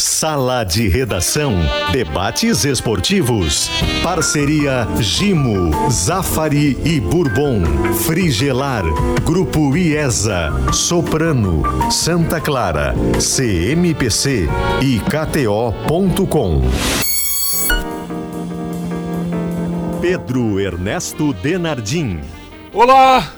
Sala de Redação. Debates esportivos. Parceria Gimo, Zafari e Bourbon. Frigelar. Grupo IESA. Soprano. Santa Clara. CMPC e KTO.com. Pedro Ernesto Denardim. Olá!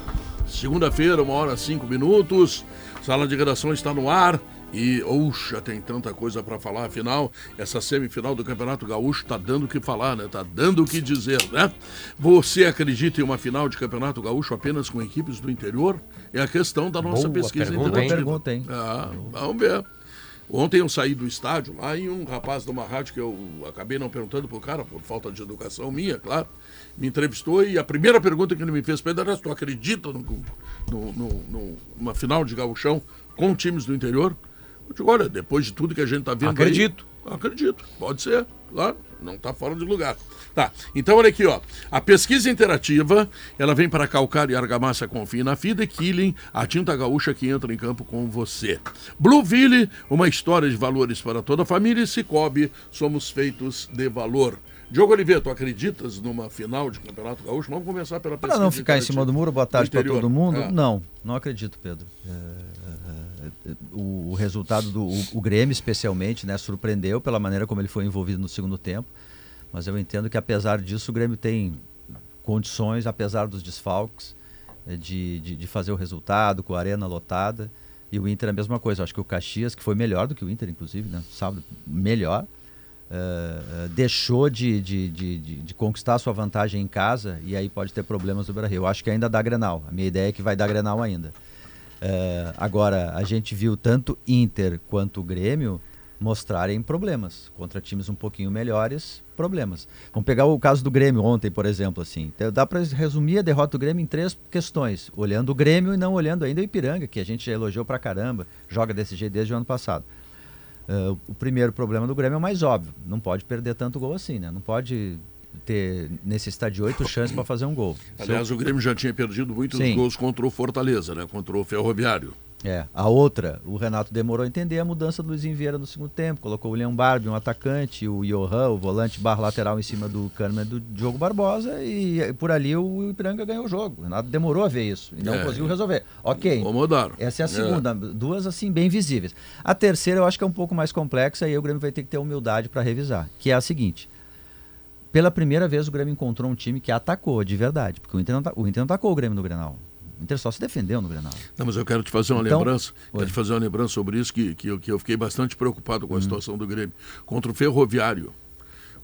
Segunda-feira, uma hora cinco minutos. Sala de redação está no ar. E, oxa, tem tanta coisa para falar, afinal, essa semifinal do Campeonato Gaúcho tá dando o que falar, né? Tá dando o que dizer, né? Você acredita em uma final de Campeonato Gaúcho apenas com equipes do interior? É a questão da nossa Boa pesquisa pergunta, interativa. hein? Pergunta, hein? Ah, vamos ver. Ontem eu saí do estádio lá e um rapaz de uma rádio que eu acabei não perguntando pro cara, por falta de educação minha, claro, me entrevistou e a primeira pergunta que ele me fez, Pedro, era, tu acredita no, no, no- numa final de gauchão com times do interior? Eu digo, olha, depois de tudo que a gente tá vendo aí, Acredito. acredito, pode ser, claro, não está fora de lugar. Tá, então olha aqui, ó. A pesquisa interativa, ela vem para calcar e argamassa confie na FIDA e Killing, a tinta gaúcha que entra em campo com você. Blueville, uma história de valores para toda a família e Cicobi, somos feitos de valor. Diogo Oliveira, tu acreditas numa final de Campeonato Gaúcho? Vamos começar pela pesquisa Para não ficar em cima do muro, boa tarde para todo mundo. É. Não, não acredito, Pedro. É, o, o resultado do o, o Grêmio, especialmente, né, surpreendeu pela maneira como ele foi envolvido no segundo tempo. Mas eu entendo que, apesar disso, o Grêmio tem condições, apesar dos desfalques, é, de, de, de fazer o resultado com a arena lotada. E o Inter é a mesma coisa. Acho que o Caxias, que foi melhor do que o Inter, inclusive, né? Sábado, melhor. eh, eh, deixou de, de, de, de, de conquistar sua vantagem em casa e aí pode ter problemas no Brasil. Eu acho que ainda dá Grenal. A minha ideia é que vai dar Grenal ainda. Eh, agora, a gente viu tanto Inter quanto Grêmio mostrarem problemas. Contra times um pouquinho melhores, problemas. Vamos pegar o caso do Grêmio ontem, por exemplo. assim. Então, Dá para resumir a derrota do Grêmio em três questões. Olhando o Grêmio e não olhando ainda o Ipiranga, que a gente já elogiou pra caramba. Joga desse jeito desde o ano passado. Uh, o primeiro problema do Grêmio é o mais óbvio. Não pode perder tanto gol assim, né? Não pode ter necessidade de oito chances para fazer um gol. Aliás, o Grêmio já tinha perdido muitos Sim. gols contra o Fortaleza, né? Contra o Ferroviário. É. A outra, o Renato demorou a entender a mudança do Luiz Vieira no segundo tempo. Colocou o William Barbie, um atacante, o Johan, o volante barra lateral em cima do Kahneman do Diogo Barbosa e, por ali o Ipiranga ganhou o jogo. O Renato demorou a ver isso e não É. conseguiu resolver. Ok. Incomodaram. Essa é a segunda, duas assim bem visíveis. A terceira eu acho que é um pouco mais complexa e aí o Grêmio vai ter que ter humildade para revisar, que é a seguinte. Pela primeira vez o Grêmio encontrou um time que atacou de verdade, porque o Inter não, ta- o Inter não atacou o Grêmio no Grenal. O Inter só se defendeu no Grenal. Não, mas eu quero te fazer uma Então- lembrança. Oi. Quero te fazer uma lembrança sobre isso, que, que, eu, que eu fiquei bastante preocupado Hum. com a situação do Grêmio. Contra o Ferroviário.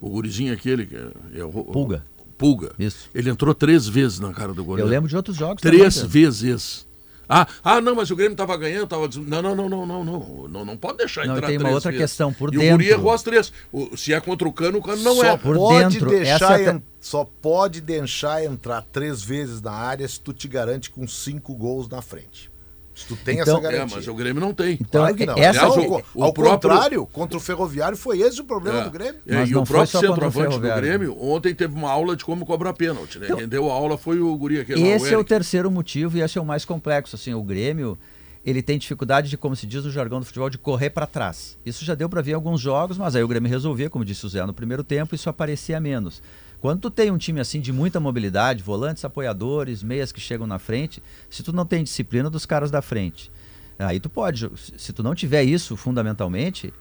O gurizinho aquele. Que é, é o, Pulga. Pulga. Isso. Ele entrou três vezes na cara do Eu goleiro. lembro de outros jogos Três também, vezes. Ah, ah, não, mas o Grêmio estava ganhando, estava Não, não, não, não, não, não. Não, não pode deixar Não, e entrar tem uma três outra vezes. questão, por e o Guri dentro. errou as três. O- se é contra o Cano, o Cano não só é. por pode dentro, deixar essa é en- só pode deixar entrar três vezes na área se tu te garante com cinco gols na frente. Se tu tem Então- essa É, garantia. mas o Grêmio não tem. Então, Claro que não. essa- Aliás, o- ao, o ao próprio- contrário, contra o Ferroviário foi esse o problema É. do Grêmio. É, Mas e o próprio o centroavante do. Grêmio ontem teve uma aula de como cobrar pênalti, né? Quem deu a aula foi o guri aquele lá, Esse é o terceiro motivo e esse é o mais complexo. Assim, o Grêmio ele tem dificuldade de, como se diz no jargão do futebol, de correr para trás. Isso já deu para ver em alguns jogos, mas aí o Grêmio resolvia, como disse o Zé no primeiro tempo, isso aparecia menos. Quando tu tem um time assim de muita mobilidade, volantes, apoiadores, meias que chegam na frente, se tu não tem disciplina dos caras da frente, aí tu pode, se tu não tiver isso fundamentalmente,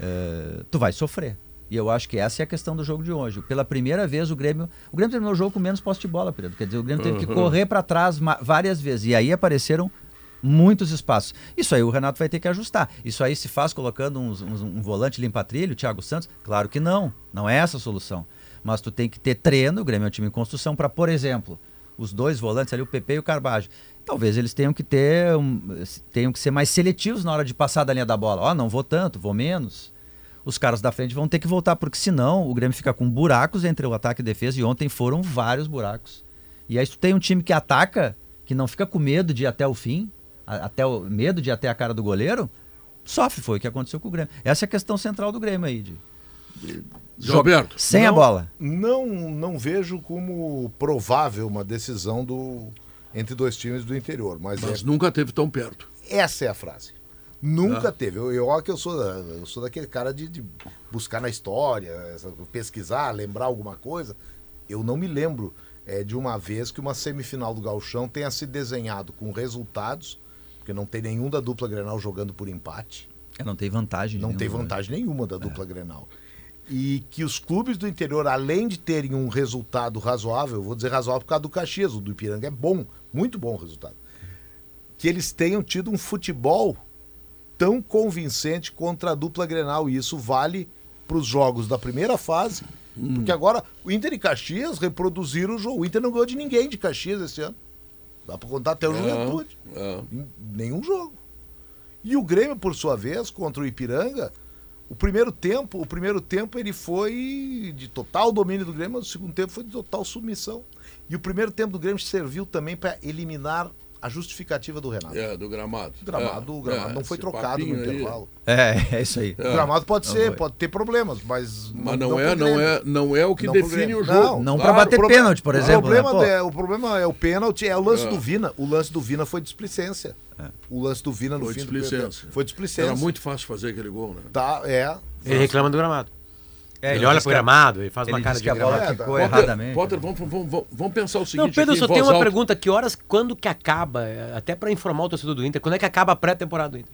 eh, tu vai sofrer. E eu acho que essa é a questão do jogo de hoje. Pela primeira vez o Grêmio, o Grêmio terminou o jogo com menos posse de bola, Pedro. Quer dizer, o Grêmio teve que correr para trás várias vezes e aí apareceram muitos espaços. Isso aí o Renato vai ter que ajustar. Isso aí se faz colocando uns- uns- um volante limpa-trilho, Thiago Santos? Claro que não. Não é essa a solução. Mas tu tem que ter treino, o Grêmio é um time em construção, para, por exemplo, os dois volantes ali, o PP e o Carbajo. Talvez eles tenham que ter, um- tenham que ser mais seletivos na hora de passar da linha da bola. Ó, não vou tanto, vou menos. Os caras da frente vão ter que voltar, porque senão o Grêmio fica com buracos entre o ataque e defesa, e ontem foram vários buracos. E aí tu tem um time que ataca, que não fica com medo de ir até o fim, até o medo de ir até a cara do goleiro, sofre, foi o que aconteceu com o Grêmio. Essa é a questão central do Grêmio aí, de Gilberto. sem a Não- bola. Não, não vejo como provável uma decisão do entre dois times do interior, mas, Mas é- nunca teve tão perto. essa é a frase. Nunca teve. Eu, eu, eu sou, da- eu sou daquele cara de, de buscar na história, pesquisar, lembrar alguma coisa. Eu não me lembro é, de uma vez que uma semifinal do Gauchão tenha se desenhado com resultados, porque não tem nenhum da dupla Grenal jogando por empate. É, não tem vantagem. Não nenhuma, tem né? vantagem nenhuma da dupla Grenal. E que os clubes do interior, além de terem um resultado razoável, vou dizer razoável por causa do Caxias, o do Ipiranga é bom, muito bom o resultado. Que eles tenham tido um futebol tão convincente contra a dupla Grenal. E isso vale para os jogos da primeira fase, porque agora o Inter e Caxias reproduziram o jogo. O Inter não ganhou de ninguém de Caxias esse ano. Dá para contar até o Juventude. É. Nenhum jogo. E o Grêmio, por sua vez, contra o Ipiranga, o primeiro tempo, o primeiro tempo ele foi de total domínio do Grêmio, mas o segundo tempo foi de total submissão. E o primeiro tempo do Grêmio serviu também para eliminar a justificativa do Renato. É, do gramado. O gramado, É, o gramado é, não foi trocado no papinho aí. intervalo. É, é isso aí. O gramado pode Não ser, foi. pode ter problemas, mas Mas não, é, pro não, é, não é o que Não define o jogo. Não, Não Claro. pra bater pênalti, por o exemplo. Problema né? É, o problema é o pênalti, é o lance É. do Vina. O lance do Vina foi displicência. O lance do Vina no Foi fim do displicência. Foi displicência. Era muito fácil fazer aquele gol, né? Tá, é. Ele reclama do gramado. É, ele olha pro gramado, ele faz uma cara de gramado. É, ficou Potter- erradamente. Potter, vamos, vamos, vamos, pensar o seguinte. Não, Pedro, aqui, só em tem uma alta. pergunta. Que horas, quando que acaba, eh, até pra informar o torcedor do Inter, quando é que acaba a pré-temporada do Inter?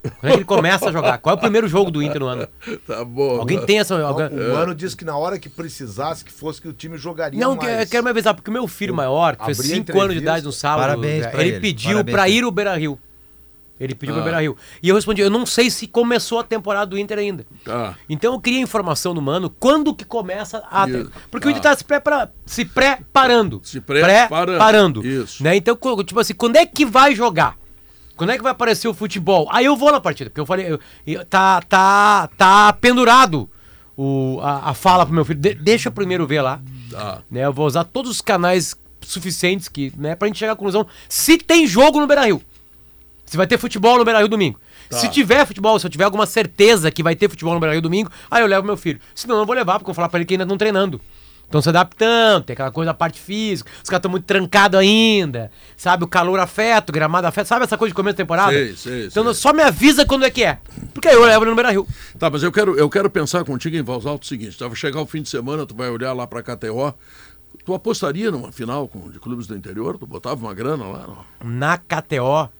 Quando é que ele começa a jogar? Qual é o primeiro jogo do Inter no ano? Tá bom. Alguém tem essa... alguém- O Mano disse que na hora que precisasse, que fosse que o time jogaria Não, que- mais. eu quero me avisar, porque o meu filho maior, que fez abri a 5 anos de idade no sábado, Parabéns pra ele, ele, pediu pra ir o Beira Rio. Ele pediu Ah. pro Beira Rio. E eu respondi, eu não sei se começou a temporada do Inter ainda. Tá. Então eu queria informação do Mano quando que começa a. Isso. Porque o Inter Ah. tá se, prepara... se preparando. Se preparando. Isso. Né? Então, tipo assim, quando é que vai jogar? Quando é que vai aparecer o futebol? Aí eu vou na partida, porque eu falei, eu- eu- tá, tá, tá pendurado o, a, a fala pro meu filho. De- deixa eu primeiro ver lá. Tá. Né? Eu vou usar todos os canais suficientes que, né, pra gente chegar à conclusão se tem jogo no Beira Rio. Se vai ter futebol no Beira Rio domingo. Tá. Se tiver futebol, se eu tiver alguma certeza que vai ter futebol no Beira Rio domingo, aí eu levo meu filho. Senão eu não vou levar, porque eu vou falar pra ele que ainda estão treinando. Estão se adaptando, tem aquela coisa da parte física, os caras estão muito trancados ainda, sabe? O calor afeta, o gramado afeta, sabe essa coisa de começo de temporada? Sei, sei, então sei. só me avisa quando é que é. Porque aí eu levo no Beira Rio. Tá, mas eu quero, eu quero pensar contigo em voz alta o seguinte: tá, vai chegar o fim de semana, tu vai olhar lá pra KTO. Tu apostaria numa final com, de clubes do interior? Tu botava uma grana lá? Não? na KTO,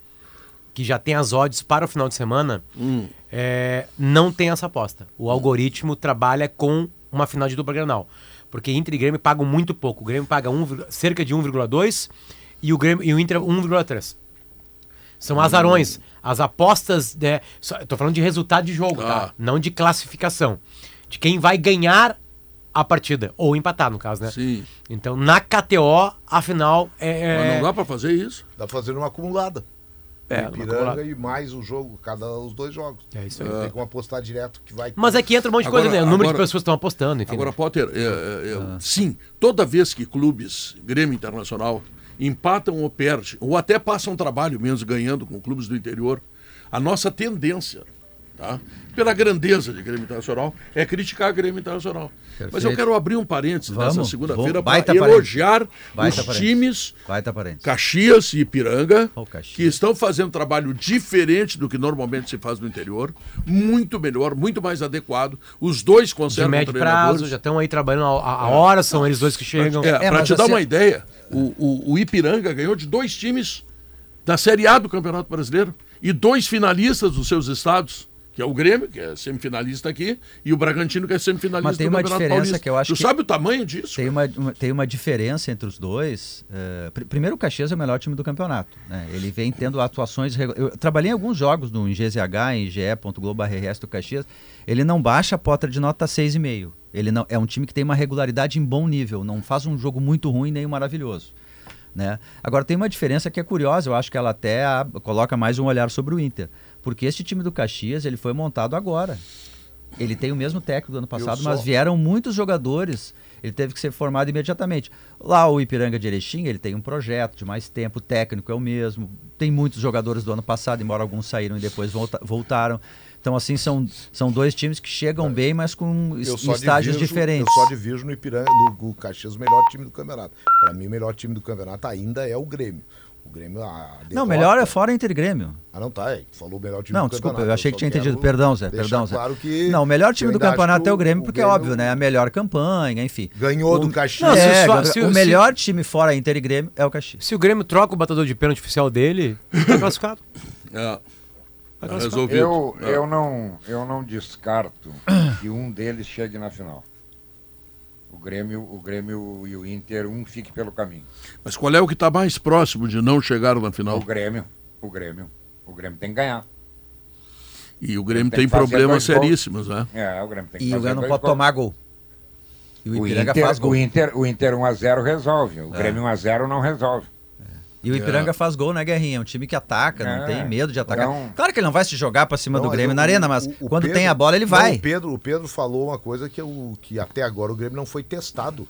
que já tem as odds para o final de semana, Hum. é, não tem essa aposta. O algoritmo trabalha com uma final de dupla Grenal. Porque Inter e Grêmio pagam muito pouco. O Grêmio paga um, cerca de 1,2 e o, Grêmio, e o Inter 1,3. São azarões. As apostas. Né, só- eu tô falando de resultado de jogo, Ah. tá? Não de classificação. De quem vai ganhar a partida. Ou empatar, no caso, né? Sim. Então, na KTO, a final é. Mas é- não dá pra fazer isso? Dá pra fazer uma acumulada. É, Ipiranga e mais um jogo, cada os dois jogos. É isso aí. Tem como apostar direto que vai. Mas é que entra um monte de Agora- coisa, né? O número agora- de pessoas que estão apostando, enfim. Agora, né? Potter, é, é, é, sim, toda vez que clubes, Grêmio Internacional, empatam ou perdem, ou até passam trabalho menos ganhando com clubes do interior, a nossa tendência, tá? pela grandeza de Grêmio Internacional, é criticar Grêmio Internacional. Mas eu Perfeito. quero abrir um parênteses Vamos, nessa segunda-feira para elogiar Baita os parênteses. times. Caxias e Ipiranga, Ô, Caxias. que estão fazendo trabalho diferente do que normalmente se faz no interior, muito melhor, muito mais adequado. Os dois De conservam médio treinadores. prazo, já estão aí trabalhando a, a- hora, são eles dois que chegam. É, É, para te dar assim- uma ideia, o, o, o Ipiranga ganhou de dois times da Série A do Campeonato Brasileiro e dois finalistas dos seus estados, que é o Grêmio, que é semifinalista aqui, e o Bragantino, que é semifinalista Mas tem uma diferença Paulista. que eu acho tu que- sabe o tamanho disso? Tem uma, uma- tem uma diferença entre os dois. eh, pr- primeiro, o Caxias é o melhor time do campeonato. né? Ele vem tendo atuações. Eu trabalhei em alguns jogos no GZH, em ge.globo.rs do Caxias. Ele não baixa a Potter de nota 6,5. Ele não, é um time que tem uma regularidade em bom nível. Não faz um jogo muito ruim nem maravilhoso. Né? Agora tem uma diferença que é curiosa, eu acho que ela até coloca mais um olhar sobre o Inter. Porque esse time do Caxias ele foi montado agora. Ele tem o mesmo técnico do ano passado, mas vieram muitos jogadores. Ele teve que ser formado imediatamente. Lá o Ipiranga de Erechim, ele tem um projeto de mais tempo, o técnico é o mesmo. Tem muitos jogadores do ano passado, embora alguns saíram e depois volta- voltaram. Então, assim, são, são dois times que chegam bem, mas com estágios divirjo- diferentes. Eu só divirjo no Ipiranga, no, no Caxias, o melhor time do campeonato. Para mim, o melhor time do campeonato ainda é o Grêmio. O Grêmio. A Não, melhor é fora Inter e Grêmio. Ah, não tá. é, Falou o melhor time Não, do desculpa, campeonato. eu achei que só tinha entendido. Perdão, Zé, perdão, Zé. claro que Não, o melhor time eu do campeonato que é o Grêmio, porque é Grêmio óbvio, né? A melhor campanha, enfim. Ganhou O- do Caxias. Não, se é, se- o se- melhor time fora Inter e Grêmio é o Caxias. Se o Grêmio troca o batedor de pênalti oficial dele, tá classificado. É. Tá classificar. resolvido. Eu, É. eu, não, eu não descarto que um deles chegue na final. O Grêmio, o Grêmio e o Inter, um fique pelo caminho. Mas qual é o que está mais próximo de não chegar na final? O Grêmio, o Grêmio. O Grêmio tem que ganhar. E o Grêmio Tem tem problemas seríssimos, né? É, o Grêmio tem que E o Grêmio não pode gols. tomar gol. E o O Inter, faz gol. o Inter, o Inter 1x0 resolve. É. O Grêmio 1x0 não resolve. E o Ipiranga faz gol, né, Guerrinha? É um time que ataca, não É. tem medo de atacar. Então- Claro que ele não vai se jogar pra cima Não, do mas Grêmio o- na arena, mas o- o quando Pedro- tem a bola, ele Não, vai. o, Pedro, o Pedro falou uma coisa que, o que até agora o Grêmio não foi testado.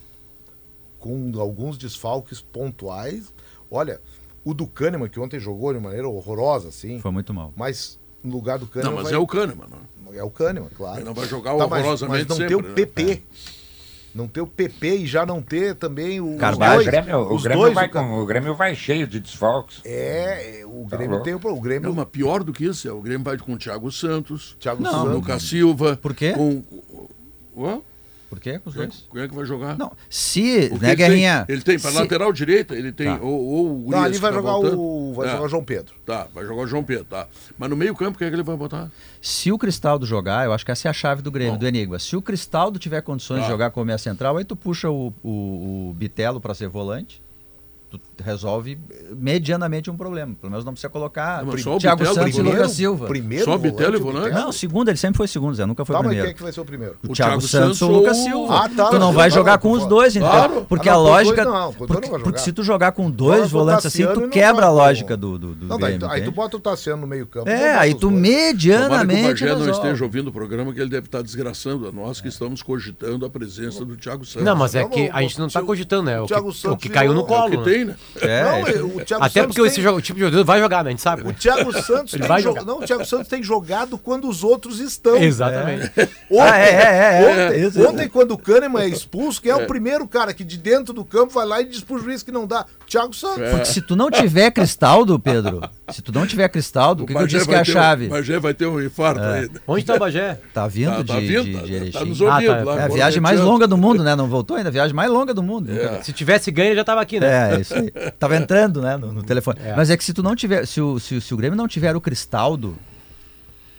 Com alguns desfalques pontuais. Olha, o do Kahneman, que ontem jogou de maneira horrorosa, assim. Foi muito mal. Mas no lugar do Não, Kahneman. mas vai- é o Kahneman. Não. É o Kahneman, claro. Ele não vai jogar Tá, mas, horrorosamente mas não sempre, ter o né? Não ter o PP e já não ter também o. Carvalho. os o dois, Grêmio, o os Grêmio dois, vai o Ca- com- o Grêmio vai cheio de desfalques. É, o Tá Grêmio louco. tem o. O Grêmio. Não, mas pior do que isso, é o Grêmio vai com o Thiago Santos, Thiago Não, com o Santos. Lucas Silva. Por quê? Com... Hã? Por quê com os Quem é dois? que- quem é que vai jogar? Não, se, Porque né, ele Guerrinha? Tem, ele tem para se- lateral direita, ele tem Tá. ou, ou o Não, Urias ali que vai tá jogar voltando. o. Vai É, jogar o João Pedro. Tá, vai jogar o João Pedro, tá. Mas no meio campo, quem é que ele vai botar? Se o Cristaldo jogar, eu acho que essa é a chave do Grêmio, Bom. do Enigma. Se o Cristaldo tiver condições Tá. de jogar como meia central, aí tu puxa o, o, o Bitelo para ser volante, tu resolve medianamente um problema. Pelo menos não precisa colocar Não, mas só o Thiago Bitelo, Santos e Lucas Silva. Primeiro Só Bitelo e o volante? Não, segundo, ele sempre foi segundo, Zé, nunca foi Tá, mas primeiro. quem é que vai ser o primeiro? O, O Thiago, Thiago Santos ou o Lucas Silva. Ah, tá, tu não vai jogar não, com os dois, então. Claro. Porque Ah, a não, dois lógica. não, porque, porque se tu jogar com dois volantes assim, tu quebra a lógica do, do, do Não, tá, Grêmio. aí tu bota o Tassiano no meio campo. É, aí tu dois. Tomara que o medianamente. Não esteja ouvindo o programa, que ele deve estar desgraçando a nós que estamos cogitando a presença do Thiago Santos. Não, mas é Não, que a gente não tá o- cogitando, né? o que, caiu no É colo. que né? tem, né? É, Não, é, o Thiago Até Santos porque tem- esse jogo, o tipo de jogador vai jogar, né? A gente sabe. O Thiago Santos Ele tem vai jo- jogar. Não, o Thiago Santos tem jogado quando os outros estão. Exatamente. Ontem, Ah, é, é, é, é. quando o Kahneman é expulso, quem é, o primeiro cara que de dentro do campo vai lá e diz pro juiz que não dá? Thiago Santos. É. Porque se tu não tiver Cristaldo, Pedro, se tu não tiver Cristaldo, o que, que eu disse que é a chave? O Bagé vai ter um infarto ainda. Onde tá o Bagé? Tá vindo Tá, de, tá vindo, de, tá- de tá nos ouvindo Ah, tá. lá. É a viagem mais longa do mundo, né? Não voltou ainda, a viagem mais longa do mundo. É. Se tivesse ganho, já tava aqui, né? É, isso aí. Tava entrando, né, no, no telefone. É. Mas é que se tu não tiver, se o, se, o- se o Grêmio não tiver o Cristaldo,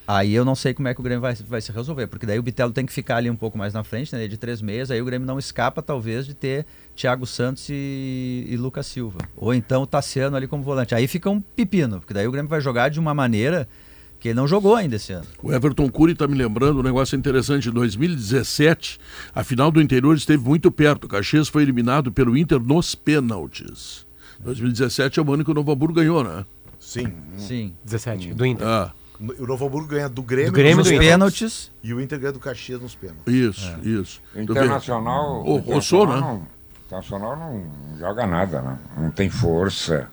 aí eu não sei como é que o Grêmio vai, vai se resolver, porque daí o Bitelo tem que ficar ali um pouco mais na frente, né, de três meias, aí o Grêmio não escapa, talvez, de ter Thiago Santos e, e Lucas Silva. Ou então o Tassiano ali como volante. Aí fica um pepino, porque daí o Grêmio vai jogar de uma maneira que ele não jogou ainda esse ano. O Everton Cury está me lembrando um negócio interessante. Em 2017, a final do interior esteve muito perto. O Caxias foi eliminado pelo Inter nos pênaltis. 2017 é o ano que o Novo Hamburgo ganhou, né? Sim. Sim. 17, do Inter. Ah, O Novo Hamburgo ganha do Grêmio, Do Grêmio nos do pênaltis, e o Inter ganha do Caxias nos pênaltis. isso, É. isso. O? Internacional. O o Rossô, Internacional né? não- Internacional não joga nada, né? não tem força,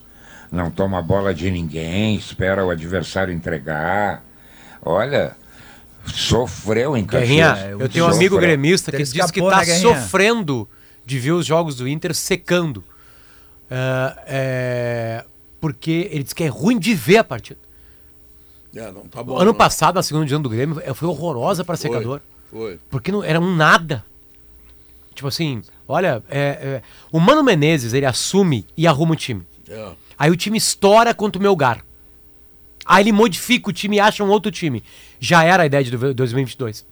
não toma bola de ninguém, espera o adversário entregar. Olha, sofreu em Guerrinha, Caxias. eu eu tenho um amigo gremista que diz que escapou, tá né, sofrendo de ver os jogos do Inter secando. Ah, é, porque ele diz que é ruim de ver a partida. É, não tá bom. ano não. passado, na segunda divisão do Grêmio, eh, foi horrorosa para secador. Foi. Porque não, era um nada. Tipo assim, olha, é, é, o Mano Menezes, ele assume e arruma o time. É. Aí o time estoura contra o Melgar. Aí ele modifica o time e acha um outro time. Já era a ideia de do- 2022.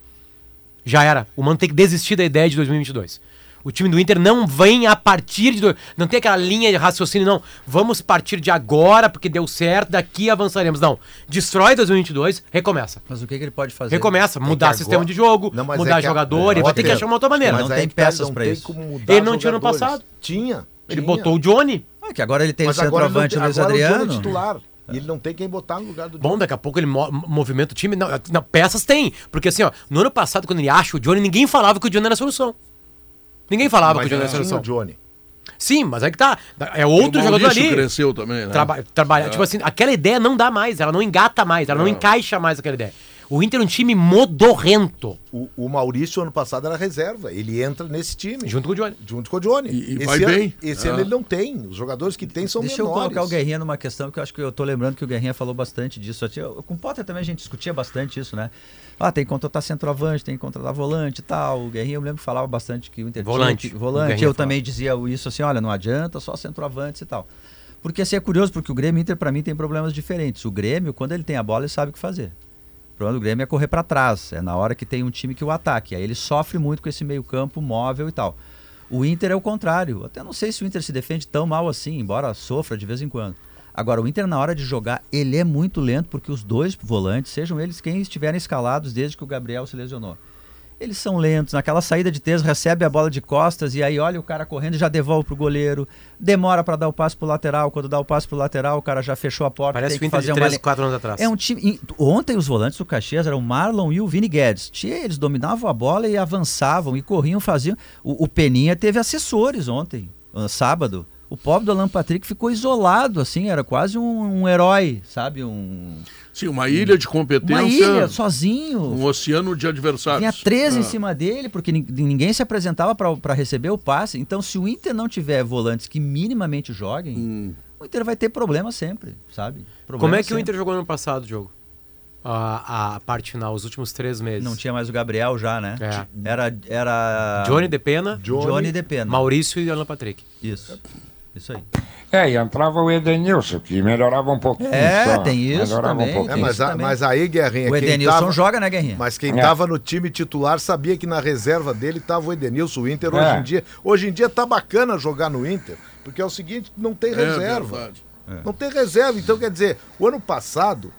Já era. O Mano tem que desistir da ideia de 2022. O time do Inter não vem a partir de. do- Não tem aquela linha de raciocínio, não. Vamos partir de agora, porque deu certo, daqui avançaremos. Não. Destrói 2022, recomeça. mas o que, que ele pode fazer? Recomeça. Mudar que sistema agora- de jogo, Não, mas mudar é a- jogador. é, ele vai ter que achar uma outra maneira. Não Mas tem peças não pra tem isso. como mudar Ele não tinha no passado. Tinha. Ele tinha. botou o Johnny. Ah, que agora ele tem Mas o centroavante tem- Luiz agora o Johnny é Adriano. titular. E ele não tem quem botar no lugar do Bom, Johnny. daqui a pouco ele mo- movimenta o time. Não, não, peças tem. Porque assim, ó, no ano passado, quando ele acha o Johnny, ninguém falava que o Johnny era a solução. Ninguém falava Mas que o Johnny era a tinha solução. o Johnny. Sim, mas aí que tá. É outro o jogador Maurício ali. cresceu também, né? Traba trabalha. É. Tipo assim, aquela ideia não dá mais, ela não engata mais, ela não Não. encaixa mais aquela ideia. O Inter é um time modorrento. O, o Maurício, ano passado, era reserva. Ele entra nesse time. Junto com o Johnny. Junto com o Johnny. E- e esse vai ano, bem. Esse Ah. ano ele não tem. Os jogadores que tem são Deixa eu menores. colocar o Guerrinha numa questão que eu acho que eu tô lembrando que o Guerrinha falou bastante disso. Eu- Com o Potter também a gente discutia bastante isso, né? Ah, tem que contratar centroavante, tem que contratar volante e tal. O Guerrinha eu me lembro que falava bastante que o Inter tinha Volante. O volante. Eu falava. também dizia isso assim, olha, não adianta, só centroavantes e tal. Porque assim é curioso, porque o Grêmio Inter, pra mim, tem problemas diferentes. O Grêmio, quando ele tem a bola, ele sabe o que fazer. O problema do Grêmio é correr pra trás. É na hora que tem um time que o ataque. Aí ele sofre muito com esse meio-campo móvel e tal. O Inter é o contrário. Até não sei se o Inter se defende tão mal assim, embora sofra de vez em quando. Agora, o Inter, na hora de jogar, ele é muito lento, porque os dois volantes, sejam eles quem estiverem escalados desde que o Gabriel se lesionou. Eles são lentos, naquela saída de três, recebe a bola de costas e aí olha o cara correndo e já devolve pro goleiro. Demora para dar o passe pro lateral. Quando dá o passe pro lateral, o cara já fechou a porta. Parece tem que o que Inter fazer de uma 3, linha- 4 anos atrás. é um time. Ontem os volantes do Caxias eram o Marlon e o Vini Guedes. Eles dominavam a bola e avançavam e corriam, faziam. O, o Peninha teve assessores ontem, ah, sábado. O pobre do Alan Patrick ficou isolado, assim, era quase um, um herói, sabe? Um, Sim, uma ilha de competência. uma ilha, sozinho. Um oceano de adversários. 13 em Ah. cima dele, porque nin- ninguém se apresentava para receber o passe. Então, se o Inter não tiver volantes que minimamente joguem, Hum. o Inter vai ter problema sempre, sabe? Problema Como é que o sempre. Inter jogou no ano passado, Diogo? A, a parte final, os últimos três meses. Não tinha mais o Gabriel já, né? É. Era, era Johnny de Pena, Johnny, de Pena. Maurício e Alan Patrick. Isso. Isso aí. É, e entrava o Edenilson, que melhorava um pouquinho. É, só. tem isso melhorava também, Um pouquinho. É, tem mas, a- mas aí, Guerrinha, O Edenilson tava- joga, né, Guerrinha? Mas quem É. estava no time titular sabia que na reserva dele estava o Edenilson. O Inter hoje É. em dia. Hoje em dia tá bacana jogar no Inter, porque é o seguinte, não tem É reserva. verdade. Não tem reserva. Então, quer dizer, o ano passado,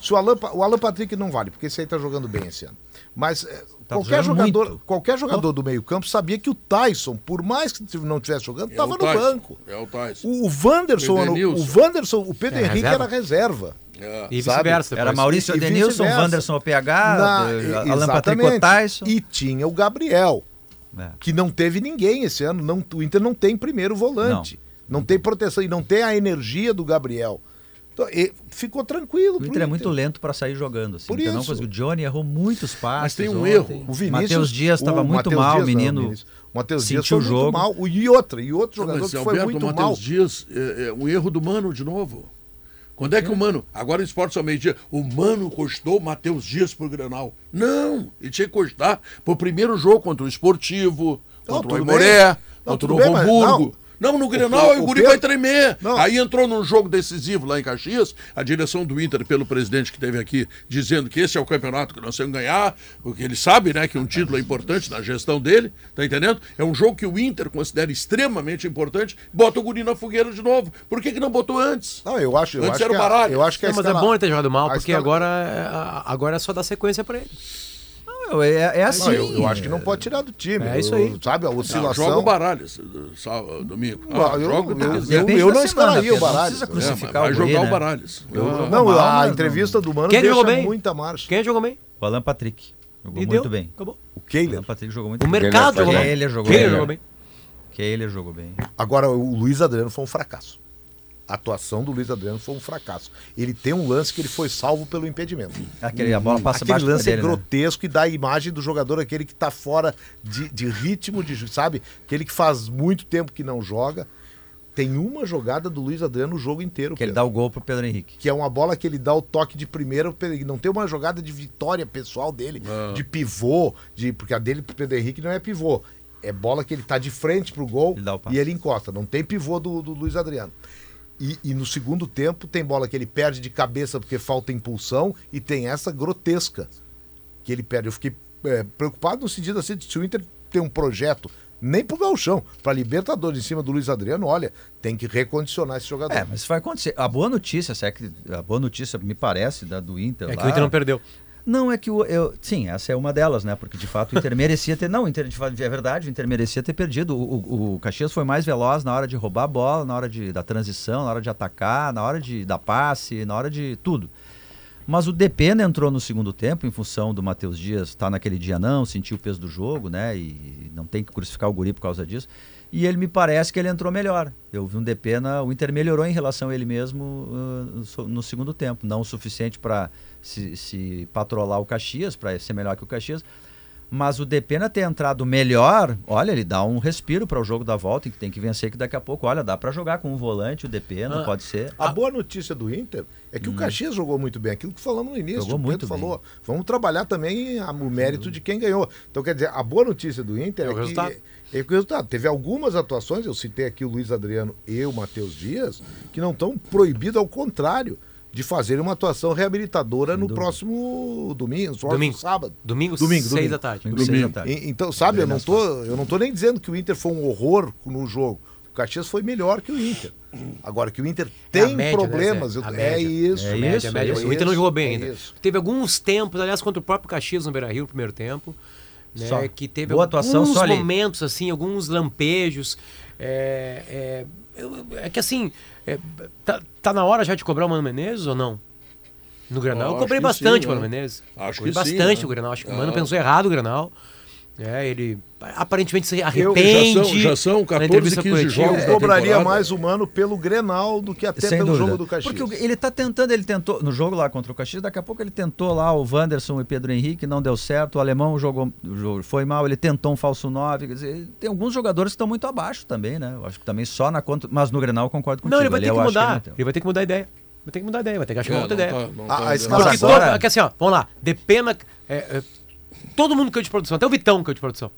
se o Alan, o Alan Patrick não vale, porque esse aí tá jogando bem esse ano. Mas é, Tá qualquer, jogador, muito. qualquer jogador do meio-campo sabia que o Tyson, por mais que não estivesse jogando, É estava o no banco. É o Tyson. O, o Wanderson, O o. Wanderson, o Pedro É, Henrique reserva. era reserva. É. E vice-versa. Era. Maurício vice-versa. Wanderson OPH, Na- eh, e- Alan Patrick. Tyson. E tinha o Gabriel, É. que não teve ninguém esse ano. Não, o Inter não tem primeiro volante. Não, tem proteção e não tem a energia do Gabriel. Então, e ficou tranquilo. O pro Inter é muito lento para sair jogando. Assim. Por O Inter não isso. conseguiu. O Johnny errou muitos passes. Mas tem um ontem. erro. O Vinícius. Matheus Dias estava o muito Matheus mal, Dias, o não, menino. Vinícius. O Matheus Dias sentiu foi o muito jogo. mal. O- E outra, e outro Não, jogador mas, que foi Alberto, muito o mal. Matheus Dias, é, é um erro do Mano de novo. Quando é que o Mano, agora em esportes ao meio-dia, o Mano custou o Matheus Dias pro Granal. Não, ele tinha que custar pro primeiro jogo contra o Esportivo, Não, contra o tudo Aimoré. Não, contra o mas Hamburgo. Não, no Grenal, aí o o Guri Pedro- vai tremer. Não. Aí entrou num jogo decisivo lá em Caxias, a direção do Inter, pelo presidente que teve aqui, dizendo que esse é o campeonato que nós temos que ganhar, porque ele sabe, né, que um título é importante na gestão dele, tá entendendo? É um jogo que o Inter considera extremamente importante, bota o Guri na fogueira de novo. Por que, que não botou antes? Não, eu acho, eu Antes acho era que o a- baralho. eu acho que a Não, mas é escala- bom ele ter jogado mal, a porque escala- agora, é- agora é só dar sequência pra ele. Não, é, é assim. Não, eu, eu acho que não pode tirar do time. É isso Eu- aí. Sabe, a Não, oscilação. joga o baralho, esse, sábado, domingo. Ah, eu, joga o eu, eu, eu, eu não escalaria o Pedro, não precisa É, crucificar mas vai o jogar o né? Baralhos. Eu- não, a entrevista do Mano Quem deixa jogou bem? muita marcha. Quem jogou bem? O Alan Patrick. Jogou E muito deu. bem. Acabou. O O Kehler. Alan Patrick jogou muito O bem. mercado foi jogou bem. jogou bem. ele jogou bem. Agora, o Luiz Adriano foi um fracasso. A atuação do Luiz Adriano foi um fracasso. Ele tem um lance que ele foi salvo pelo impedimento. Aquele, a bola passa Aquele lance pé é dele, né? grotesco e dá a imagem do jogador aquele que tá fora de, de ritmo, de, sabe? Aquele que faz muito tempo que não joga. Tem uma jogada do Luiz Adriano o jogo inteiro. Que ele Pedro. dá o gol pro Pedro Henrique. que é uma bola que ele dá o toque de primeira, ele não tem uma jogada de vitória pessoal dele, Ah. de pivô, de porque a dele pro Pedro Henrique não é pivô. É bola que ele tá de frente pro gol Ele e ele encosta. Não tem pivô do, do Luiz Adriano. E, e no segundo tempo tem bola que ele perde de cabeça porque falta impulsão e tem essa grotesca que ele perde. Eu fiquei é, preocupado no sentido assim, de se o Inter tem um projeto nem pro Galchão, pra Libertadores em cima do Luiz Adriano, olha, tem que recondicionar esse jogador. É, mas isso vai acontecer. A boa notícia, se é que- a boa notícia, me parece, da, do Inter. É que lá- o Inter não perdeu. Não, é que o, eu, sim, essa é uma delas, né? Porque de fato o Inter merecia ter. Não, o Inter, de fato, é verdade, o Inter merecia ter perdido. O, o, o Caxias foi mais veloz na hora de roubar a bola, na hora de, da transição, na hora de atacar, na hora de dar passe, na hora de tudo. Mas o Depena entrou no segundo tempo em função do Matheus Dias estar naquele dia não, sentiu o peso do jogo, né? E não tem que crucificar o guri por causa disso. E ele me parece que ele entrou melhor. Eu vi um Depena, o Inter melhorou em relação a ele mesmo uh, so- no segundo tempo. Não o suficiente para se, se patrolar o Caxias, para ser melhor que o Caxias. Mas o Depena ter entrado melhor, olha, ele dá um respiro para o jogo da volta, que tem que vencer, que daqui a pouco, olha, dá para jogar com um volante, o Depena, Ah. pode ser. A boa notícia do Inter é que o Caxias jogou muito bem, aquilo que falamos no início. Hum. Jogou o Pedro muito bem. falou. Vamos trabalhar também a- o mérito de quem ganhou. Então, quer dizer, a boa notícia do Inter É é, o resultado. que. É que o resultado. Teve algumas atuações, eu citei aqui o Luiz Adriano e o Matheus Dias, que não estão proibidos, ao contrário, de fazer uma atuação reabilitadora no próximo domingo, no próximo Domingo. sábado. Domingo, Domingo, seis domingo. da tarde. Domingo, seis da Domingo. tarde. E- Então, sabe, eu não, tô, eu não tô nem dizendo que o Inter foi um horror no jogo. O Caxias foi melhor que o Inter. Agora, que o Inter É tem média, né, problemas, Zé? eu- A é média. isso. É A média, isso, média. é o Inter não isso, jogou bem é ainda. isso. Teve alguns tempos, aliás, contra o próprio Caxias no Beira-Rio, no primeiro tempo, né, Só. que teve Boa atuação, alguns só ali. momentos, assim, alguns lampejos. É, é, é que assim, é, tá, tá na hora já de cobrar o Mano Menezes ou não? No Granal, Eu eu cobrei bastante sim, o Mano né? Menezes. Acho cobrei que sim, bastante né? o Granal. Acho que o Ah. Mano pensou errado o Granal. É, ele aparentemente se Eu- arrepende. já são- já são na 14, entrevista 15 coletiva. jogos Eu cobraria mais humano pelo Grenal do que até Sem pelo dúvida. jogo do Caxias. Porque ele tá tentando, ele tentou, no jogo lá contra o Caxias, daqui a pouco ele tentou lá o Wanderson e Pedro Henrique, não deu certo, o alemão jogou, foi mal, ele tentou um falso 9, quer dizer, tem alguns jogadores que estão muito abaixo também, né? Eu acho que também só na conta, mas no Grenal eu concordo contigo. Não, ele vai ali ter que eu mudar. não tem. ele vai ter que mudar a ideia. Vai ter que mudar a ideia, vai ter que achar É, uma outra ideia. tá- não A- tá a dando- escala- Porque que assim, ó, vamos lá, de pena. é, é, todo mundo caiu de produção, até o Vitão caiu de produção.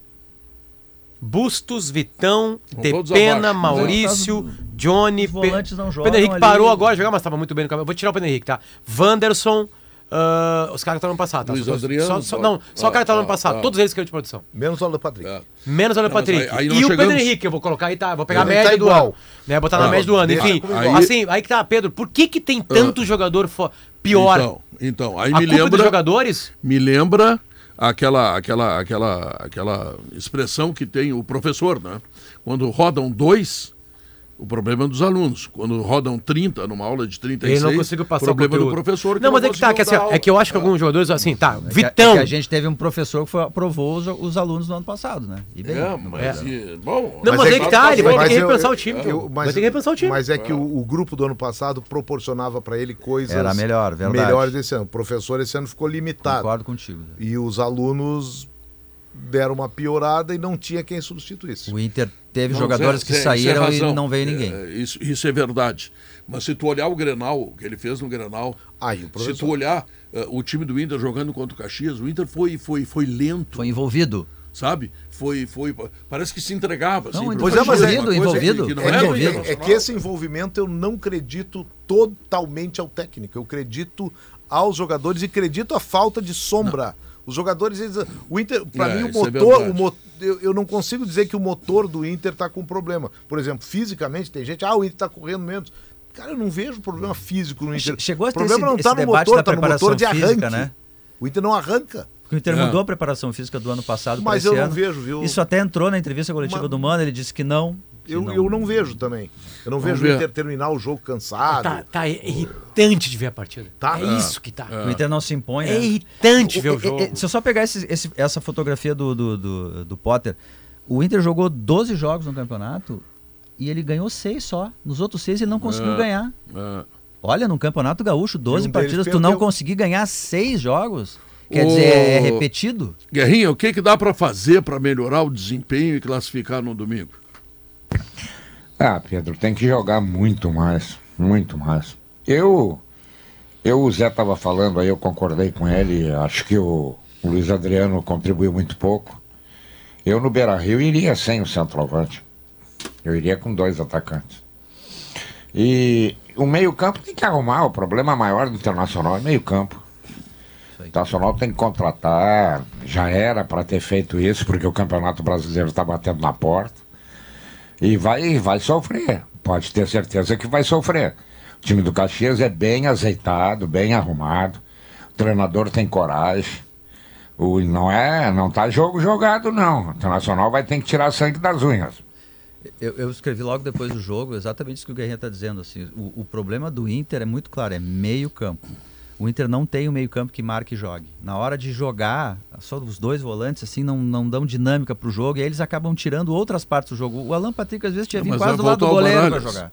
Bustos, Vitão, Depena, abaixo. Maurício, Johnny. Os volantes não jogam Pedro Henrique ali. parou agora de jogar, mas estava muito bem no campo. Eu vou tirar o Pedro Henrique, tá? Wanderson, ah, os caras que estavam no passado, tá? Luiz Só- Adriano, só, só- não, só o cara que estava no ah, passado. ah. Todos eles caíram de produção. Menos o Alan Patrick. É. Menos o Alan Patrick. aí- aí e não o chegamos- Pedro Henrique, eu vou colocar aí, tá? Vou pegar a média tá do igual. ano. Né? Botar na Não, média do ano. Enfim, comigo igual. assim, aí que tá, Pedro, por que que tem tanto jogador fo- pior? Então, então aí a me culpa dos lembra, jogadores? me lembra aquela, aquela, aquela, aquela expressão que tem o professor, né? Quando rodam dois, o problema é dos alunos. Quando rodam 30 numa aula de 36, Ele não conseguiu passar problema o do conteúdo. professor. não, mas é que tá, que, assim, é que eu acho que alguns jogadores, assim, tá, É que, Vitão. é que a gente teve um professor que foi, aprovou os, os alunos no ano passado, né? E bem, É, mas, É. e- bom, Não, mas é aí que tá, ele vai ter Mas que eu- repensar o time. eu- pô. mas- vai ter que repensar o time. Mas é que o, o grupo do ano passado proporcionava para ele coisas Era melhor, verdade. melhores esse ano. O professor esse ano ficou limitado. concordo contigo. E os alunos deram uma piorada e não tinha quem substituísse. O Inter teve Não, jogadores Zé, que Zé, saíram é e não veio ninguém. É, isso, isso é verdade. Mas se tu olhar o Grenal, o que ele fez no Grenal, Aí o se tu olhar eh, o time do Inter jogando contra o Caxias, o Inter foi, foi, foi lento, Foi envolvido. sabe? Foi, foi, parece que se entregava. Não, assim, o Inter Pois é, mas é- envolvido, envolvido. que não É é- Internacional. é que esse envolvimento eu não acredito totalmente ao técnico. Eu acredito aos jogadores e acredito à falta de sombra. Os jogadores, eles, o Inter, para É, mim, o é motor, verdade. o mo- eu, eu não consigo dizer que o motor do Inter tá com problema. Por exemplo, fisicamente, tem gente, ah, o Inter tá correndo menos. Cara, eu não vejo problema físico no Inter. Che- chegou a o ter problema esse- não tá esse no motor, da tá no preparação motor de arranque. física, né? O Inter não arranca. Porque o Inter É. mudou a preparação física do ano passado Mas eu esse não ano. vejo, viu? Isso até entrou na entrevista coletiva Mas- do Mano, ele disse que não. Eu eu não vejo também. Eu não vejo ver. o Inter terminar o jogo cansado. Tá, tá irritante de ver a partida. Tá. É isso que tá. O Inter não se impõe, É né? irritante ver o E- e- jogo. Se eu só pegar esse- esse- essa fotografia do, do, do, do Potter, o Inter jogou 12 jogos no campeonato e ele ganhou 6 só. Nos outros 6 ele não conseguiu É. ganhar. É. Olha, no Campeonato Gaúcho, 12 E um partidas, tu não conseguir ganhar 6 jogos. Quer dizer, é repetido? Guerrinha, o que, que dá para fazer para melhorar o desempenho e classificar no domingo? Ah, Pedro, tem que jogar muito mais, muito mais. Eu, eu o Zé estava falando aí, eu concordei com ele, acho que o, o Luiz Adriano contribuiu muito pouco. Eu no Beira-Rio iria sem o centroavante. Eu iria com dois atacantes. E o meio-campo tem que arrumar, o problema maior do Internacional é meio-campo. O Internacional tem que contratar, já era para ter feito isso, porque o Campeonato Brasileiro está batendo na porta. E vai, vai sofrer. Pode ter certeza que vai sofrer. O time do Caxias é bem azeitado, bem arrumado. O treinador tem coragem. O, não é, não tá jogo jogado, não. O Internacional vai ter que tirar sangue das unhas. Eu, eu escrevi logo depois do jogo exatamente isso que o Guerrinha está dizendo. Assim, o, o problema do Inter é muito claro, é meio campo. O Inter não tem o meio-campo que marque e jogue. Na hora de jogar, só os dois volantes assim não, não dão dinâmica pro jogo e aí eles acabam tirando outras partes do jogo. O Alan Patrick às vezes tinha vindo quase do lado do o goleiro para jogar.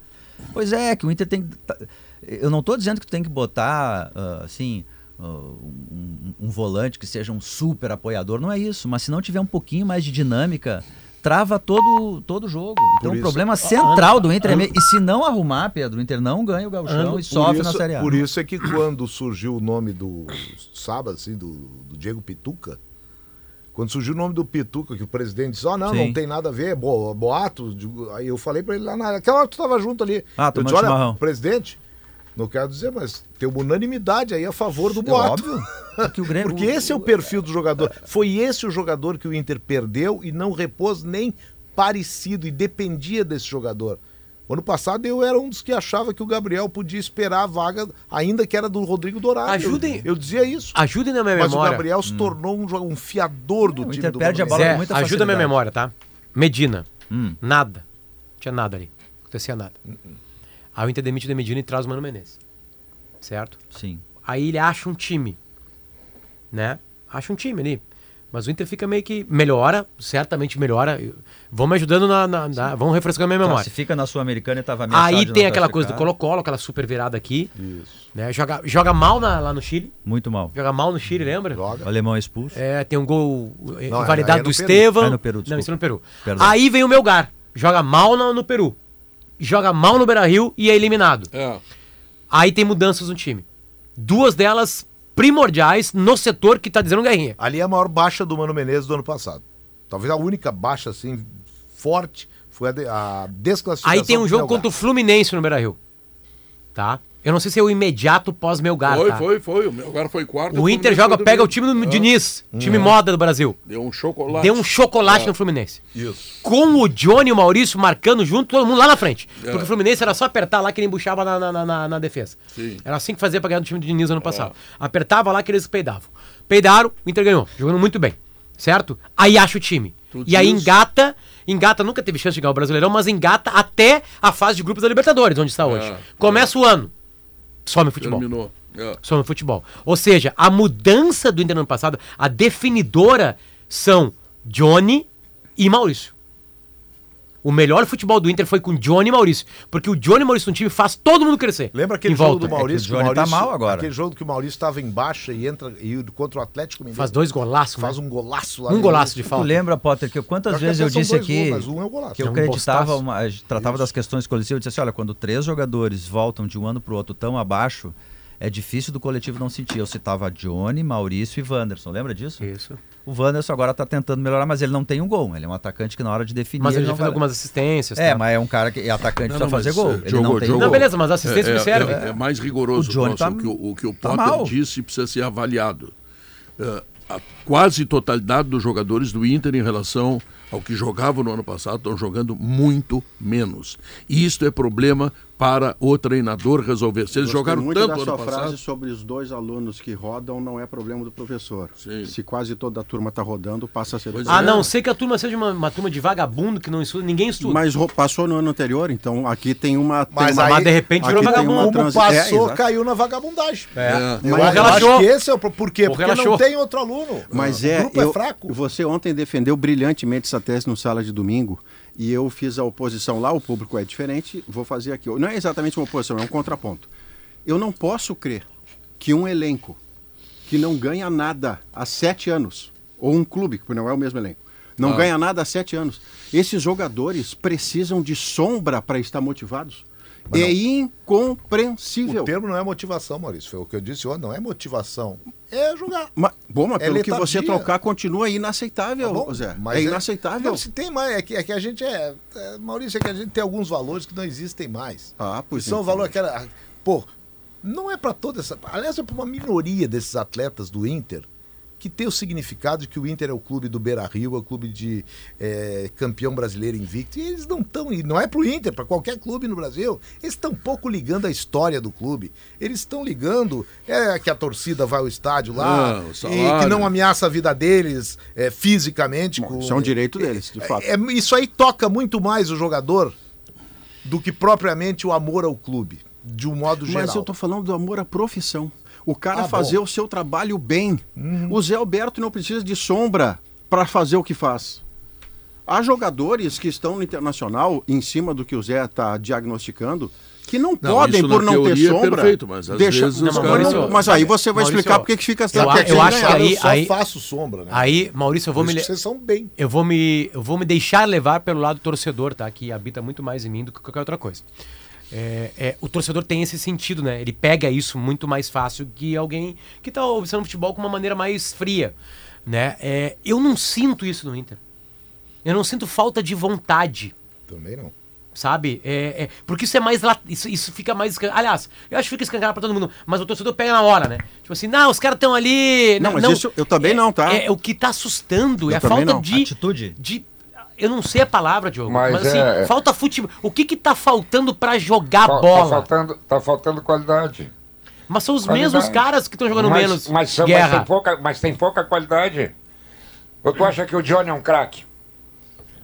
Pois é, que o Inter tem que. tá- Eu não estou dizendo que tu tem que botar ah, assim. ah, um, um volante que seja um super apoiador, não é isso, mas se não tiver um pouquinho mais de dinâmica, trava todo todo o jogo. Então o isso- problema central do Inter é meio, e se não arrumar, Pedro, o Inter não ganha o gauchão e sofre por na isso, Série A. Por isso é que quando surgiu o nome do sábado, assim, do, do Diego Pituca, quando surgiu o nome do Pituca, que o presidente disse, ó, não, Sim. não tem nada a ver, é bo, boato. Aí eu falei pra ele lá naquela hora que tu tava junto ali. Ah, eu disse, olha, chimarrão. presidente, não quero dizer, mas tem uma unanimidade aí a favor do É boato. óbvio. Porque, o Grêmio, Porque esse é o perfil do jogador. Foi esse o jogador que o Inter perdeu e não repôs nem parecido e dependia desse jogador. O ano passado eu era um dos que achava que o Gabriel podia esperar a vaga, ainda que era do Rodrigo Dourado. Ajudem- Eu, eu dizia isso. Ajudem na minha Mas memória. o Gabriel se tornou um, um fiador do O time Inter do perde a bola. Zé, com muita ajuda a minha memória, tá? Medina. Hum. Nada. Não tinha nada ali. Não acontecia nada. Aí o Inter demite o Medina e traz o Mano Menezes. Certo? Sim. Aí ele acha um time. Né? Acha um time ali. Mas o Inter fica meio que. Melhora, certamente melhora. Vão me ajudando na. na, na vão refrescando a minha memória. Classifica na Sul-Americana e tava ameaçado Aí de tem aquela coisa do. Colo-Colo, aquela super virada aqui. Né? Joga, joga mal na- lá no Chile. Muito mal. Joga mal no Chile, lembra? Joga. O alemão é expulso. É, tem um gol Não, invalidado aí é do. Estevão. Ah, no Peru, Não, isso é no Peru. Perdão. Aí vem o Melgar. Joga mal no, no Peru. Joga mal no Beira-Rio e é eliminado. É. Aí tem mudanças no time. Duas delas primordiais no setor que tá dizendo guerrinha. Ali é a maior baixa do Mano Menezes do ano passado. Talvez a única baixa, assim, forte, foi a, de- a desclassificação. Aí tem um jogo contra o Fluminense no Beira-Rio. Tá? Eu não sei se é o imediato pós-Melgar, Foi, tá? foi, foi. O meu agora foi quarto. O Inter joga, pega o time do Ah, Diniz, time moda do Brasil. Deu um chocolate. Deu um chocolate É. no Fluminense. Isso. com o Johnny e o Maurício marcando junto, todo mundo lá na frente. É. Porque o Fluminense era só apertar lá que ele embuchava na, na, na, na defesa. Sim. Era assim que fazia pra ganhar do time do Diniz ano passado. Apertava lá que eles peidavam. Peidaram, o Inter ganhou, jogando muito bem. Certo? Aí acha o time. Tu e aí engata, engata, nunca teve chance de ganhar o Brasileirão, mas engata até a fase de grupos da Libertadores, onde está hoje. É, Começa o ano, some o futebol Terminou. É. sobre o futebol. Ou seja, a mudança do Inter no ano passado, a definidora são Johnny e Maurício. O melhor futebol do Inter foi com Johnny e Maurício. Porque o Johnny e Maurício no time faz todo mundo crescer. Lembra aquele jogo do Maurício? É que o Johnny que Maurício- tá mal agora. Aquele jogo que o Maurício estava em baixa e entra e contra o Atlético Mineiro. Faz dois golaços, Faz né? um golaço lá. Um golaço de início. Tu falta. lembra, Potter, que quantas Acho que vezes eu disse aqui gols, um é um golaço. que eu É um acreditava, uma, tratava das questões coletivas, eu disse assim, olha, quando três jogadores voltam de um ano pro outro tão abaixo, é difícil do coletivo não sentir. Eu citava Johnny, Maurício e Wanderson, lembra disso? Isso. O Wanderson agora tá tentando melhorar, mas ele não tem um gol. Ele é um atacante que na hora de definir... Mas ele já não fez vai- algumas assistências. É, tá? mas é um cara que é atacante Não, não, fazer mas, gol. é, Ele jogou, não tem jogou. Não, beleza, mas a assistência é, me serve. É, é mais rigoroso O Johnny Nossa, tá- o, que o, o que o tá Potter mal. disse precisa ser avaliado. É, a quase totalidade dos jogadores do Inter em relação ao que jogavam no ano passado estão jogando muito menos. E isto é problema para o treinador resolver. Se eles Gostei jogaram muito tanto da ano sua passado, frase sobre os dois alunos que rodam não é problema do professor. Sim. Se quase toda a turma está rodando, passa a ser. Pois A é. não ser que a turma seja uma, uma turma de vagabundo que não estuda, ninguém estuda. Mas passou no ano anterior, então aqui tem uma. tem Mas uma- aí- mas de repente virou vagabundo. Como transi- passou, É, caiu na vagabundagem. É. Eu, Ou eu relaxou. acho que esse é o por quê? Porque relaxou. não tem outro aluno. Mas o é, grupo eu- é fraco. Você ontem defendeu brilhantemente essa tese no sala de domingo e eu fiz a oposição lá. O público é diferente. Vou fazer aqui. Não é exatamente uma oposição, é um contraponto. Eu não posso crer que um elenco que não ganha nada há sete anos ou um clube que não é o mesmo elenco não Ah. ganha nada há sete anos. Esses jogadores precisam de sombra para estar motivados. É incompreensível. O termo não é motivação, Maurício. Foi o que eu disse ontem. Não é motivação. É jogar. Mas, bom, mas É pelo que você trocar, continua inaceitável, Tá bom? Zé. Mas é inaceitável. Não, se tem mais. É que, é que a gente é, é, Maurício, é que a gente tem alguns valores que não existem mais. Ah, pois São então. valores que era. Pô, não é para toda essa. Aliás, é para uma minoria desses atletas do Inter que tem o significado de que o Inter é o clube do Beira Rio, é o clube de é, campeão brasileiro invicto. E eles não estão. E não é para o Inter, para qualquer clube no Brasil. Eles estão pouco ligando a história do clube. Eles estão ligando é, que a torcida vai ao estádio lá Ah, e que não ameaça a vida deles é, fisicamente. Bom, com- isso é um direito deles, de fato. é, é- isso aí toca muito mais o jogador do que propriamente o amor ao clube, de um modo geral. Mas eu tô falando do amor à profissão. O cara Ah, fazer bom. o seu trabalho bem. O Zé Alberto não precisa de sombra para fazer o que faz. Há jogadores que estão no internacional, em cima do que o Zé está diagnosticando, que não, Não, podem, por não ter é sombra. perfeito, mas às vezes os Não, mas Maurício- mas aí você vai Maurício, explicar por que que fica eu porque a- que eu você acho que aí- eu só aí- faço sombra, né? Aí, Maurício, eu vou me. vocês são bem. Eu vou me, eu vou me deixar levar pelo lado torcedor, tá? Que habita muito mais em mim do que qualquer outra coisa. É, é, o torcedor tem esse sentido, né? Ele pega isso muito mais fácil que alguém que tá observando futebol com uma maneira mais fria, né? É, eu não sinto isso no Inter. Eu não sinto falta de vontade, Também não. sabe? É, é, porque isso é mais. lat- Isso, isso fica mais. Aliás, eu acho que fica escancarado pra todo mundo, mas o torcedor pega na hora, né? Tipo assim, não, os caras estão ali. Não, mas isso eu também é- não, tá? É, o que tá assustando Eu é a falta não. de. Atitude. de eu não sei a palavra, Diogo, mas, Mas assim, é- falta futebol. O que que tá faltando pra jogar Tá- bola? Tá faltando, tá faltando qualidade. Mas são os Qualidade. mesmos caras que estão jogando mas, menos mas, são- mas guerra. tem pouca, mas tem pouca qualidade. Ou tu acha que o Johnny é um craque?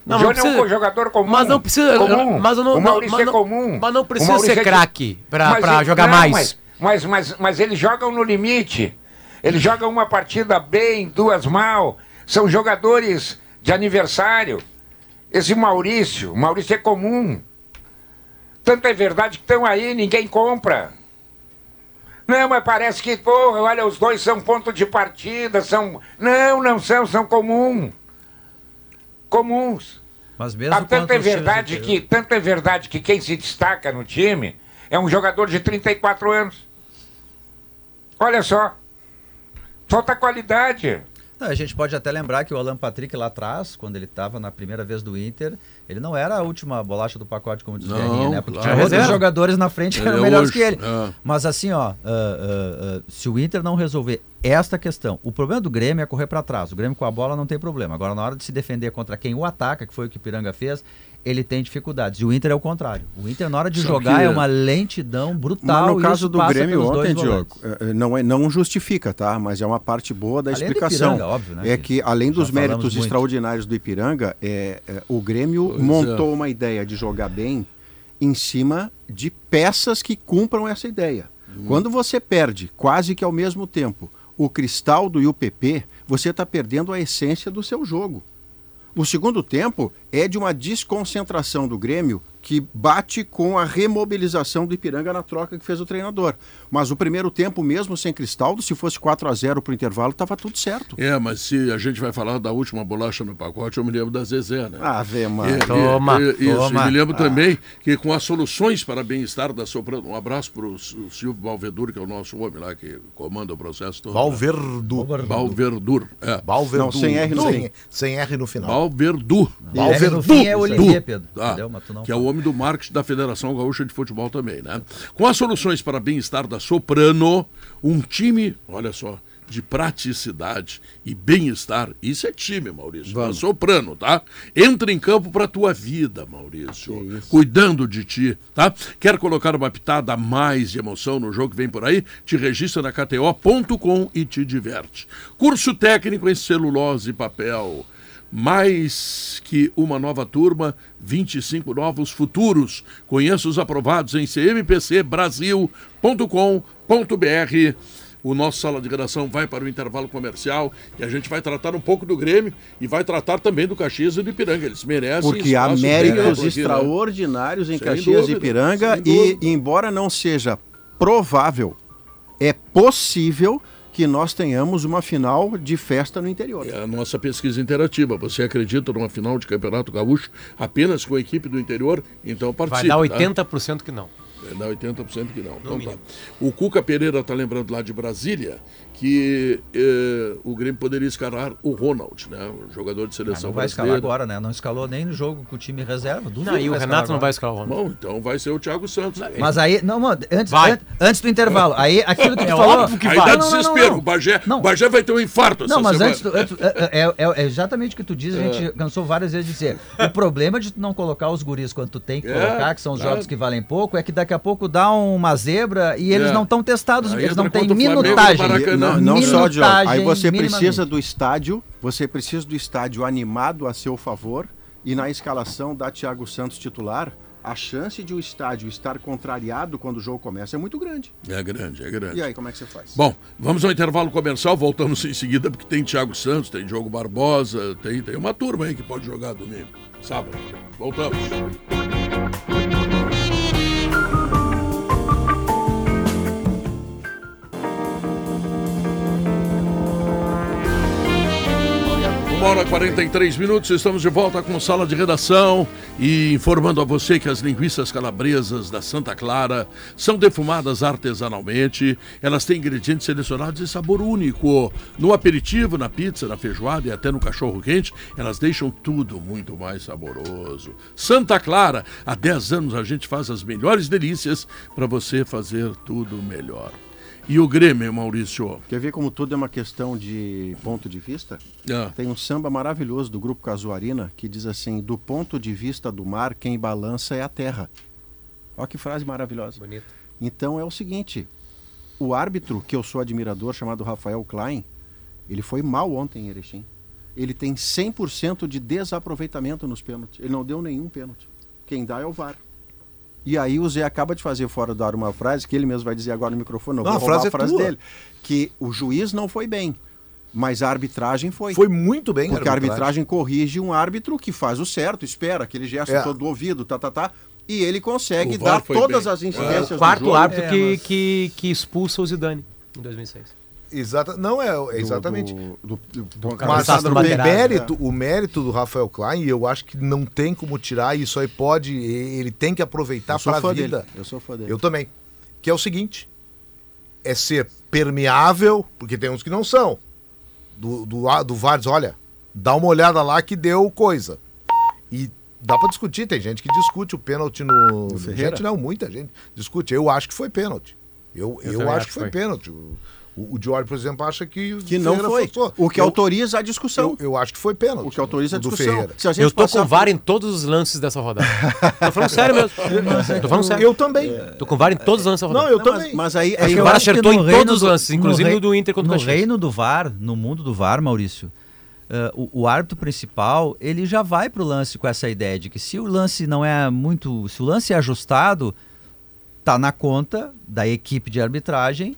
Não, o Johnny é precisa- um jogador comum. Mas não precisa. Comum. Mas não, o Maurício mas é comum. Mas não precisa ser é que- craque Mas ele- jogar não, mais. Mas, mas, mas, mas eles jogam no limite. Eles jogam uma partida bem, duas mal. São jogadores de aniversário. Esse Maurício, Maurício é comum. Tanto é verdade que estão aí, ninguém compra. Não, mas parece que, porra, olha, os dois são ponto de partida, são. Não, não são, são comum. Comuns. Mas mesmo Ah, tanto é verdade que tanto é verdade que quem se destaca no time é um jogador de 34 anos. Olha só. Falta qualidade. Não, a gente pode até lembrar que o Alan Patrick lá atrás, quando ele estava na primeira vez do Inter, ele não era a última bolacha do pacote, como diz o Guerrinha, né? Porque claro. tinha outros jogadores na frente que Ele eram é melhores hoje, que ele. é. Mas assim, ó, ah, ah, ah, se o Inter não resolver esta questão, o problema do Grêmio é correr para trás. O Grêmio com a bola não tem problema. Agora, na hora de se defender contra quem o ataca, que foi o que o Piranga fez, ele tem dificuldades. E o Inter é o contrário. O Inter, na hora de Só jogar, que- é uma lentidão brutal. Mas no caso do Grêmio ontem. Diogo, eh, não, é, não justifica, tá? Mas é uma parte boa da Além do explicação. Ipiranga, óbvio, né, É que além dos méritos muito. extraordinários do Ipiranga, é, é, o Grêmio Pois montou é. uma ideia de jogar bem em cima de peças que cumpram essa ideia. Hum. Quando você perde, quase que ao mesmo tempo, o Cristaldo e o PP, você está perdendo a essência do seu jogo. O segundo tempo é de uma desconcentração do Grêmio que bate com a remobilização do Ipiranga na troca que fez o treinador. Mas o primeiro tempo, mesmo sem Cristaldo, se fosse 4 a 0 para o intervalo, estava tudo certo. É, mas se a gente vai falar da última bolacha no pacote, eu me lembro da Zezé, né? Ah, vê, mano. E- Toma, e- e- Isso, toma. e me lembro também que com as soluções para bem-estar da Soprano, um abraço para o Silvio Balvedur, que é o nosso homem lá que comanda o processo todo. Valverdu. Balverdur, é. Valverdu. Não, sem R no sem, sem R no final. Balverdu. R no fim é Olivier, Pedro. Tá, Entendeu? Mas tu não que é o homem do marketing da Federação Gaúcha de Futebol também, né? Com as soluções para bem-estar da Soprano, um time, olha só, de praticidade e bem-estar. Isso é time, Maurício. Da Soprano, tá? Entra em campo para tua vida, Maurício. Cuidando de ti, tá? Quer colocar uma pitada a mais de emoção no jogo que vem por aí? Te registra na KTO.com e te diverte. Curso técnico em celulose e papel. Mais que uma nova turma, 25 novos futuros. Conheça os aprovados em cmpcbrasil.com.br. O nosso sala de redação vai para o intervalo comercial e a gente vai tratar um pouco do Grêmio e vai tratar também do Caxias e do Ipiranga. Eles merecem Porque há méritos né? extraordinários em Sem Caxias dúvida, e Ipiranga e, embora não seja provável, é possível que nós tenhamos uma final de festa no interior. É a nossa pesquisa interativa. Você acredita numa final de Campeonato Gaúcho apenas com a equipe do interior? Então participe. Vai dar tá? 80% que não. É, Dá 80% que não. Então, tá. O Cuca Pereira está lembrando lá de Brasília que eh, o Grêmio poderia escalar o Ronald, né? O jogador de Ah, seleção não vai escalar agora, né? Não escalou nem no jogo com o time reserva. duvido Não, e o Renato não vai escalar o Ronaldo. Bom, então vai ser o Thiago Santos. Mas aí, não, mano, antes, an- antes do intervalo, aí aquilo que tu É falou. óbvio que Aí vai. dá Não, não, não, desespero. não. O Bagé, Não. o Bagé vai ter um infarto Não, mas semana. antes, do- antes é, é- é exatamente o que tu diz, a gente cansou várias vezes de dizer. O problema de tu não colocar os guris quando tu tem que É, colocar, que são os jogos que valem pouco, é que daqui a pouco dá uma zebra e eles É. não estão testados, Aí eles não têm minutagem. Não, não só, Diogo. Aí você precisa do estádio, você precisa do estádio animado a seu favor e na escalação da Thiago Santos titular, a chance de o estádio estar contrariado quando o jogo começa é muito grande. É grande, é grande. E aí, como é que você faz? Bom, vamos ao intervalo comercial, voltamos em seguida, porque tem Thiago Santos, tem Diogo Barbosa, tem, tem uma turma aí que pode jogar domingo, sábado. Voltamos. Uma hora e 43 minutos, estamos de volta com sala de redação e informando a você que as linguiças calabresas da Santa Clara são defumadas artesanalmente. Elas têm ingredientes selecionados e sabor único. No aperitivo, na pizza, na feijoada e até no cachorro quente, elas deixam tudo muito mais saboroso. Santa Clara, há 10 anos a gente faz as melhores delícias para você fazer tudo melhor. E o Grêmio, Maurício? Quer ver como tudo é uma questão de ponto de vista? Ah, Tem um samba maravilhoso do grupo Casuarina que diz assim: do ponto de vista do mar, quem balança é a terra. Olha que frase maravilhosa. Bonito. Então é o seguinte: o árbitro, que eu sou admirador, chamado Rafael Klein, ele foi mal ontem em Erechim. Ele tem 100% de desaproveitamento nos pênaltis. Ele não deu nenhum pênalti. Quem dá é o VAR. E aí o Zé acaba de fazer fora do ar uma frase que ele mesmo vai dizer agora no microfone, não, Não, vou a frase a é frase tua. dele, que o juiz não foi bem, mas a arbitragem foi. Foi muito bem Porque a arbitragem corrige um árbitro que faz o certo, espera aquele gesto É. todo do ouvido, tá, tá, tá, e ele consegue O dar todas bem. as É incidências o do quarto jogo. árbitro É, que, mas- que, que expulsa o Zidane em 2006. Exata, não é, é exatamente. Do, do, do, do, Mas o no mérito, o mérito do Rafael Klein, eu acho que não tem como tirar, isso aí pode, ele tem que aproveitar Eu para a vida. dele. Eu sou fã dele. Eu também. Que é o seguinte: é ser permeável, porque tem uns que não são. Do, do, do VAR diz, olha, dá uma olhada lá que deu coisa. E dá pra discutir, tem gente que discute o pênalti no. Ferreira? gente não, muita gente discute. Eu acho que foi pênalti. Eu, eu, também acho que foi foi. pênalti. O, o, o Diori, por exemplo, acha que. Que não Ferreira foi. forçou. O que eu, autoriza a discussão. eu, eu acho que foi pênalti. o que autoriza a o do discussão. Ferreira. Se a gente Eu tô passar com VAR em todos os lances dessa rodada. tô falando sério mesmo. Tô falando sério. Eu também. Tô com VAR em todos os lances dessa Não, rodada. eu Não, mas, também. mas aí, Acho aí que o eu VAR acertou em todos os lances, inclusive rei- no do Inter contra o No Caxias. reino do VAR, no mundo do VAR, Maurício, eh, o, o árbitro principal, ele já vai pro lance com essa ideia de que se o lance não é muito... Se o lance é ajustado, tá na conta da equipe de arbitragem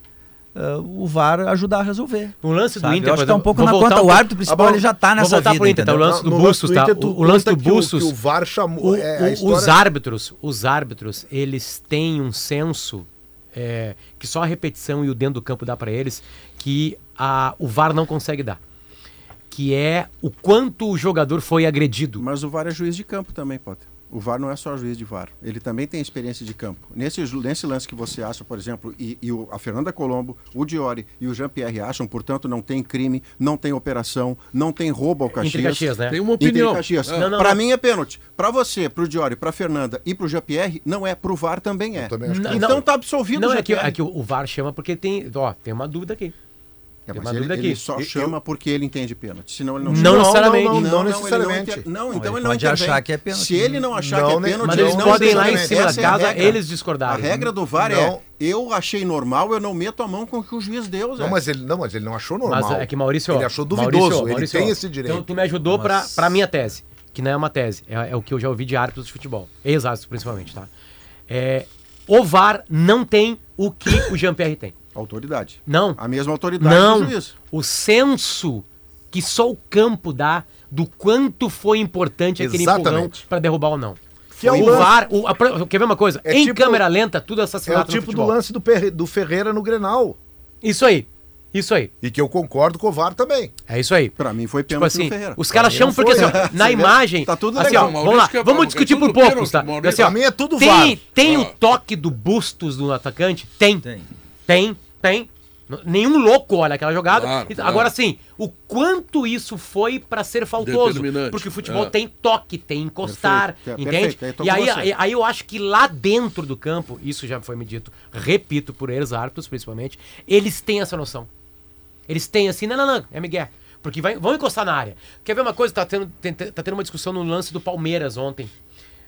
eh, o VAR ajudar a resolver. O lance do Sabe? Inter, Eu acho que tá um pouco na conta. um O árbitro principal Ah, bom, ele já tá vou nessa voltar vida, pro Inter, tá? O lance do Bustos, tá? O, o lance do o- Bustos... Que o VAR chamou. O- é, a o- história- Os árbitros, os árbitros, eles têm um senso é, que só a repetição e o dentro do campo dá para eles, que a, o VAR não consegue dar. Que é o quanto o jogador foi agredido. Mas o VAR é juiz de campo também, Potter. O VAR não é só juiz de VAR. Ele também tem experiência de campo. Nesse, nesse lance que você acha, por exemplo, e, e o- a Fernanda Colombo, o Diori e o Jean-Pierre acham, portanto, não tem crime, não tem operação, não tem roubo ao Caxias. Entre Caxias, né? Tem uma opinião. Caxias. Não, não, pra não. mim é pênalti. Pra você, pro Diori, pra Fernanda e pro Jean-Pierre, não é. Pro VAR também é. também acho que Não, então não. tá absolvido Não, o é que, é que o o VAR chama porque tem. Ó, tem uma dúvida aqui. É, mas ele, ele só Eu- chama porque ele entende pênalti. Senão ele não Não chama. necessariamente. não, não ele necessariamente. inter- Não, Não, então ele ele não pode intervém. achar que é pênalti. Se ele não achar Não, que é né? pênalti, Mas ele eles não podem ir lá em cima da é a casa, regra. eles A discordarem. regra do VAR Não. é: eu achei normal, eu não meto a mão com o que o juiz deu, Zé. Não, mas ele não, mas ele não achou normal. Mas é que Maurício. Ele achou duvidoso. Maurício, ele Maurício, tem esse direito. Então tu me ajudou pra, Mas- pra minha tese, que não é uma tese, é, é o que eu já ouvi de árbitros de futebol, ex-árbitros principalmente, tá? É, o VAR não tem o que o Jean-Pierre tem. Autoridade. Não. A mesma autoridade Não. do juiz. O senso que só o campo dá do quanto foi importante aquele empurrão Exatamente. pra derrubar ou não. Que é o o VAR, o, a quer ver uma coisa? É em tipo- câmera lenta, tudo É o assassinato no tipo do lance do, Perre- do Ferreira no Grenal. Isso aí. Isso aí. E que eu concordo com o VAR também. É isso aí. Pra mim foi Tipo pênalti assim, no Ferreira. os caras chamam porque assim, ó, na imagem. Tá tudo assim, legal. ó, Maurício vamos lá, é- vamos é discutir tudo por poucos, tá? Maurício. Assim, ó, Pra mim é tudo tem, VAR. Tem Ah. o toque do Bustos do atacante? Tem. Tem. Tem, tem. Nenhum louco olha aquela jogada. Claro, E- claro. Agora sim, o quanto isso foi pra ser faltoso? Porque o futebol É. tem toque, tem encostar, Perfeito, é, entende? perfeito, e aí, aí, aí eu acho que lá dentro do campo, isso já foi me dito, repito por eles, árbitros principalmente, eles têm essa noção. Eles têm assim, não, não, não, é Miguel. Porque vai, vão encostar na área. Quer ver uma coisa? Tá tendo, tem- tá tendo uma discussão no lance do Palmeiras ontem.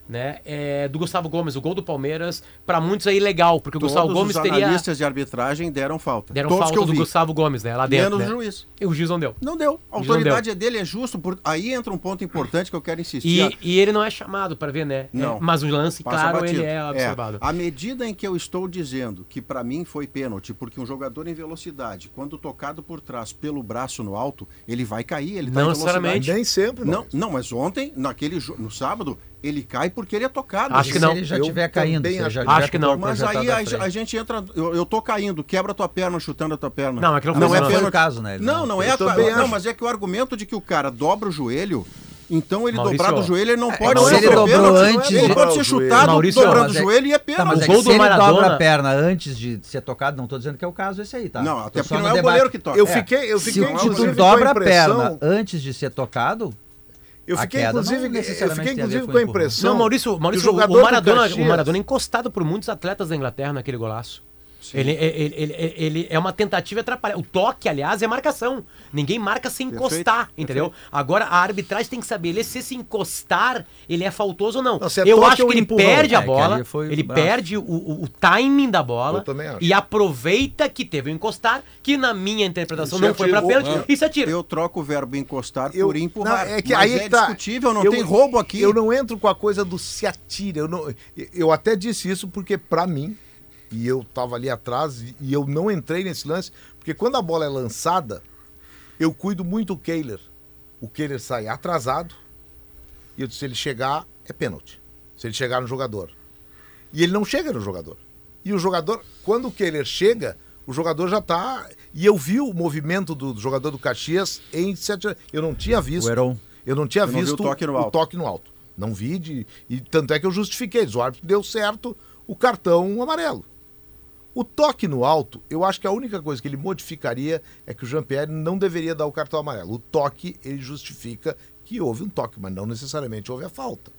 Né, é, do Gustavo Gomes, o gol do Palmeiras, pra muitos aí legal, porque o Todos Gustavo Gomes os teria analistas de arbitragem deram falta. deram Todos falta que eu do vi. Gustavo Gomes, né, lá dentro, Menos né? o juiz. E o juiz não deu. Não deu. A não autoridade é dele, é justo. Por... Aí entra um ponto importante que eu quero insistir. E, e ele não é chamado pra ver, né? Não. É, mas o lance, Passa claro, batido. ele é observado. À medida em que eu estou dizendo que para mim foi pênalti, porque um jogador em velocidade, quando tocado por trás pelo braço no alto, ele vai cair, ele tá Não em velocidade. necessariamente. Nem sempre. Não, Maurício. não, mas ontem, naquele no sábado, ele cai porque ele é tocado. Acho que se não. ele já estiver caindo, se acho- já acho que não. Mas projetado aí a, a gente entra. Eu, eu tô caindo, quebra tua perna, chutando a tua perna. Não, aquilo não foi- é não pênalti. caso, né? Ele Não, não- não é a, Não, mas é que o argumento de que o cara dobra o joelho. Então ele Maurício, dobrado o joelho, ele não pode mas ser ele dobrou pênalti. antes Ele de- pode ser Dobrar o joelho. chutado Maurício, dobrando mas o é- joelho e é Tá, pênalti. mas O é gol que do se ele Maradona- dobra a perna antes de ser tocado, não tô dizendo que é o caso esse aí, tá? Não, até porque não é o debate. goleiro que toca. Eu É. fiquei, eu Se, fiquei o- se tu dobra a impressão- perna antes de ser tocado, Eu fiquei, queda inclusive, eu fiquei, inclusive com a impressão. Não, Maurício, Maurício que o o, Maradona, Caxias- o Maradona é encostado por muitos atletas da Inglaterra naquele golaço. Ele, ele, ele, ele- ele é uma tentativa de atrapalhar. O toque, aliás, é marcação. Ninguém marca sem encostar, Perfeito, entendeu? Agora, a arbitragem tem que saber ele se se encostar, ele é faltoso ou não. Não, é Eu acho que ele empurrão. perde a É, bola, o ele braço. perde o, o, o timing da bola Eu também acho. e aproveita que teve o encostar, que na minha interpretação se não foi pra atirou, pênalti, né? e se atira. Eu troco o verbo encostar Eu- por empurrar. Não, é que mas aí é tá. discutível, não Eu- tem roubo aqui. Eu não entro com a coisa do se atira. Eu, não, eu até disse isso porque, pra mim, e eu tava ali atrás e, eu não entrei nesse lance, porque quando a bola é lançada, eu cuido muito do Kehler. O Kehler sai atrasado e eu disse: se ele chegar, é pênalti. Se ele chegar no jogador. E ele não chega no jogador. E o jogador, quando o Kehler chega, o jogador já tá. E eu vi o movimento do jogador do Caxias em se atirar. Eu não tinha visto. O Heron. Eu não tinha Eu não vi visto o toque no alto. toque no alto. Não vi de. E tanto é que eu justifiquei. O árbitro deu certo o cartão amarelo. O toque no alto, eu acho que a única coisa que ele modificaria é que o Jean-Pierre não deveria dar o cartão amarelo. O toque, ele justifica que houve um toque, mas não necessariamente houve a falta.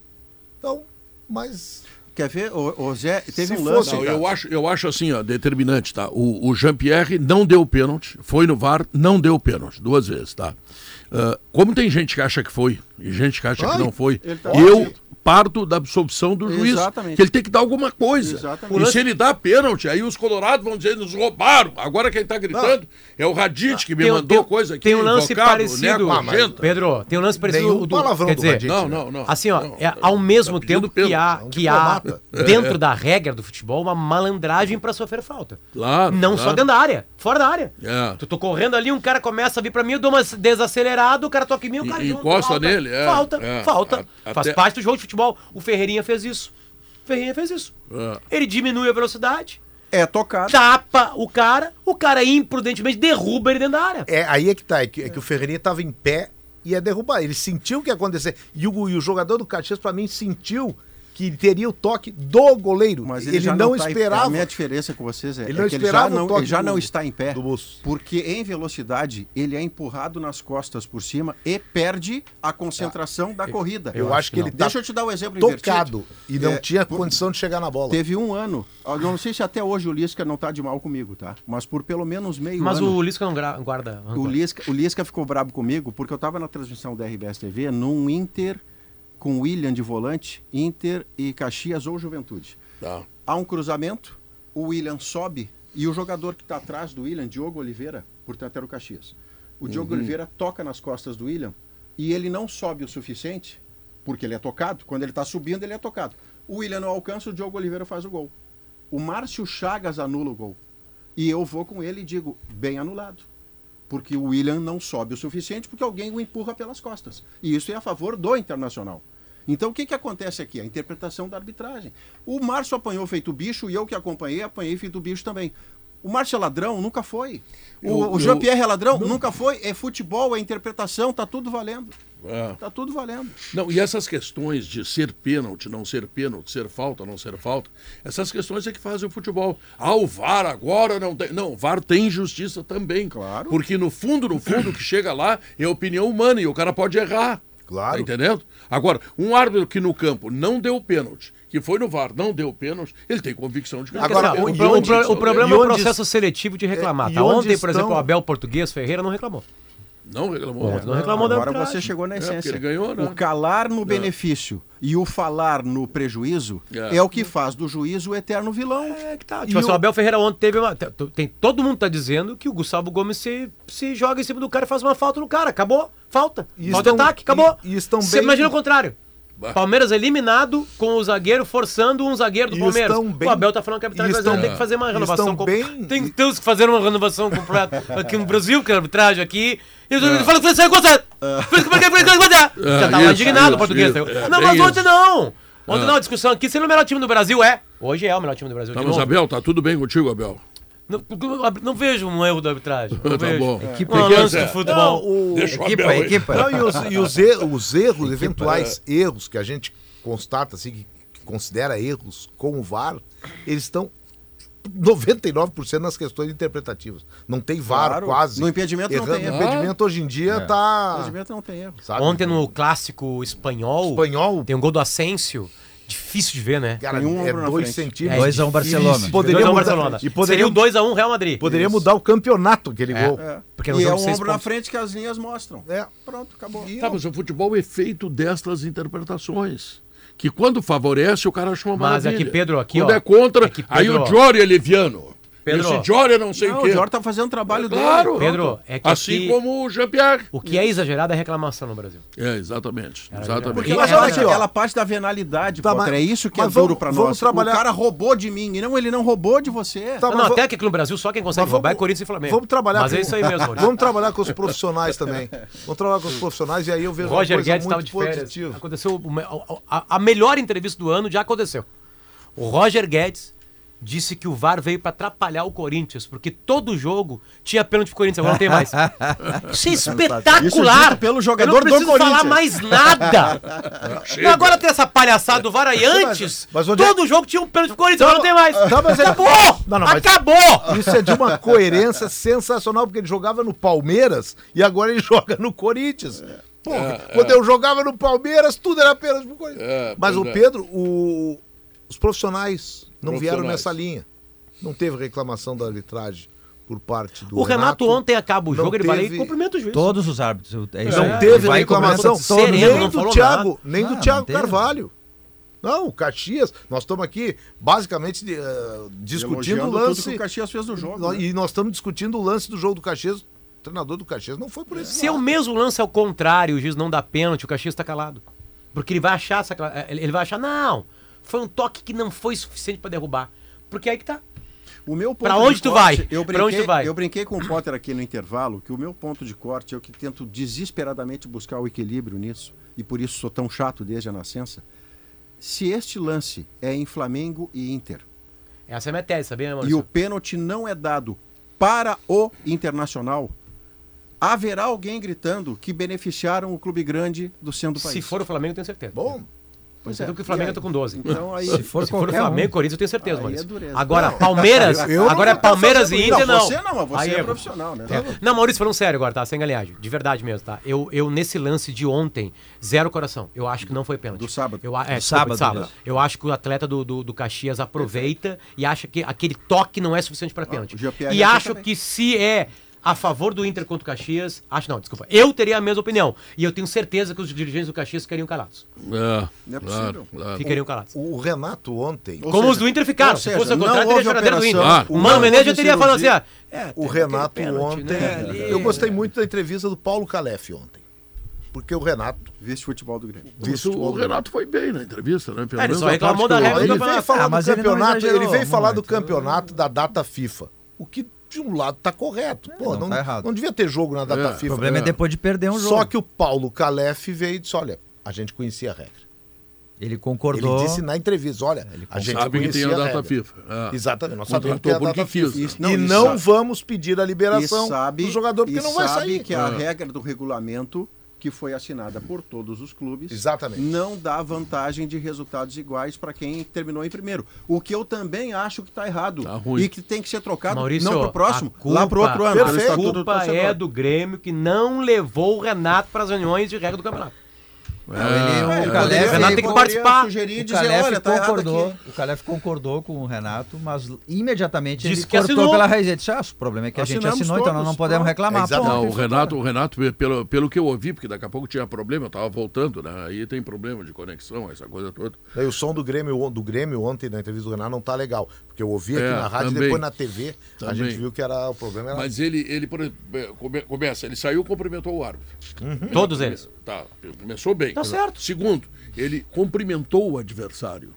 Então, mas. Quer ver? O, o Zé teve Se um lance. Não, eu acho, eu acho assim, ó, determinante, tá? O, o Jean-Pierre não deu pênalti, foi no VAR, não deu pênalti, duas vezes, tá? Ah, como tem gente que acha que foi e gente que acha que Ai, não foi, tá eu parto da absolvição do juiz. Exatamente. Que ele tem que dar alguma coisa. Exatamente. E se ele dá pênalti, aí os colorados vão dizer, nos roubaram. Agora quem tá gritando é o Radit que me Tem- mandou tem- coisa aqui. tem um lance invocado, parecido. Neco Ah, mas-. Pedro, tem um lance parecido Nenhum do, palavrão quer do dizer. Não, não, não. Assim, ó, Não, é, ao mesmo tá tempo que há, pênalti, é um que há dentro da regra do futebol uma malandragem pra sofrer falta. Claro, Não claro. só dentro da área, fora da área. É. Tu tô correndo ali, um cara começa a vir pra mim, eu dou uma desacelerada, o cara toca em mim, o cara e junto, encosta falta, nele, é, falta, é. falta. A- Faz até- parte do jogo de futebol. O Ferreirinha fez isso. O Ferreirinha fez isso. É. Ele diminui a velocidade, É tocado. tapa o cara, o cara imprudentemente derruba ele dentro da área. É, aí é que tá, é que, é que o Ferreirinha estava em pé e ia derrubar. Ele sentiu o que ia acontecer. E o, e o jogador do Caxias, pra mim, sentiu que teria o toque do goleiro. Mas ele, ele já não, tá esperava. A minha diferença com vocês é, Ele é não que ele já o não, toque ele já do- não está em pé. Porque em velocidade ele é empurrado nas costas por cima e perde a concentração da corrida. Eu acho que ele tá Deixa eu te dar um exemplo tocado invertido. e não É, tinha por- condição de chegar na bola. Teve um ano, eu não sei se até hoje o Lisca não tá de mal comigo, tá? Mas por pelo menos meio Mas ano. o Lisca não guarda. O Lisca, o Lisca ficou brabo comigo porque eu estava na transmissão da RBS TV num Inter com William de volante, Inter e Caxias ou Juventude. Tá. Há um cruzamento, o William sobe e o jogador que está atrás do William, Diogo Oliveira, portanto era o Caxias. O Diogo Oliveira toca nas costas do William e ele não sobe o suficiente, porque ele é tocado. Quando ele está subindo, ele é tocado. O William não alcança, o Diogo Oliveira faz o gol. O Márcio Chagas anula o gol. E eu vou com ele e digo, bem anulado. Porque o William não sobe o suficiente porque alguém o empurra pelas costas. E isso é a favor do Internacional. Então o que, que acontece aqui? A interpretação da arbitragem. O Márcio apanhou feito bicho e eu que acompanhei, apanhei feito bicho também. O Márcio é ladrão? Nunca foi. O, o Jean-Pierre é ladrão? Nunca foi. É futebol, é interpretação, tá tudo valendo. É. Tá tudo valendo. Não, e essas questões de ser pênalti, não ser pênalti, ser falta, não ser falta, essas questões é que fazem o futebol. Ah, o VAR agora não tem. Não, o VAR tem justiça também. Claro. Porque no fundo, no fundo, o que chega lá é opinião humana e o cara pode errar. Claro. Tá entendendo? Agora, um árbitro que no campo não deu pênalti, que foi no VAR, não deu pênalti, ele tem convicção de que Agora, o, o- pro- e o onde- o problema é o onde- processo seletivo de reclamar. é, tá? onde Ontem, por exemplo, estão- o Abel Português Ferreira não reclamou. Não reclamou. Ontem não reclamou da Agora arbitragem. você chegou na É, essência. ele ganhou, né? O calar no benefício e o falar no prejuízo É. é. o que faz do juiz o eterno vilão. É que tá. Tipo assim, o- o Abel Ferreira ontem teve uma. Tem, todo mundo tá dizendo que o Gustavo Gomes se, se joga em cima do cara e faz uma falta no cara. Acabou. Falta. E falta de estão- ataque, acabou. e- e estão Você bem- imagina o contrário. Palmeiras eliminado com o zagueiro forçando um zagueiro do E Palmeiras. bem- o Abel tá falando que a arbitragem e brasileira estão- tem que fazer uma renovação completa. bem- Tem, temos que fazer uma renovação completa aqui no Brasil, que a arbitragem aqui. E ele fala que você é gostado. Já tava isso, indignado o português. É, não, mas ontem não. Ontem não, a discussão aqui, se é o melhor time do Brasil, é. Hoje é o melhor time do Brasil. Tá, de mas. Abel, tá tudo bem contigo, Abel? Não, não vejo um erro da arbitragem. Não Tá vejo. bom. Equipe, Um Pequeno, lance Zé. de futebol. o- Deixa equipa, equipa. Não, e os, e os erros, os erros eventuais erros que a gente constata, assim, que, que considera erros com o VAR, eles estão 99% nas questões interpretativas. Não tem VAR Claro. quase. No impedimento não Errando- tem erro. impedimento hoje em dia É. tá. Impedimento não tem erro. sabe? Ontem no clássico espanhol, espanhol, tem um gol do Asensio. Difícil de ver, né? cara, um é ombro na dois frente. centímetros. 2 a 1 Barcelona. E poderia 2 a 1 mudar, Barcelona. e poderia, Seria o 2x1 Real Madrid. poderia Isso. mudar o campeonato aquele É. gol. É. Porque no e é seis ombro na pontos. frente que as linhas mostram. É. Pronto, acabou. E Tá, mas o futebol é feito destas interpretações. Que quando favorece, o cara acha uma Mas maravilha. aqui, Pedro, aqui, Quando ó. é contra, Aqui, aí Pedro, o. Jory é leviano. Pedro, Esse Jory não sei Não, o o quê. Jorge tá fazendo o trabalho É dele. claro. Pedro, é que assim aqui- como o Jean-Pierre. O que é exagerado é reclamação no Brasil. É, exatamente. Era exatamente. Porque ela é, faz aqui, ó. aquela parte da venalidade, Tá, Potter. mas- é isso que é mas duro vamos nós. trabalhar- O cara roubou de mim. E não, ele não roubou de você. Tá, não, mas até que aqui no Brasil só quem consegue Mas roubar é Corinthians e Flamengo. Vamos trabalhar Mas com, é isso aí mesmo. Vamos trabalhar com os profissionais também. Vamos trabalhar com os profissionais e aí eu vejo O Roger uma coisa Guedes estava muito de férias. Aconteceu a melhor entrevista do ano já aconteceu. O Roger Guedes disse que o VAR veio para atrapalhar o Corinthians, porque todo jogo tinha pênalti pro Corinthians, agora não tem mais. Isso é espetacular. Isso pelo jogador Eu do não preciso falar Corinthians. mais nada. Chega. agora tem essa palhaçada do VAR aí. Antes, mas onde é- todo jogo tinha um pênalti pro Corinthians, agora não tem mais. Tá, mas é- Acabou! Não, não, mas- Acabou! Isso é de uma coerência sensacional, porque ele jogava no Palmeiras e agora ele joga no Corinthians. Porra, quando eu jogava no Palmeiras, tudo era apenas pro Corinthians. É, Mas o é. Pedro, o- os profissionais não vieram nessa linha. Não teve reclamação da arbitragem por parte do O Renato, ontem acaba o não jogo, ele vai lá e teve- cumprimenta o juiz. Todos os árbitros. É isso Não aí. teve Ele vai reclamação. Sereno, nem não do Thiago, nem Ah, do não Thiago teve. Carvalho. Não, o Caxias, nós estamos aqui basicamente eh, discutindo o lance. tudo que o Caxias fez no jogo. né? E nós estamos discutindo o lance do jogo do Caxias. O treinador do Caxias não foi por esse Se é o lado. mesmo lance ao contrário, o juiz não dá pênalti, o Caxias tá calado. Porque ele vai achar, ele ele vai achar, não, foi um toque que não foi suficiente pra derrubar. Porque aí que tá. O meu ponto Pra onde de tu corte, vai? Eu Pra brinquei, onde tu vai? Eu brinquei com o Potter aqui no intervalo que o meu ponto de corte é o que tento desesperadamente buscar o equilíbrio nisso, e por isso sou tão chato desde a nascença. Se este lance é em Flamengo e Inter, Essa é a minha tese, sabia, e Maurício? o pênalti não é dado para o Internacional, haverá alguém gritando que beneficiaram o clube grande do centro do país. Se for o Flamengo, eu tenho certeza. Bom, Pois Então que o Flamengo E tá com 12. Então aí, Se for Se for o qualquer um. Flamengo, Corinthians, eu tenho certeza, Aí Maurício. é. Agora, Palmeiras, agora é Palmeiras e Inter, não. Você não, você Aí é profissional, né? É. Não, Maurício, falando sério agora, tá? Sem galinhagem. De verdade mesmo, tá? Eu, eu, nesse lance de ontem, zero coração. Eu acho que não foi pênalti. Do sábado. Eu, é, Do sábado, né? Eu acho que o atleta do, do, do Caxias aproveita e acha que aquele toque não é suficiente pra pênalti. E acho também. que se é a favor do Inter contra o Caxias, acho não, desculpa. Eu teria a mesma opinião. E eu tenho certeza que os dirigentes do Caxias ficariam calados. É, Não é claro, possível. claro. Ficariam calados. o Renato ontem. Ou Como seja, os do Inter ficaram. ou Se seja, fosse não contrário, teria choradeira do Inter. operação, o Mano Menezes já teria falado assim, ó. é, O Renato pênalti, ontem. né, ali. Eu gostei muito da entrevista do Paulo Calef ontem. Porque o Renato. Vice-futebol do Grêmio. Mas o, o Renato foi bem na entrevista, né? Pelo É, ele só reclamou da regra do Ele campeonato. veio falar Ah, do ele campeonato. Ele, veio falar do campeonato da data FIFA. O que de um lado tá correto. Pô, não não, tá errado. não devia ter jogo na data É, O FIFA. problema é depois de perder um jogo. Só que o Paulo Calef veio e disse: olha, a gente conhecia a regra. Ele concordou. Ele disse na entrevista: olha, a gente Sabe que tem conhecia a a data regra. FIFA. É. Exatamente, nós sabemos que é a data. FIFA. Isso- não, e não sabe- vamos pedir a liberação sabe, do jogador porque não vai sabe sair. que a É. regra do regulamento que foi assinada por todos os clubes Exatamente. não dá vantagem de resultados iguais para quem terminou em primeiro. O que eu também acho que está errado Tá ruim. e que tem que ser trocado Maurício, não para o próximo, culpa, lá para outro ano. A do culpa Torcedor. é do Grêmio que não levou o Renato para as reuniões de regra do campeonato. O é, Calef, o Renato ele- tem que participar. Sugerir O dizer, Calef, olha, tá concordou, aqui. o Calef concordou com o Renato, mas imediatamente Disse ele que cortou assinou. pela raiz. Ele disse, ah, o problema é que a gente Assinamos assinou, então nós todos, não podemos reclamar. É. Não, o Renato, o Renato, pelo, pelo que eu ouvi, porque daqui a pouco tinha problema, eu tava voltando, né? Aí tem problema de conexão, essa coisa toda. Daí o som do Grêmio, do Grêmio ontem na entrevista do Renato não tá legal. Porque eu ouvi aqui É, na rádio e também. depois na TV a Também. gente viu que era, o problema era. Mas ele, ele por exemplo, é, come- começa, ele saiu e cumprimentou o árbitro. Todos eles. Tá, começou bem. Tá certo. Segundo, ele cumprimentou o adversário.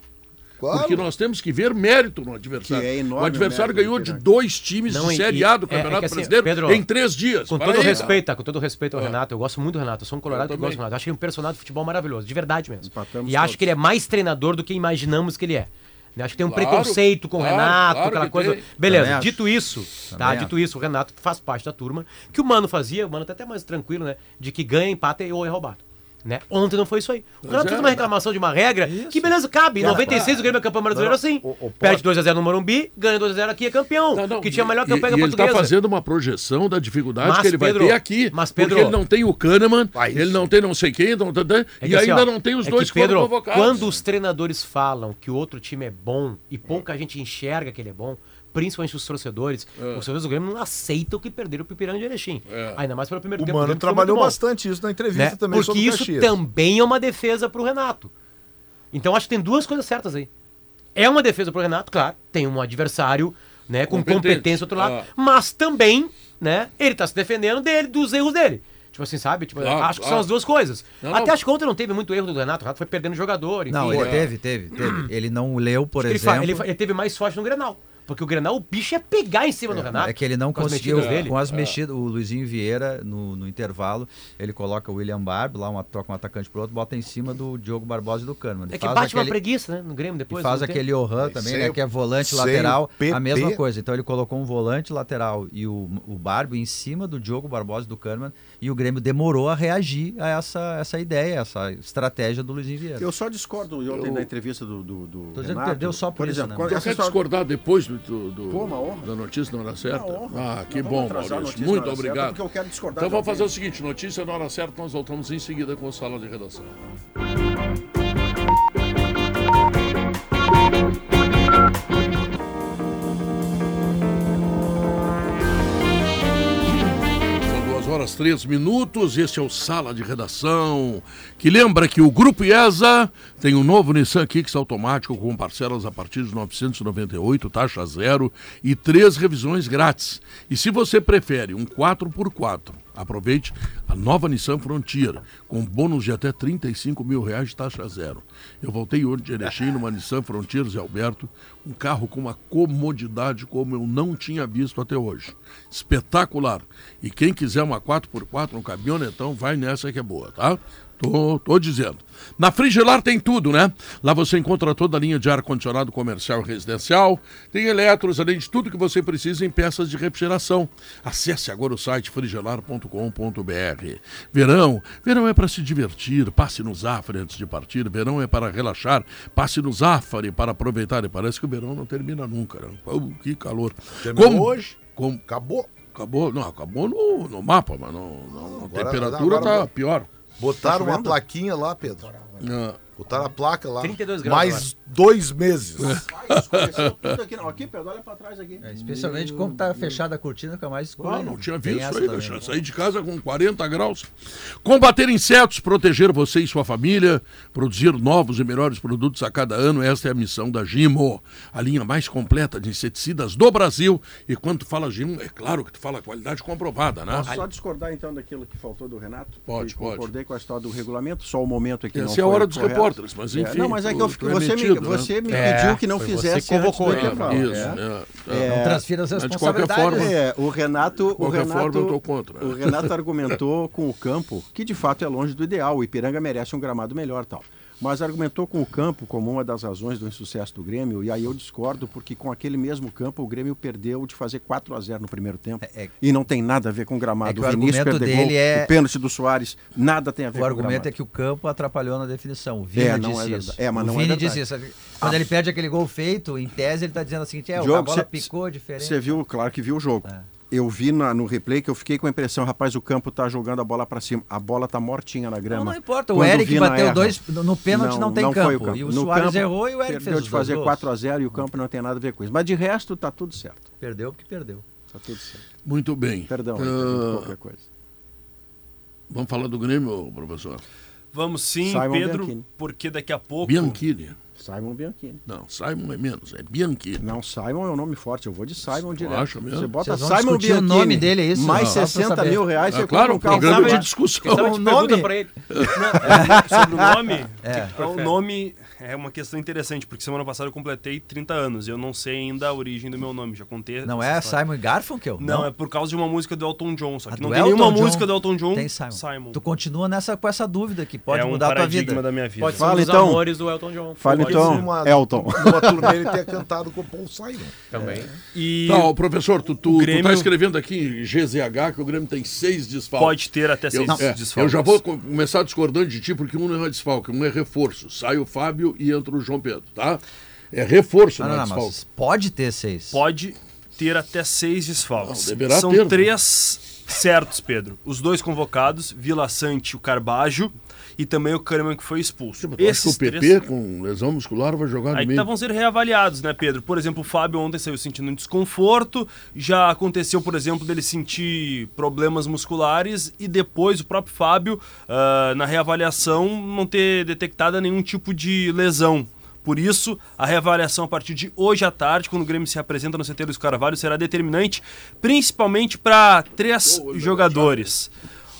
Claro. Porque nós temos que ver mérito no adversário. Que é enorme o adversário ganhou do de dois times Não, de e- Série A do é- é Campeonato que assim, Brasileiro Pedro, em três dias. Com Para todo aí, respeito, tá? com todo respeito ao Ah. Renato, eu gosto muito do Renato. Eu sou um colorado Eu que gosta do. Renato. Acho ele um personagem de futebol maravilhoso, de verdade mesmo. Empatamos e acho todos. que ele é mais treinador do que imaginamos que ele é. Né? Acho que tem um Claro, preconceito com o claro, Renato, claro aquela que coisa. tem. Beleza, Também acho. dito isso, tá? Também Dito acho. isso, o Renato faz parte da turma. Que o Mano fazia, o Mano tá até mais tranquilo, né? De que ganha, empata ou é roubado. Né? Ontem não foi isso aí. O é, fez uma reclamação de uma regra que, beleza, cabe. Em 96 o Grêmio é campeão brasileiro assim. o- o- Perde 2x0 no Morumbi, ganha 2x0 aqui, é campeão. Não, não, que tinha a melhor e- campanha e, ele portuguesa. está fazendo uma projeção da dificuldade Mas, que ele Pedro, vai ter aqui. mas, Pedro- porque ele não tem o Kahneman, Ah, isso. ele não tem não sei quem, não, não, não, É e que assim, ainda ó, não tem os é dois que, Pedro, convocados. quando os treinadores falam que o outro time é bom e pouca gente enxerga que ele é bom, principalmente os torcedores, os torcedores do Grêmio não aceitam que perderam o Pipiranga de Erechim. É. Ainda mais pelo primeiro o tempo. Mano Grêmio foi trabalhou bastante isso na entrevista né? também Porque sobre o isso Caxias. também é uma defesa pro Renato. Então acho que tem duas coisas certas aí. É uma defesa pro Renato, claro, tem um adversário né, com competência do outro lado, Ah. mas também, né, ele tá se defendendo dele, dos erros dele. Tipo assim, sabe? Tipo, Claro, acho que claro. são as duas coisas. Não, Até não. acho que ontem não teve muito erro do Renato. O Renato foi perdendo jogador. Enfim, Não, ele é. teve, teve, teve. Ele não leu, por ele, fa- exemplo. ele fa- ele teve mais sorte no Grenal. Porque o Grenal, o bicho é pegar em cima do Renato. É que ele não com conseguiu, dele. com as mexidas, o Luizinho Vieira, no, no intervalo, ele coloca o William Barb, lá uma, troca um atacante pro outro, bota em cima do Diogo Barbosa e do Kahneman. É E que faz bate uma aquele- preguiça, né? No Grêmio E depois. faz não tem- aquele Orhan também, né? o- Que é volante lateral, a mesma coisa. Então ele colocou um volante lateral e o, o Barbie em cima do Diogo Barbosa e do Kahneman e o Grêmio demorou a reagir a essa, essa ideia, essa estratégia do Luizinho Vieira. Eu só discordo ontem da entrevista do, do, do Tô dizendo que Renato. perdeu só por isso, exemplo, né? Eu quero discordar depois do, do- do- Pô, da notícia na hora certa. Ah, que bom, Maurício. Muito certa, obrigado. discordar Então vamos fazer o seguinte: notícia na hora certa, nós voltamos em seguida com a sala de redação. Horas três minutos. Este é o Sala de Redação. Que lembra que o Grupo IESA tem um novo Nissan Kicks automático com parcelas a partir de 998, taxa zero e três revisões grátis. E se você prefere um 4x4, aproveite a nova Nissan Frontier com bônus de até 35 mil reais de taxa zero. Eu voltei hoje de Erechim numa Nissan Frontier Zé Alberto, um carro com uma comodidade como eu não tinha visto até hoje. Espetacular. E quem quiser uma 4x4, um caminhonetão, vai nessa que é boa, tá? Tô, tô dizendo. Na Frigelar tem tudo, né? Lá você encontra toda a linha de ar-condicionado comercial e residencial. Tem eletros, além de tudo que você precisa em peças de refrigeração. Acesse agora o site frigelar.com.br. Verão, verão é para se divertir. Passe no Zafari antes de partir. Verão é para relaxar. Passe no Zafari para aproveitar. E parece que o verão não termina nunca. Né? Pô, que calor. Terminou hoje? Como, Acabou. acabou, não, acabou no, no mapa, mas não, não- a Agora- temperatura agora- tá pior. Botaram uma chovendo? plaquinha lá, Pedro. Botaram a placa lá. 32 graus Mais dois meses. Tudo aqui, não. Aqui, Pedro, olha pra trás aqui. É, especialmente como tá fechada a cortina, fica mais escuro. Ah, não tinha Tem visto essa aí, deixa sair de casa com 40 graus. Combater insetos, proteger você e sua família, produzir novos e melhores produtos a cada ano, esta é a missão da Gimo, a linha mais completa de inseticidas do Brasil. E quando tu fala Gimo, é claro que tu fala qualidade comprovada, né? Posso só discordar então daquilo que faltou do Renato? Pode, Que pode. Concordei com a história do regulamento, só o momento aqui Essa não é a hora dos repórteres, mas É, enfim. não, mas é que eu, tu é você, me, metido, né? Você me É, pediu que não você fizesse que convocou, antes do é, intervalo. Isso, é. é, é. Não transfira as Mas de qualquer responsabilidades. forma- É, o Renato, o Renato, forma, eu tô contra. o Renato argumentou com o campo que de fato é longe do ideal. O Ipiranga merece um gramado melhor, tal. Mas argumentou com o campo como uma das razões do insucesso do Grêmio, e aí eu discordo, porque com aquele mesmo campo o Grêmio perdeu de fazer 4 a 0 no primeiro tempo. É- é- E não tem nada a ver com o gramado. É o o Vinícius argumento perdeu gol, dele é- o pênalti do Soares, nada tem a ver O com argumento gramado. é que o campo atrapalhou na definição. O Vini É, não disse é isso. É, mas o não é Vini verdade. disse isso. Quando ele perde aquele gol feito, em tese ele está dizendo o seguinte: é, a Jogo, bola cê- picou diferente. Você viu, claro que viu o jogo. É. eu vi na- no replay que eu fiquei com a impressão, rapaz, o campo tá jogando a bola para cima. A bola tá mortinha na grama. Não, não importa. O Quando Eric Vina bateu erra. dois. No pênalti não, tem foi campo. o E o No Soares campo, errou e o Eric perdeu fez de fazer gols. 4 a 0 e o campo não tem nada a ver com isso. Mas de resto tá tudo certo. Perdeu porque perdeu. Tá tudo certo. Muito bem. Perdão, Eric, qualquer coisa. vamos falar do Grêmio, professor. Vamos sim, Simon Pedro, Bianchini. porque daqui a pouco. Bianchini. Simon Bianchini. Não, Simon é menos, é Bianchini. Não, Simon é um nome forte. Eu vou de Simon direto. acha mesmo? Você bota Simon discutir o Bianchini. nome dele, é isso? Mais Não, só pra 60 saber. mil reais, Ah, você claro, um carro programa de discussão. A O nome- pergunta pra ele. Sobre o nome, É. o nome é uma questão interessante, porque semana passada eu completei 30 anos. Eu não sei ainda a origem do meu nome, já contei. Não é história. Simon Garfunkel? Não, é por causa de uma música do Elton John, só A que do não tem nenhuma John música do Elton John. Tem Simon. Tu Tu continua nessa, com essa dúvida que pode é um mudar a tua paradigma vida. da minha vida. Pode ser Fala, um dos então. amores do Elton John. Fala Então, ser. Uma- Elton. Numa turnê ele ter cantado com o Paul Simon. Também. E Tá, ó, professor, tu, tu, o tu Grêmio- tá escrevendo aqui em GZH que o Grêmio tem seis desfalques. pode ter até Eu, seis é, desfalques. eu já vou co- começar discordando de ti, porque um não é desfalque, um é reforço. Sai o Fábio e entra o João Pedro, tá? É reforço, Não, não, não, é não, desfalque. mas pode ter seis. Pode ter até seis desfalques. Não, deverá São ter, né? três certos, Pedro. Os dois convocados, Vila Sante e o Carbajo, e também o Kahneman que foi expulso. Eu acho que o PP três- com lesão muscular vai jogar no Aí que meio. vão ser reavaliados, né, Pedro? Por exemplo, o Fábio ontem saiu sentindo um desconforto. Já aconteceu, por exemplo, dele sentir problemas musculares e depois o próprio Fábio, ah, na reavaliação, não ter detectado nenhum tipo de lesão. Por isso, a reavaliação a partir de hoje à tarde, quando o Grêmio se apresenta no CT Luiz Carvalho, será determinante, principalmente para três jogadores.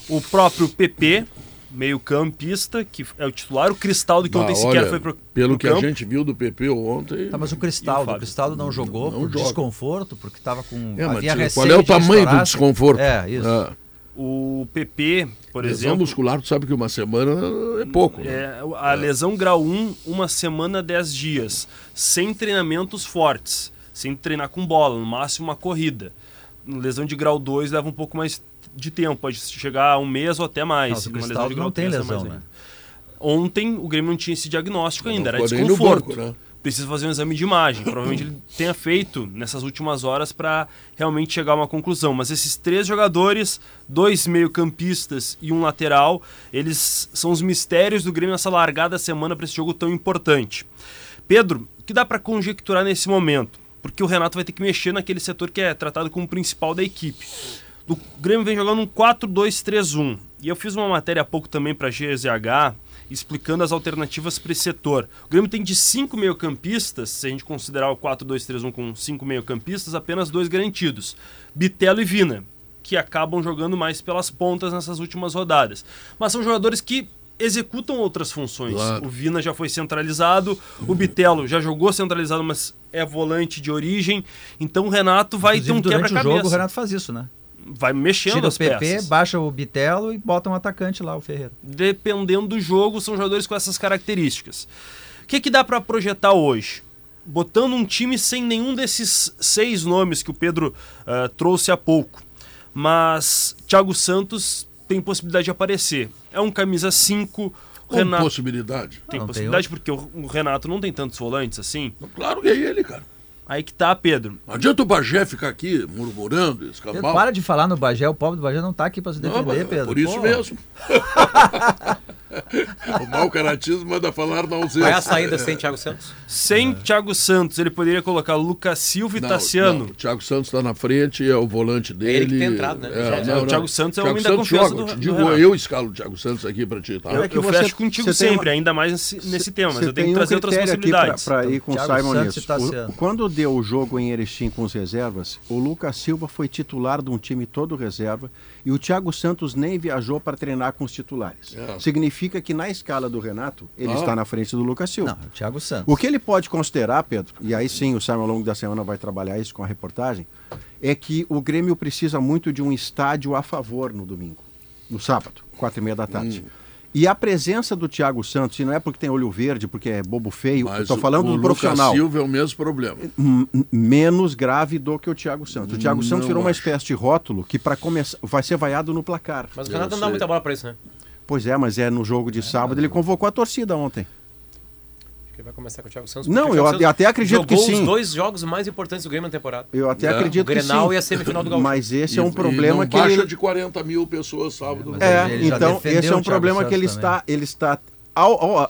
O próprio PP, meio-campista, que é o titular, o Cristaldo, que Ah, ontem sequer olha, foi pro, Pelo pro que campo. a gente viu do PP ontem. Tá, mas o o Cristaldo, o, Fábio? Cristaldo não jogou Não por joga. desconforto, porque tava com. É, mas havia qual receio é o tamanho do desconforto? É, isso. Ah, O PP, por lesão exemplo, muscular, tu sabe que uma semana é pouco. né? é, a lesão grau 1, uma semana, 10 dias, sem treinamentos fortes, sem treinar com bola, no máximo uma corrida. Lesão de grau 2 leva um pouco mais de tempo, pode chegar a um mês ou até mais. Não, o Cristaldo de grau não tem 3 lesão, mais né? Ontem o Grêmio não tinha esse diagnóstico ainda, era desconforto. banco, né? Precisa fazer um exame de imagem. Provavelmente ele tenha feito nessas últimas horas para realmente chegar a uma conclusão. Mas esses três jogadores, dois meio-campistas e um lateral, eles são os mistérios do Grêmio nessa largada semana para esse jogo tão importante. Pedro, o que dá para conjecturar nesse momento? Porque o Renato vai ter que mexer naquele setor que é tratado como principal da equipe. O Grêmio vem jogando um 4-2-3-1. E eu fiz uma matéria há pouco também para a GZH explicando as alternativas para esse setor. O Grêmio tem de cinco meio-campistas, se a gente considerar o 4-2-3-1 com cinco meio-campistas, apenas dois garantidos: Bitelo e Vina, que acabam jogando mais pelas pontas nessas últimas rodadas. Mas são jogadores que executam outras funções. Claro. O Vina já foi centralizado, o Bitelo já jogou centralizado, mas é volante de origem. Então o Renato vai Inclusive, ter um durante o jogo, o quebra-cabeça. Renato faz isso, né? Vai mexendo Tira o as PP, peças. baixa o Bitelo e bota um atacante lá, o Ferreira. dependendo do jogo, são jogadores com essas características. O que, que dá para projetar hoje? Botando um time sem nenhum desses seis nomes que o Pedro ah, trouxe há pouco. Mas Thiago Santos tem possibilidade de aparecer. É um camisa 5. Com Renato possibilidade. tem Não, tem possibilidade porque o, o Renato não tem tantos volantes assim. Claro que é ele, cara. Aí que tá, Pedro. Não adianta o Bagé ficar aqui murmurando, escambau. para de falar no Bagé, o pobre do Bagé não tá aqui pra se Não, defender, mas é Pedro. por isso Pô, mesmo. o mau caratismo manda falar na ausência. Qual é a saída sem Thiago Santos? Sem Thiago Santos, ele poderia colocar Lucas Silva e Não, Tassiano. não, o Thiago Santos está na frente, é o volante dele. ele que tem entrado, né? É, o Thiago Santos é o homem da confiança joga, do- eu do digo, Renato. eu escalo o Thiago Santos aqui para ti, tá? Eu, É que eu você- fecho contigo sempre, uma- ainda mais nesse, nesse tema, mas Você eu tenho que um trazer outras critério aqui possibilidades. para ir com o Thiago Simon Santos nisso. e. O- Quando deu o jogo em Erechim com os reservas, o Lucas Silva foi titular de um time todo reserva e o Thiago Santos nem viajou para treinar com os titulares. É. Significa que na escala do Renato, ele Ah. está na frente do Lucas Silva. Não, o Thiago Santos. O que ele pode considerar, Pedro, e aí sim o Simon ao longo da semana vai trabalhar isso com a reportagem, é que o Grêmio precisa muito de um estádio a favor no domingo, no sábado, quatro e meia da tarde. E a presença do Thiago Santos, e não é porque tem olho verde, porque é bobo feio, estou falando o do profissional. Lucas Silva é o mesmo problema. M- menos grave do que o Thiago Santos. O Thiago Santos Não virou uma acho. espécie de rótulo que para começar vai ser vaiado no placar. Mas o Renato não dá muita bola pra isso, né? Pois é, mas é no jogo de sábado ele convocou a torcida ontem. que vai começar com o Thiago Santos. Não, o eu a- até acredito jogou que sim. os dois jogos mais importantes do Grêmio na temporada. Eu até É. acredito O Grenal que sim. e a semifinal do Gaúcho. Mas esse é E- um e problema não que baixa ele... de 40 mil pessoas sábado. mas É, Ele já então defendeu esse é o um Thiago problema que ele Santos está, ele está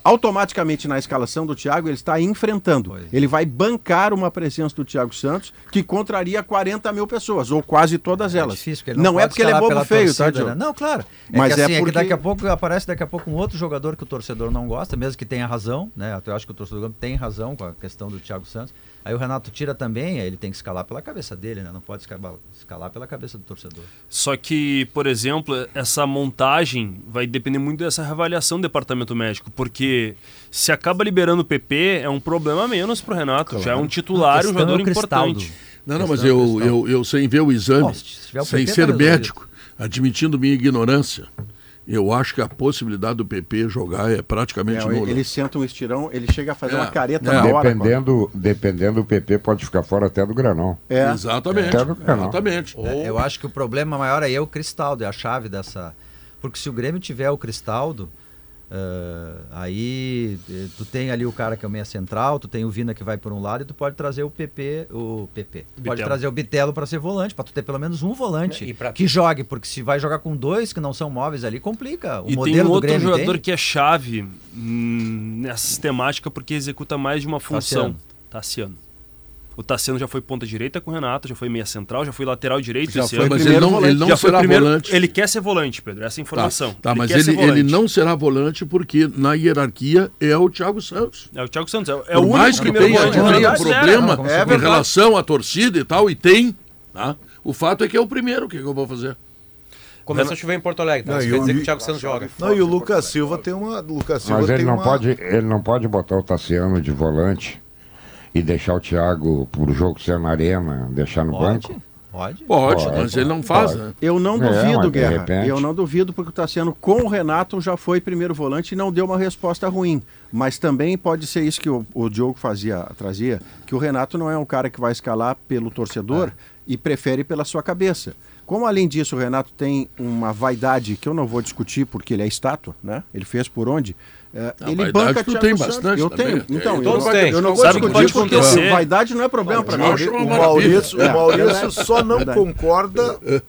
automaticamente na escalação do Thiago, ele está enfrentando. Pois. Ele vai bancar uma presença do Thiago Santos que contraria 40 mil pessoas, ou quase todas É elas. difícil, porque ele não não, é porque ele é bobo feio, tá, torcida, Diogo? né? Não, claro. É Mas que, é assim, é que porque- daqui a pouco aparece daqui a pouco um outro jogador que o torcedor não gosta, mesmo que tenha razão, né? Eu acho que o torcedor tem razão com a questão do Thiago Santos. Aí o Renato tira também, aí ele tem que escalar pela cabeça dele, né? Não pode escalar, escalar pela cabeça do torcedor. Só que, por exemplo, essa montagem vai depender muito dessa reavaliação do departamento médico, porque se acaba liberando o PP, é um problema a menos pro Renato. Já é um titular, um jogador é o importante. Não, não, mas Questão eu, eu, eu sem ver o exame, Bom, se o sem PP, tá ser resolvido. médico, admitindo minha ignorância, eu acho que a possibilidade do PP jogar é praticamente É, nula. ele senta um estirão, ele chega a fazer É, uma careta é. na hora. Dependendo, dependendo do PP, pode ficar fora até do Granão. É. Exatamente. Até no canal. Exatamente. É, eu acho que o problema maior aí é o Cristaldo, é a chave dessa. Porque se o Grêmio tiver o Cristaldo, ah, aí eh, tu tem ali o cara que é o meia central, tu tem o Vina que vai por um lado e tu pode trazer o PP, o PP. Tu pode trazer o Bitelo para ser volante, para tu ter pelo menos um volante E pra- que jogue, porque se vai jogar com dois que não são móveis ali, complica. O e modelo tem um do outro Grêmio jogador tem? que é chave hum, nessa sistemática porque executa mais de uma função. Tassiano. O Tassiano já foi ponta direita com o Renato, já foi meia central, já foi lateral direito Já esse foi ano. Mas ele primeiro não, volante. ele não já foi será primeiro, volante. Ele quer ser volante, Pedro, essa é a informação. Tá, mas quer ser ele, ele não será volante porque na hierarquia é o Thiago Santos. É o Thiago Santos, é, é o único mais que primeiro tenha volante. tenha verdade, problema É em relação à torcida e tal, e tem, tá? o fato é que é o primeiro. O que, que eu vou fazer? Começa a chover em Porto Alegre, tá? Não, Isso quer o- dizer que o Thiago Santos joga. Não, e o Lucas Silva tem uma. Lucas Silva Mas ele tem não, uma... pode, ele não pode botar o Tassiano de volante e deixar o Thiago pro jogo ser na arena, deixar no Pode, banco. pode. Pode, Pode, mas ele não faz, né? Eu não É, duvido, de Guerra. repente- Eu não duvido porque o Tassiano com o Renato já foi primeiro volante e não deu uma resposta ruim. Mas também pode ser isso que o, o Diogo fazia, trazia, que o Renato não é um cara que vai escalar pelo torcedor É. e prefere pela sua cabeça. Como além disso o Renato tem uma vaidade que eu não vou discutir porque ele é estátua, né? Ele fez por onde? É, Não, ele vaidade banca tu tem Santos. bastante Eu também. tenho. É, Então, eu todos não, têm. eu não vou Sabe discutir porque acontecer? vaidade não é problema para mim. O. Maurício, É, o Maurício verdade. só não concorda o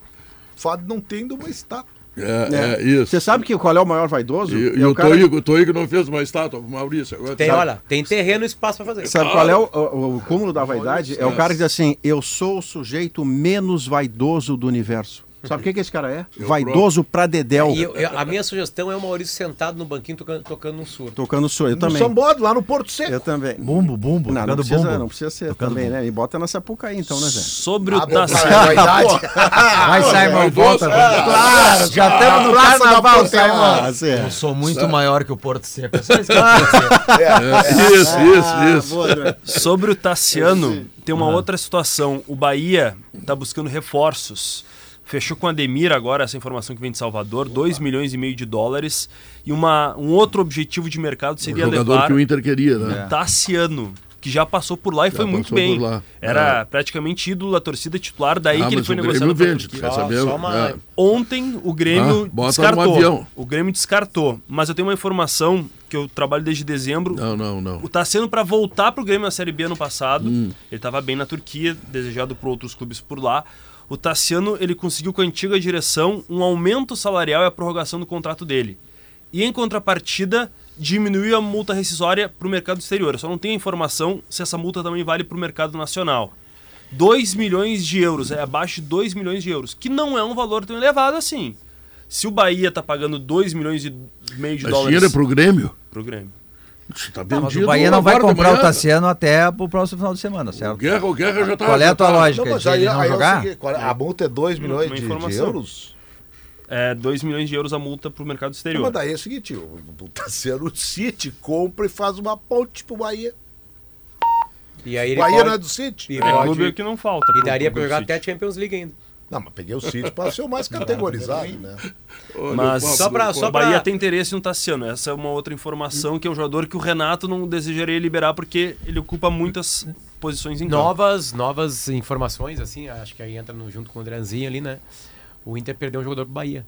fato de não ter uma estátua. É, é isso. Você sabe que qual é o maior vaidoso? E, É e o o cara- Toigo, o Toigo não fez uma estátua pro Maurício. Agora Tem, sabe? olha, tem terreno e espaço pra fazer. Sabe qual é o, o- o cúmulo da vaidade? É o cara que diz assim: eu sou o sujeito menos vaidoso do universo. Sabe o que, que esse cara é? Vaidoso pra Dedéu. E eu- eu- a minha sugestão é o Maurício sentado no banquinho tocando, tocando um surdo. Tocando sou eu No também. Sambode, lá no Porto Seco. Eu também. Bumbo, bumbo, Não, não precisa, bumbo. não precisa ser Tocando também, bumbo. né? E bota nessa puca aí então, né, Zé? Sobre o Ah, cara, Tassiano. Vai, Simon, volta. volta. Claro, já estamos no carnaval, Simon. Zé. Eu sou muito maior que o Porto Seco. Isso eu dizer. É, isso, Ah, isso, isso. Sobre o Tassiano, tem uma outra situação. O Bahia está buscando reforços. Fechou com a Ademir agora, essa informação que vem de Salvador, 2 milhões e meio de dólares. E uma, um outro objetivo de mercado O seria jogador levar que o Inter queria, né? o Tassiano, que já passou por lá e Já foi muito passou bem. por lá. Era praticamente ídolo da torcida titular, daí Ah, que ele foi o negociado vende, tu Turquia. quer Só- saber? só uma- É. Ontem o Grêmio Ah, bota descartou. no avião. O Grêmio descartou. Mas eu tenho uma informação que eu trabalho desde dezembro. Não, não, não. O Tassiano para voltar pro Grêmio na Série B ano passado. Hum. Ele estava bem na Turquia, desejado por outros clubes por lá. O Tassiano, ele conseguiu com a antiga direção um aumento salarial e a prorrogação do contrato dele. E em contrapartida, diminuiu a multa rescisória para o mercado exterior. Eu só não tenho informação se essa multa também vale para o mercado nacional. 2 milhões de euros, é abaixo de 2 milhões de euros, que não é um valor tão elevado assim. Se o Bahia tá pagando 2 milhões e meio de Mas dólares dinheiro é pro Grêmio? pro Grêmio. Tá Não, mas vendido o Bahia não vai comprar o. Tassiano até o próximo final de semana, O certo? Guerra, o Guerra já tá. Qual é a tua tá- lógica? Não, mas aí, ele não aí é o jogar? qual é- a multa é 2 milhões de, de euros. É 2 milhões de euros a multa pro mercado Não, exterior. mas daí é o seguinte, o, o Tassiano City compra e faz uma ponte pro Bahia. E aí O ele Bahia pode- não é do City? e É pode- clube que não falta. E daria pro pra jogar City. até a Champions League ainda. Não, mas peguei o City para ser o mais categorizado, né? Mas só pra- do- só o Bahia pra- tem interesse no Tassiano. Essa é uma outra informação que é um jogador que o Renato não desejaria liberar porque ele ocupa muitas posições em campo. Novas, novas informações, assim, acho que aí entra no- junto com o Andrezinho ali, né? O Inter perdeu um jogador pro Bahia.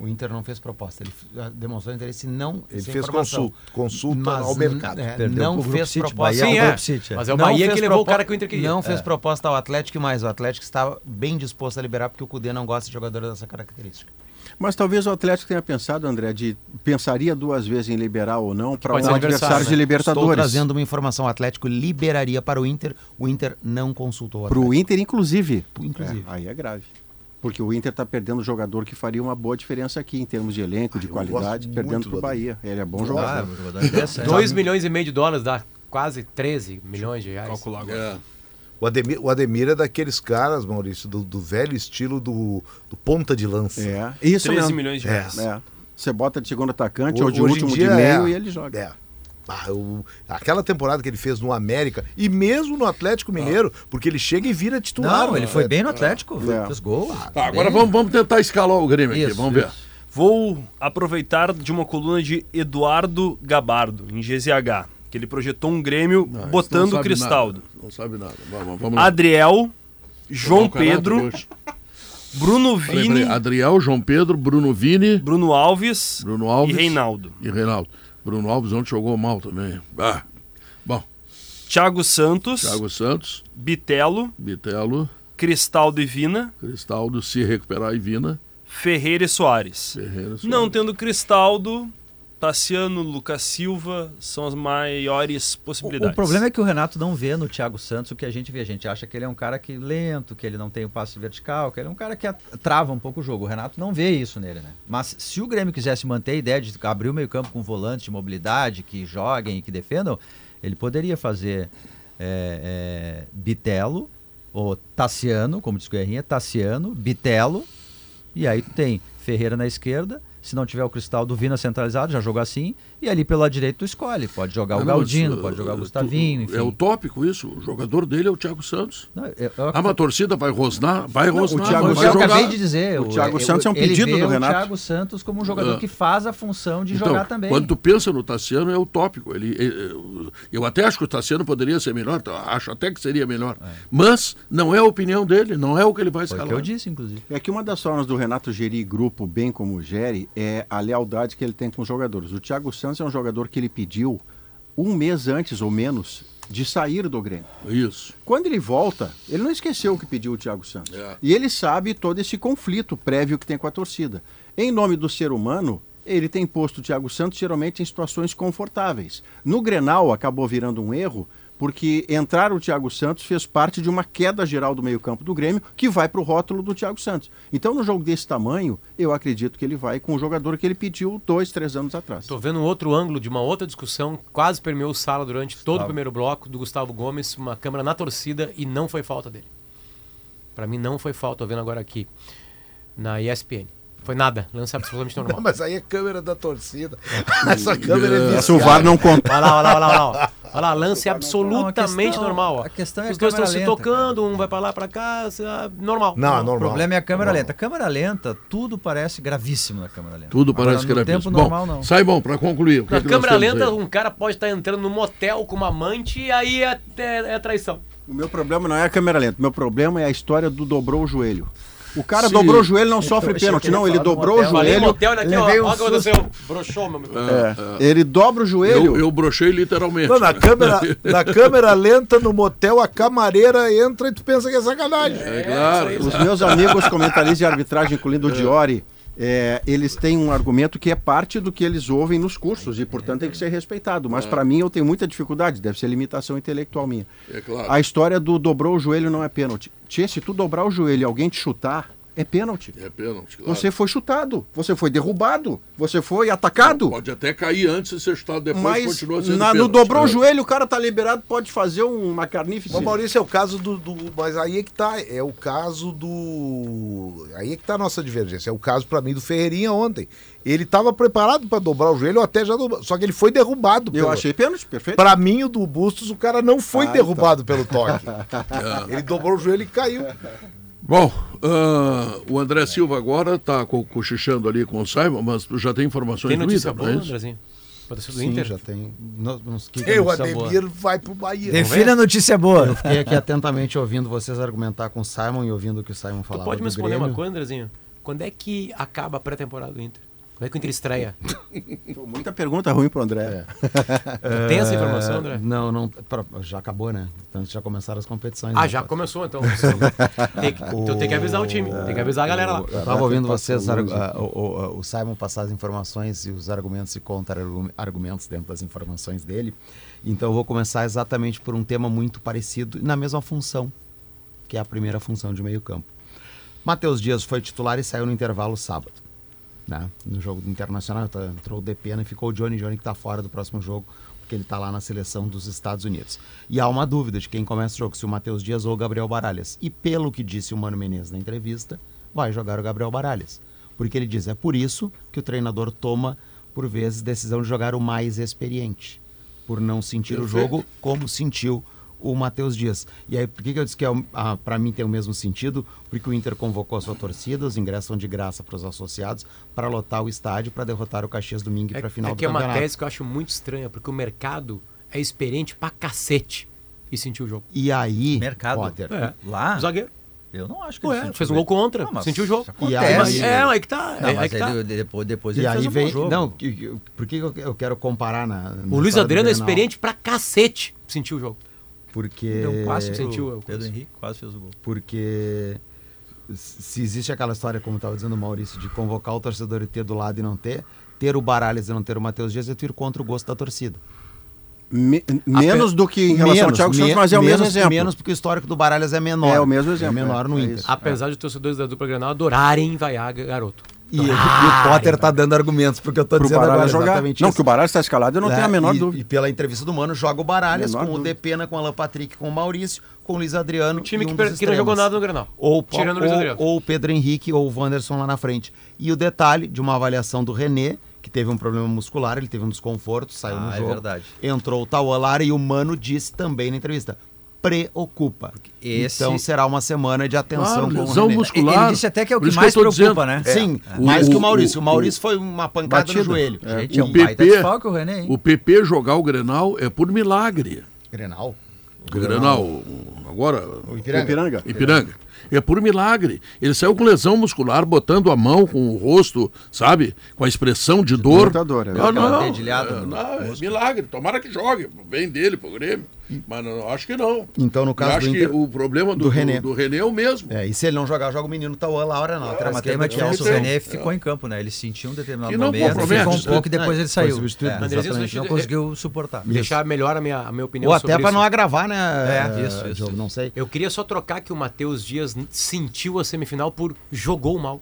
O Inter não fez proposta. Ele demonstrou interesse não Ele fez consulta, consulta Mas, ao mercado. é, não fez City, proposta. Bahia Sim, é. Grupo City, é. Mas é o Não Bahia que levou o cara que o Inter queria. Não fez É. proposta ao Atlético mais. O Atlético estava bem disposto a liberar porque o Cudê não gosta de jogadores dessa característica. Mas talvez o Atlético tenha pensado, André, de pensaria duas vezes em liberar ou não para um adversário adversário, de né? Libertadores. Estou trazendo uma informação. O Atlético liberaria para o Inter. O Inter não consultou o Para o. Inter, inclusive. Inclusive. É, aí é grave. Porque o Inter está perdendo um jogador que faria uma boa diferença aqui em termos de elenco, de eu qualidade, perdendo para o do Bahia. Ele é bom Ah, jogador. jogador interessante. 2 milhões e meio de dólares dá quase 13 milhões de reais. Calcular agora. É. O Ademir, o Ademir é daqueles caras, Maurício, do, do velho estilo do, do ponta de lança. É, isso 13 mesmo. milhões de É. reais. É. Você bota de segundo atacante Ho- ou de último de dia meio é. e ele joga. É. Ah, o- aquela temporada que ele fez no América e mesmo no Atlético Mineiro, porque ele chega e vira titular. Não, ele foi bem no Atlético. É. Fez gol. Tá, agora vamos, vamos tentar escalar o Grêmio aqui, Isso, vamos ver. isso. Vou aproveitar de uma coluna de Eduardo Gabardo, em GZH, que ele projetou um Grêmio Não, botando não Cristaldo. nada, não sabe nada. Vamos, vamos lá. Adriel, João Pedro. Bruno Vini. Adriel, João Pedro, Bruno Vini Bruno Alves, Bruno Alves. e Reinaldo. e Reinaldo. Bruno Alves ontem jogou mal também. Ah, bom, Thiago Santos, Thiago Santos, Bitelo, Bitelo, Cristaldo e Vina, Cristaldo, se recuperar e Vina. Ferreira e Soares. Ferreira, Não Soares. tendo Cristaldo, Tassiano, Lucas Silva são as maiores O, possibilidades. o problema é que o Renato não vê no Thiago Santos o que a gente vê. A gente acha que ele é um cara que lento, que ele não tem o passe vertical, que ele é um cara que trava um pouco o jogo. O Renato não vê isso nele, né? Mas se o Grêmio quisesse manter a ideia de abrir o meio-campo com volantes de mobilidade, que joguem e que defendam, ele poderia fazer é, é, Bitelo, ou Tassiano, como diz o Guerrinha, Tassiano, Bitelo, e aí tem Ferreira na esquerda. Se não tiver o Cristal do Vina centralizado, já jogou assim. E ali pelo lado direito tu escolhe. Pode jogar o Não, não, Galdino, pode jogar o Gustavinho, enfim. É utópico isso. O jogador dele é o Thiago Santos. Não, eu- eu- Ah, mas a torcida vai rosnar? Vai rosnar. o Thiago vai eu jogar. acabei de dizer. O Thiago Santos é um pedido do Renato. O Thiago Santos como um jogador Ah. que faz a função de Então, jogar também. Quando tu pensa no Tassiano, é utópico. Ele, ele- eu até acho que o Tassiano poderia ser melhor, tá, acho até que seria melhor. Mas não é a opinião dele, não é o que ele vai Foi o escalar. que eu disse, inclusive. É que uma das formas do Renato gerir grupo bem como gere é a lealdade que ele tem com os jogadores. O Thiago Santos é um jogador que ele pediu um mês antes ou menos de sair do Grêmio. Isso. Quando ele volta, ele não esqueceu o que pediu o Thiago Santos. É. E ele sabe todo esse conflito prévio que tem com a torcida. Em nome do ser humano, ele tem posto o Thiago Santos geralmente em situações confortáveis. No Grenal acabou virando um erro, porque entrar o Thiago Santos fez parte de uma queda geral do meio-campo do Grêmio, que vai para o rótulo do Thiago Santos. Então, no jogo desse tamanho, eu acredito que ele vai com o jogador que ele pediu dois, três anos atrás. Tô vendo um outro ângulo de uma outra discussão, quase permeou sala durante todo o primeiro bloco, do Gustavo Gomes, uma câmera na torcida e não foi falta dele. Pra mim não foi falta, tô vendo agora aqui, na ESPN. Foi nada, lance absolutamente Não, normal. mas aí é câmera da torcida. Essa câmera é Essa o. VAR não conta. Olha lá, olha lá, olha lá, olha lá. Olha lá, lance absolutamente questão- normal. ó. a questão é Os a dois estão se lenta, tocando, um vai pra lá, pra cá, ah, normal. Não, é O normal. problema é a câmera Normal. lenta. Câmera lenta, tudo parece gravíssimo na câmera lenta. Tudo Agora, parece que no era tempo normal, Bom, não. sai bom, para concluir. o Na é câmera lenta, aí? um cara pode estar entrando no motel com uma amante e aí é, é, é traição. O meu problema não é a câmera lenta, meu problema é a história do dobrou o joelho. O cara Sim. dobrou o joelho não sofre achei pênalti, não, ele dobrou o joelho. motel, ó. um. Broxou, meu amigo. É, ele dobra o joelho. Eu, eu brochei literalmente. Não, na, câmera, na câmera lenta no motel, a camareira entra e tu pensa que é sacanagem. É claro. Os meus amigos comentaristas de arbitragem, incluindo o Diori, é, eles têm um argumento que é parte do que eles ouvem nos cursos e, portanto, tem que ser respeitado. Mas, para mim, eu tenho muita dificuldade, deve ser limitação intelectual minha. É claro. A história do dobrou o joelho não é pênalti. Tchê, se tu dobrar o joelho e alguém te chutar, é pênalti. É pênalti, claro. Você foi chutado, você foi derrubado, você foi atacado. Pode até cair antes de ser chutado depois, Mas continua sendo na- no pênalti. dobrou o É. joelho, o cara tá liberado, pode fazer um, uma carnífice. Mas Maurício é o caso do, do- Mas aí é que tá. É o caso do. Aí é que tá a nossa divergência. É o caso pra mim do Ferreirinha ontem. Ele tava preparado pra dobrar o joelho, ou até já dobrou. Só que ele foi derrubado. Eu achei pênalti, perfeito. Pra mim, o do Bustos, o cara não foi Ah, derrubado pelo toque. Ele dobrou o joelho e caiu. Bom, ah, o André Silva agora está cochichando ali com o Simon, mas tu já tem informações Tem do notícia Inter, boa, não é isso? Andrezinho? Pode ser do Sim, Inter? já tem. no- Nos que E o notícia boa. Ademir vai pro Bahia. Defina a notícia boa. Eu fiquei aqui atentamente ouvindo vocês argumentar com o Simon e ouvindo o que o Simon Tu falava pode me responder Grêmio. uma coisa, Andrezinho? Quando é que acaba a pré-temporada do Inter? Quando é que o Inter estreia? Muita pergunta ruim pro André. Tem essa informação, É, André? Não, não. pra- já acabou, né? Então já começaram as competições. Ah, né? já começou, então. Tem que- então tem que avisar o time, tem que avisar a galera lá. Eu estava ouvindo Passa vocês, longe. argu- ah, o, o- o Simon passar as informações e os argumentos e contra-argumentos dentro das informações dele. Então eu vou começar exatamente por um tema muito parecido, na mesma função, que é a primeira função de meio campo. Matheus Dias foi titular e saiu no intervalo sábado. Né? No jogo do Internacional tá- entrou o Depena e ficou o Johnny Johnny que está fora do próximo jogo, porque ele está lá na seleção dos Estados Unidos. E há uma dúvida de quem começa o jogo, se o Matheus Dias ou o Gabriel Baralhas. E pelo que disse o Mano Menezes na entrevista, vai jogar o Gabriel Baralhas. Porque ele diz, é por isso que o treinador toma, por vezes, decisão de jogar o mais experiente. Por não sentir o jogo como sentiu o Matheus Dias. E aí, por que, que eu disse que é, para mim tem o mesmo sentido? Porque o Inter convocou a sua torcida, os ingressos são de graça para os associados, para lotar o estádio, para derrotar o Caxias domingo e É, para a final é do que é uma campeonato. tese que eu acho muito estranha, porque o mercado é experiente pra cacete e sentiu o jogo. E aí, Mercado. Potter, É. Lá? Zagueiro. Eu não acho que Ué, ele fez um gol contra, Não, mas sentiu o jogo. E aí- É, aí que tá. Não, é, mas aí que tá. depois, depois E ele aí fez um vem. bom jogo. Não, por que eu, quero comparar na. na O Luiz Adriano é experiente pra cacete sentiu o jogo. Porque. Deu um passe sentiu Pedro Henrique, quase fez o gol. Porque se existe aquela história, como estava dizendo o Maurício, de convocar o torcedor e ter do lado e não ter, ter o Baralhas e não ter o Matheus Dias, eu ir contra o gosto da torcida. Me- menos Ape- do que em relação ao Thiago Santos, mas é o mesmo menos- exemplo. Menos porque o histórico do Baralhas é menor. É o mesmo exemplo, É menor no é, é Inter. isso. Apesar de os torcedores da dupla Granal adorarem vaiar garoto. E, e o Potter tá dando argumentos, porque eu tô Pro dizendo agora jogar. exatamente Não, isso. que o Baralhas está escalado, eu não É, tenho a menor e, dúvida. E pela entrevista do Mano, joga o Baralhas Menor com o dúvida. Depena, com o Alan Patrick, com o Maurício, com o Luiz Adriano. Um time e que, um dos que não jogou nada no Granal. Ou, Tirando o Luiz ou, Adriano. ou o Pedro Henrique ou o Wanderson lá na frente. E o detalhe de uma avaliação do René, que teve um problema muscular, ele teve um desconforto, saiu Ah, no é jogo. verdade. Entrou o Tauan Lara e o Mano disse também na entrevista. Preocupa. esse- Então será uma semana de atenção Claro, com o René. muscular. Ele disse até que é o que isso mais eu tô preocupa, dizendo. né? Sim, O- mais o- que o Maurício. o- O, Maurício foi uma pancada Batida. no joelho. Gente, é um o baita PP, desfalque o René, hein? o PP jogar o Grenal é por milagre. Grenal. O Grenal, o- agora, O Ipiranga. Ipiranga. Ipiranga. É por milagre. Ele saiu com lesão muscular, botando a mão com o rosto, sabe? Com a expressão de dor. dor, é não, verdade. não, é, não, é milagre. Tomara que jogue. Bem dele pro Grêmio. Mas não, acho que não. Então, no caso Eu acho do que Inter- o problema do, do René. do, do René é o mesmo. É, e se ele não jogar, joga o menino Tauan lateral mas tem esquerda, uma que é o. René ficou em campo, né? Ele sentiu um determinado Que não momento, ficou um pouco e depois É, ele saiu. É, não conseguiu suportar. Deixar melhor a minha, a minha opinião Ou até para isso. não agravar, né? É, isso, eh, isso, isso. não sei. Eu queria só trocar que o Matheus Dias sentiu a semifinal por jogou mal.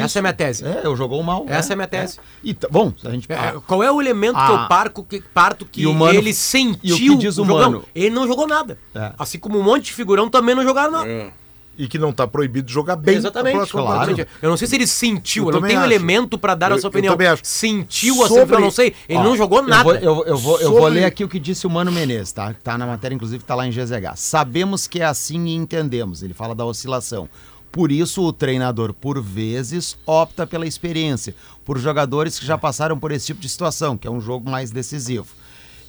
Essa é a minha tese. É, eu jogou mal. Essa é a minha tese. E tá- bom, a gente. É, qual é o elemento que Ah. eu parco, que, parto que E ele sentiu e o que diz o jogão? Mano? Ele não jogou nada. É. Assim como um monte de figurão também não jogaram nada. É. E que não tá proibido de jogar bem. Exatamente. a próxima claro. Eu não sei se ele sentiu, Eu eu, não tenho acho. elemento pra dar a Eu- sua eu opinião. também acho. Sentiu a semifinal, não sei. Ele Ó, não jogou eu nada. vou- Eu, eu vou, eu vou Sobre- ler aqui o que disse o Mano Menezes, tá? Tá na matéria, inclusive, tá lá em GZH. Sabemos que é assim e entendemos. Ele fala da oscilação. Por isso, o treinador, por vezes, opta pela experiência, por jogadores que já passaram por esse tipo de situação, que é um jogo mais decisivo.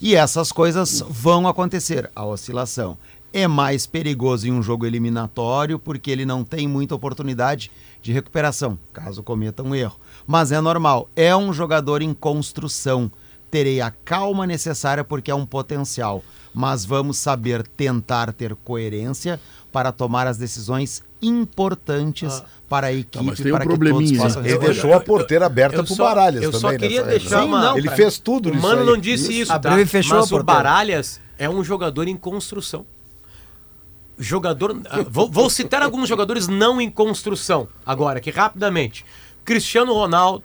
E essas coisas vão acontecer, a oscilação. É mais perigoso em um jogo eliminatório porque ele não tem muita oportunidade de recuperação, caso cometa um erro. Mas é normal, é um jogador em construção. Terei a calma necessária porque é um potencial, mas vamos saber tentar ter coerência para tomar as decisões importantes para a equipe, mas tem um para que todos possam? Ele deixou a porteira aberta pro só- Baralhas eu também. só queria nessa deixar uma- Ele fez tudo O nisso Mano aí. não disse isso, Abriu tá? e fechou Mas a o porteira. Baralhas é um jogador em construção. Jogador. ah, vou, vou citar alguns jogadores não em construção, agora, aqui rapidamente. Cristiano Ronaldo,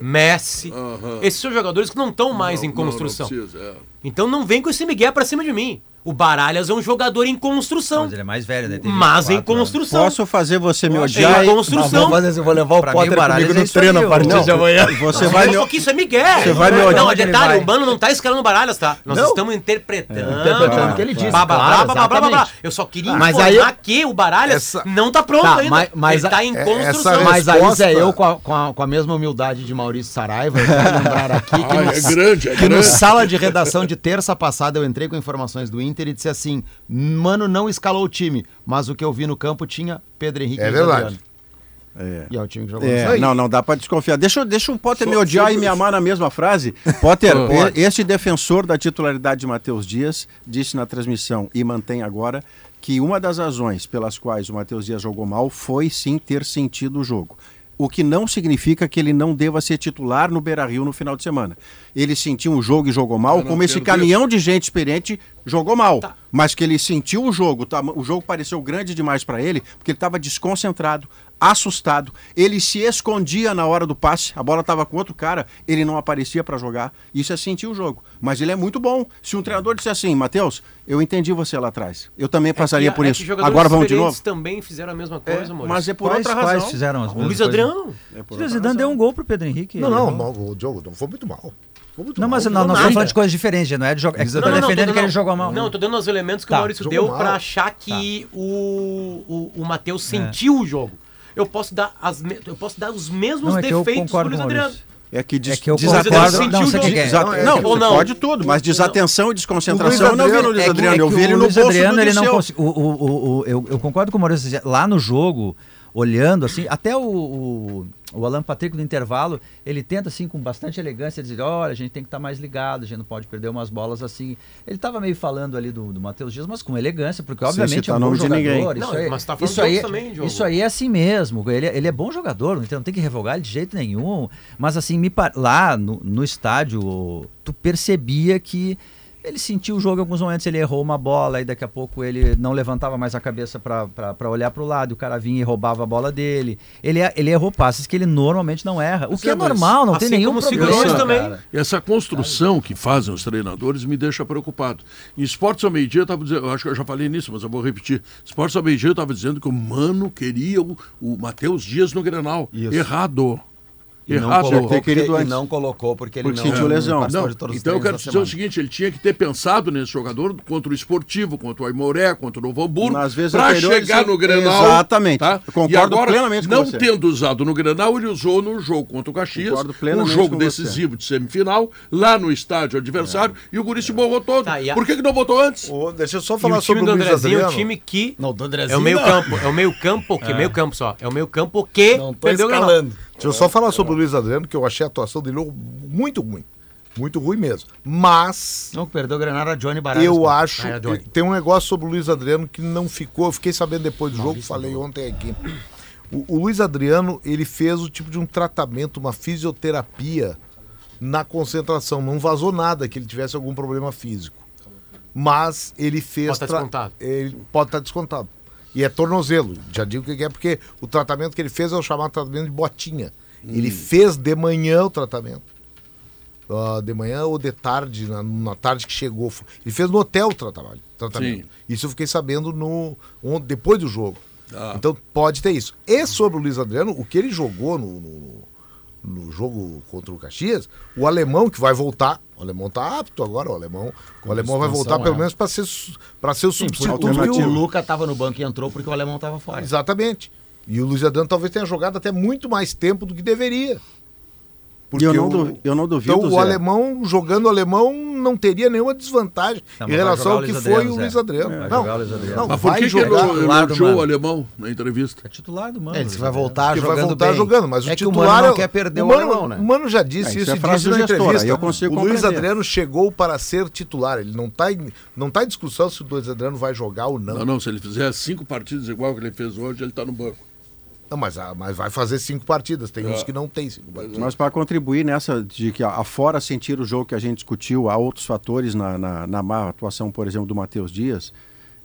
Messi. Aham. Esses são jogadores que não estão mais Não, em não, não construção. precisa, é. então não vem com esse Miguel pra cima de mim. O Baralhas é um jogador em construção. Mas ele é mais velho, né? Tem Mas em 24 anos. construção. Posso fazer você me odiar? Em construção. Assim, eu vou levar o Pra mim, Potter Baralhas comigo é no isso treino aí, a partir não. de amanhã. Você vai me... Que isso é Miguel. Você vai me odiar. Não, detalhe, o Mano não tá escalando Baralhas, tá? Nós Não. estamos interpretando. Interpretando o que ele disse, Blá, blá, blá, blá, blá. Eu só queria Mas informar aí- que o Baralhas Essa- não tá pronto Tá, ainda. mas- mas ele tá em é- construção. Mas aí Zé, eu com a, com, a, com a mesma humildade de Maurício Saraiva, eu quero lembrar aqui que, Ah, no, é grande, é que no sala de redação de terça passada eu entrei com informações do Inter e disse assim: Mano, não escalou o time, mas o que eu vi no campo tinha Pedro Henrique É e verdade. Adriano. É. E é o time que jogou É, não, não dá pra desconfiar. Deixa, deixa o Potter Só- me odiar sobre e me amar na mesma frase. Potter, e- este defensor da titularidade de Matheus Dias disse na transmissão e mantém agora que uma das razões pelas quais o Matheus Dias jogou mal foi sim ter sentido o jogo. O que não significa que ele não deva ser titular no Beira Rio no final de semana. Ele sentiu o jogo e jogou mal, como esse caminhão de gente experiente jogou mal. Mas que ele sentiu o jogo, tá? o jogo pareceu grande demais para ele, porque ele estava desconcentrado, assustado. Ele se escondia na hora do passe, a bola estava com outro cara, ele não aparecia para jogar. Isso é sentir o jogo. Mas ele é muito bom. Se um treinador disser assim, Matheus, eu entendi você lá atrás. Eu também passaria É que- por é isso. Agora vamos de novo. também fizeram a mesma coisa, Maurício. Mas é por Quais, outra quais razão. fizeram as O Luiz? Adriano. É por O outra Zidane deu um gol pro Pedro Henrique. Não, não, mal, o Diogo, não foi muito mal. Foi muito Não, mal. mas Não nós estamos falando de coisas diferentes, não é de jogar. É que você Não, tá não, não, defendendo tô que ele dando- jogou mal. Não, eu tô dando os elementos que Tá, o Maurício deu mal. pra achar que o, o, o Matheus sentiu o jogo. Eu posso dar, as, me- eu posso dar os mesmos Não, é que eu defeitos do concordo Luiz Adriano. É que, des É que eu sentiu Não, você jogo. quer. Não, é não, que- ou você não. pode tudo, mas desatenção e desconcentração eu não vi no Luiz É que- Adriano. é Eu que vi ele o no Luiz bolso Adriano, do ele não conseguiu. O, o, o, o- eu, eu concordo com o Maurício. Lá no jogo, olhando assim, até o, o, o Alan Patrick no intervalo, ele tenta assim com bastante elegância dizer, olha, a gente tem que estar mais ligado, a gente não pode perder umas bolas assim. Ele estava meio falando ali do, do Matheus Dias, mas com elegância, porque obviamente é um bom nome de jogador. ninguém. Isso, Não, aí, mas tá falando isso, aí, também, Diogo. isso aí é assim mesmo. Ele, ele é bom jogador, então não tem que revogar ele de jeito nenhum. Mas assim, me par- lá no, no estádio, tu percebia que ele sentiu o jogo em alguns momentos, ele errou uma bola e daqui a pouco ele não levantava mais a cabeça para olhar para o lado, e o cara vinha e roubava a bola dele. Ele, ele errou passes que ele normalmente não erra, o que é, é, normal, não assim tem nenhum problema. figurantes também. essa construção que fazem os treinadores me deixa preocupado. Em Esportes ao meio-dia, eu estava dizendo, eu acho que eu já falei nisso, mas eu vou repetir. Esportes ao meio-dia, eu estava dizendo que o Mano queria o, o Matheus Dias no Grenal. Isso. Errado. E não, Errado. colocou Ter querido porque, e antes. não colocou porque ele Porque não sentiu lesão. Não, de todos os então eu quero dizer da o semana. seguinte, ele tinha que ter pensado nesse jogador contra o Esportivo, contra o Aimoré, contra o Novo Hamburgo, para chegar no Grenal. Exatamente. Tá? Concordo e agora, plenamente com não você. tendo usado no Grenal, ele usou no jogo contra o Caxias, Concordo um jogo decisivo de semifinal, lá no estádio adversário, e o Guri se borrou todo. Tá, a- Por que, que não botou antes? Ô, deixa eu só E falar o time sobre do o Luiz Andrezinho é um time que Não, do é Andrezinho. o meio não. campo, é o meio campo que meio campo só, é o meio campo que Não tô perdeu o escalando. Deixa eu só falar sobre o Luiz Adriano, que eu achei a atuação dele muito ruim. Muito ruim mesmo. Mas Não, perdeu o Granada Johnny Barato. eu acho. Ah, é. Tem um negócio sobre o Luiz Adriano que não ficou. Eu fiquei sabendo depois do jogo, falei ontem aqui. O, o Luiz Adriano, ele fez o tipo de um tratamento, uma fisioterapia na concentração. Não vazou nada que ele tivesse algum problema físico. Mas ele fez. Pode tá tra- descontado. Ele pode estar descontado. E é tornozelo. Já digo o que é, porque o tratamento que ele fez é o chamado tratamento de botinha. Ele fez de manhã o tratamento. Ah, de manhã ou de tarde, na, na tarde que chegou. Ele fez no hotel o tratamento. tratamento. Isso eu fiquei sabendo no, depois do jogo. Ah. Então pode ter isso. E sobre o Luiz Adriano, o que ele jogou no, no, no jogo contra o Caxias, o alemão que vai voltar, o alemão tá apto agora, o alemão, o alemão vai voltar suspensão, pelo é. menos para ser para ser o substituto o o Luca tava no banco e entrou porque o alemão tava fora. Exatamente. E o Luiz Adriano talvez tenha jogado até muito mais tempo do que deveria. E eu não, o- eu não duvido, Então o Zé. alemão, jogando o alemão, não teria nenhuma desvantagem Não, em relação ao o que foi o. Luiz Adriano. Vai não, jogar o Luiz Adriano. não, Mas por que, que ele titular elogiou o alemão na entrevista? É titular do Mano. É, ele vai voltar que jogando vai voltar bem. jogando, mas é o que o titular Mano não é- quer perder o, Mano, alemão, né? O Mano já disse É, isso isso, é e disse na do gestor, entrevista. eu consigo o Luiz. Adriano chegou para ser titular. Ele não está em, não tá em discussão se o Luiz Adriano vai jogar ou não. Não, não, se ele fizer cinco partidas igual que ele fez hoje, ele está no banco. Não, mas, ah, mas vai fazer cinco partidas. Tem É. uns que não tem cinco partidas. Mas para contribuir nessa de que afora sentir o jogo que a gente discutiu, há outros fatores na, na, na má atuação, por exemplo, do Matheus Dias.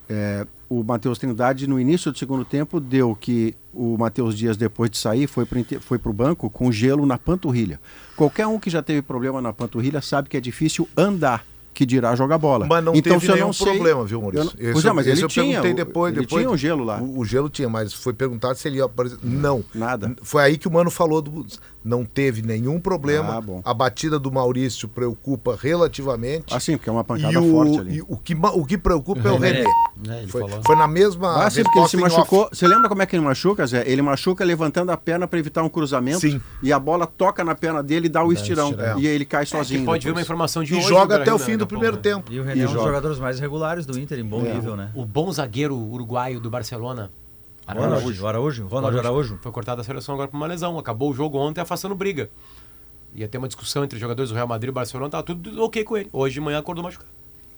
é, o Matheus Trindade, no início do segundo tempo, deu que o Matheus Dias, depois de sair, foi para o banco com gelo na panturrilha. Qualquer um que já teve problema na panturrilha sabe que é difícil andar, que dirá jogar bola. Mas não então, teve nenhum não sei- problema, viu, Maurício? Eu não- Esse é, mas esse ele eu tinha. perguntei depois, ele depois tinha um gelo lá. O, o gelo tinha, mas foi perguntado se ele ia aparecer. Não. Nada. Foi aí que o Mano falou. Do, não teve nenhum problema. Ah, bom. a batida do Maurício preocupa relativamente. Assim, porque é uma e pancada o, forte ali. e o, que, o que preocupa é o René. É, ele Foi, falou. foi na mesma. Ah, sim, porque ele se machucou. off. Você lembra como é que ele machuca, Zé? Ele machuca levantando a perna para evitar um cruzamento. Sim. E a bola toca na perna dele e dá o estirão. estirão. E aí ele cai sozinho. Você pode ver uma depois. informação de E hoje. joga do até o fim né, do primeiro tempo. E o René é um dos joga. jogadores mais regulares do Inter, em bom nível, né? O bom zagueiro uruguaio do Barcelona, Ronald Araújo. Ronald Araújo. Foi cortado da seleção agora por uma lesão. Acabou o jogo ontem afastando briga. Ia ter uma discussão entre os jogadores do Real Madrid e o Barcelona, tava tudo ok com ele. Hoje de manhã acordou machucado.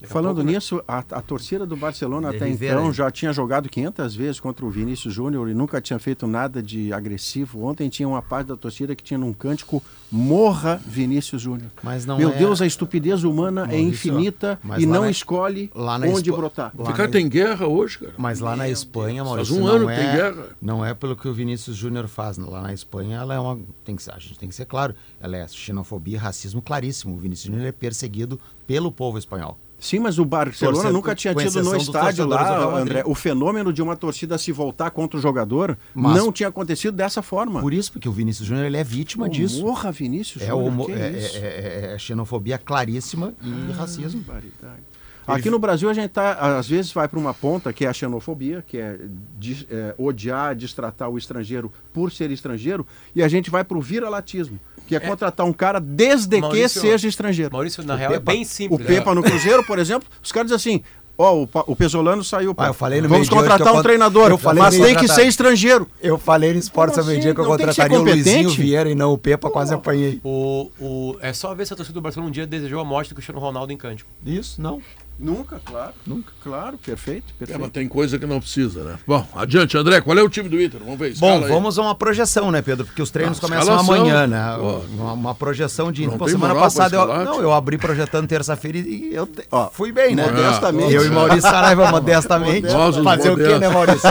Falando pouco, né? nisso, a, a torcida do Barcelona De até Rivera, então hein? já tinha jogado 500 vezes contra o Vinícius Júnior e nunca tinha feito nada de agressivo. Ontem tinha uma parte da torcida que tinha num cântico Morra Vinícius Júnior. Mas não Meu é- Deus, a estupidez humana é Maurício, infinita mas e não na- escolhe lá na onde brotar. lá Ficar na- tem guerra hoje, cara. Mas lá na Espanha, Maurício, um não ano que é, tem guerra. não é pelo que o Vinícius Júnior faz. Lá na Espanha, ela é uma, tem que, ser- a gente tem que ser claro, ela é xenofobia e racismo claríssimo. O Vinícius Júnior é perseguido pelo povo espanhol. Sim, mas o Barcelona Torcedor- nunca tinha tido no estádio lá. André, o fenômeno de uma torcida se voltar contra o jogador Mas- não tinha acontecido dessa forma. Por isso, porque o Vinícius Júnior ele é vítima Pô, disso. Morra Vinícius É, Júnior, homo- é- isso? é- é- é xenofobia claríssima e racismo. Barbaridade. Aqui no Brasil a gente tá, às vezes vai para uma ponta que é a xenofobia, que é, de- é, odiar, destratar o estrangeiro por ser estrangeiro, e a gente vai para o viralatismo, que é, contratar um cara desde Maurício- que seja estrangeiro. Maurício, na real, é Pepa- bem simples. O Pepa no Cruzeiro, por exemplo, os caras dizem assim. Ó, o, Pa- o Pesolano saiu. Ah, eu falei no Vamos contratar eu um treinador, eu falei mas tem que ser estrangeiro. Eu falei no ao meio-dia assim? que eu tem que ser contrataria o Luizinho competente? Vieira e não o Pepa, quase apanhei. O, o, é só ver se a torcida do Barcelona um dia desejou a morte do Cristiano Ronaldo em Cântico. Isso, não. Nunca, claro. Nunca. Claro, perfeito. É, perfeito. mas tem coisa que não precisa, né? Bom, adiante, André, qual é o time do Inter? Vamos ver. Bom, aí. vamos a uma projeção, né, Pedro? Porque os treinos Ah, começam escalação. amanhã, né? Uma, uma projeção de. Não Pô, tem semana moral pra passada eu, não, eu abri projetando terça-feira e eu te- Ó, fui bem, né? modestamente. Eu e Maurício Saraiva, modestamente. Nós, Fazer o quê, modestos. né, Maurício?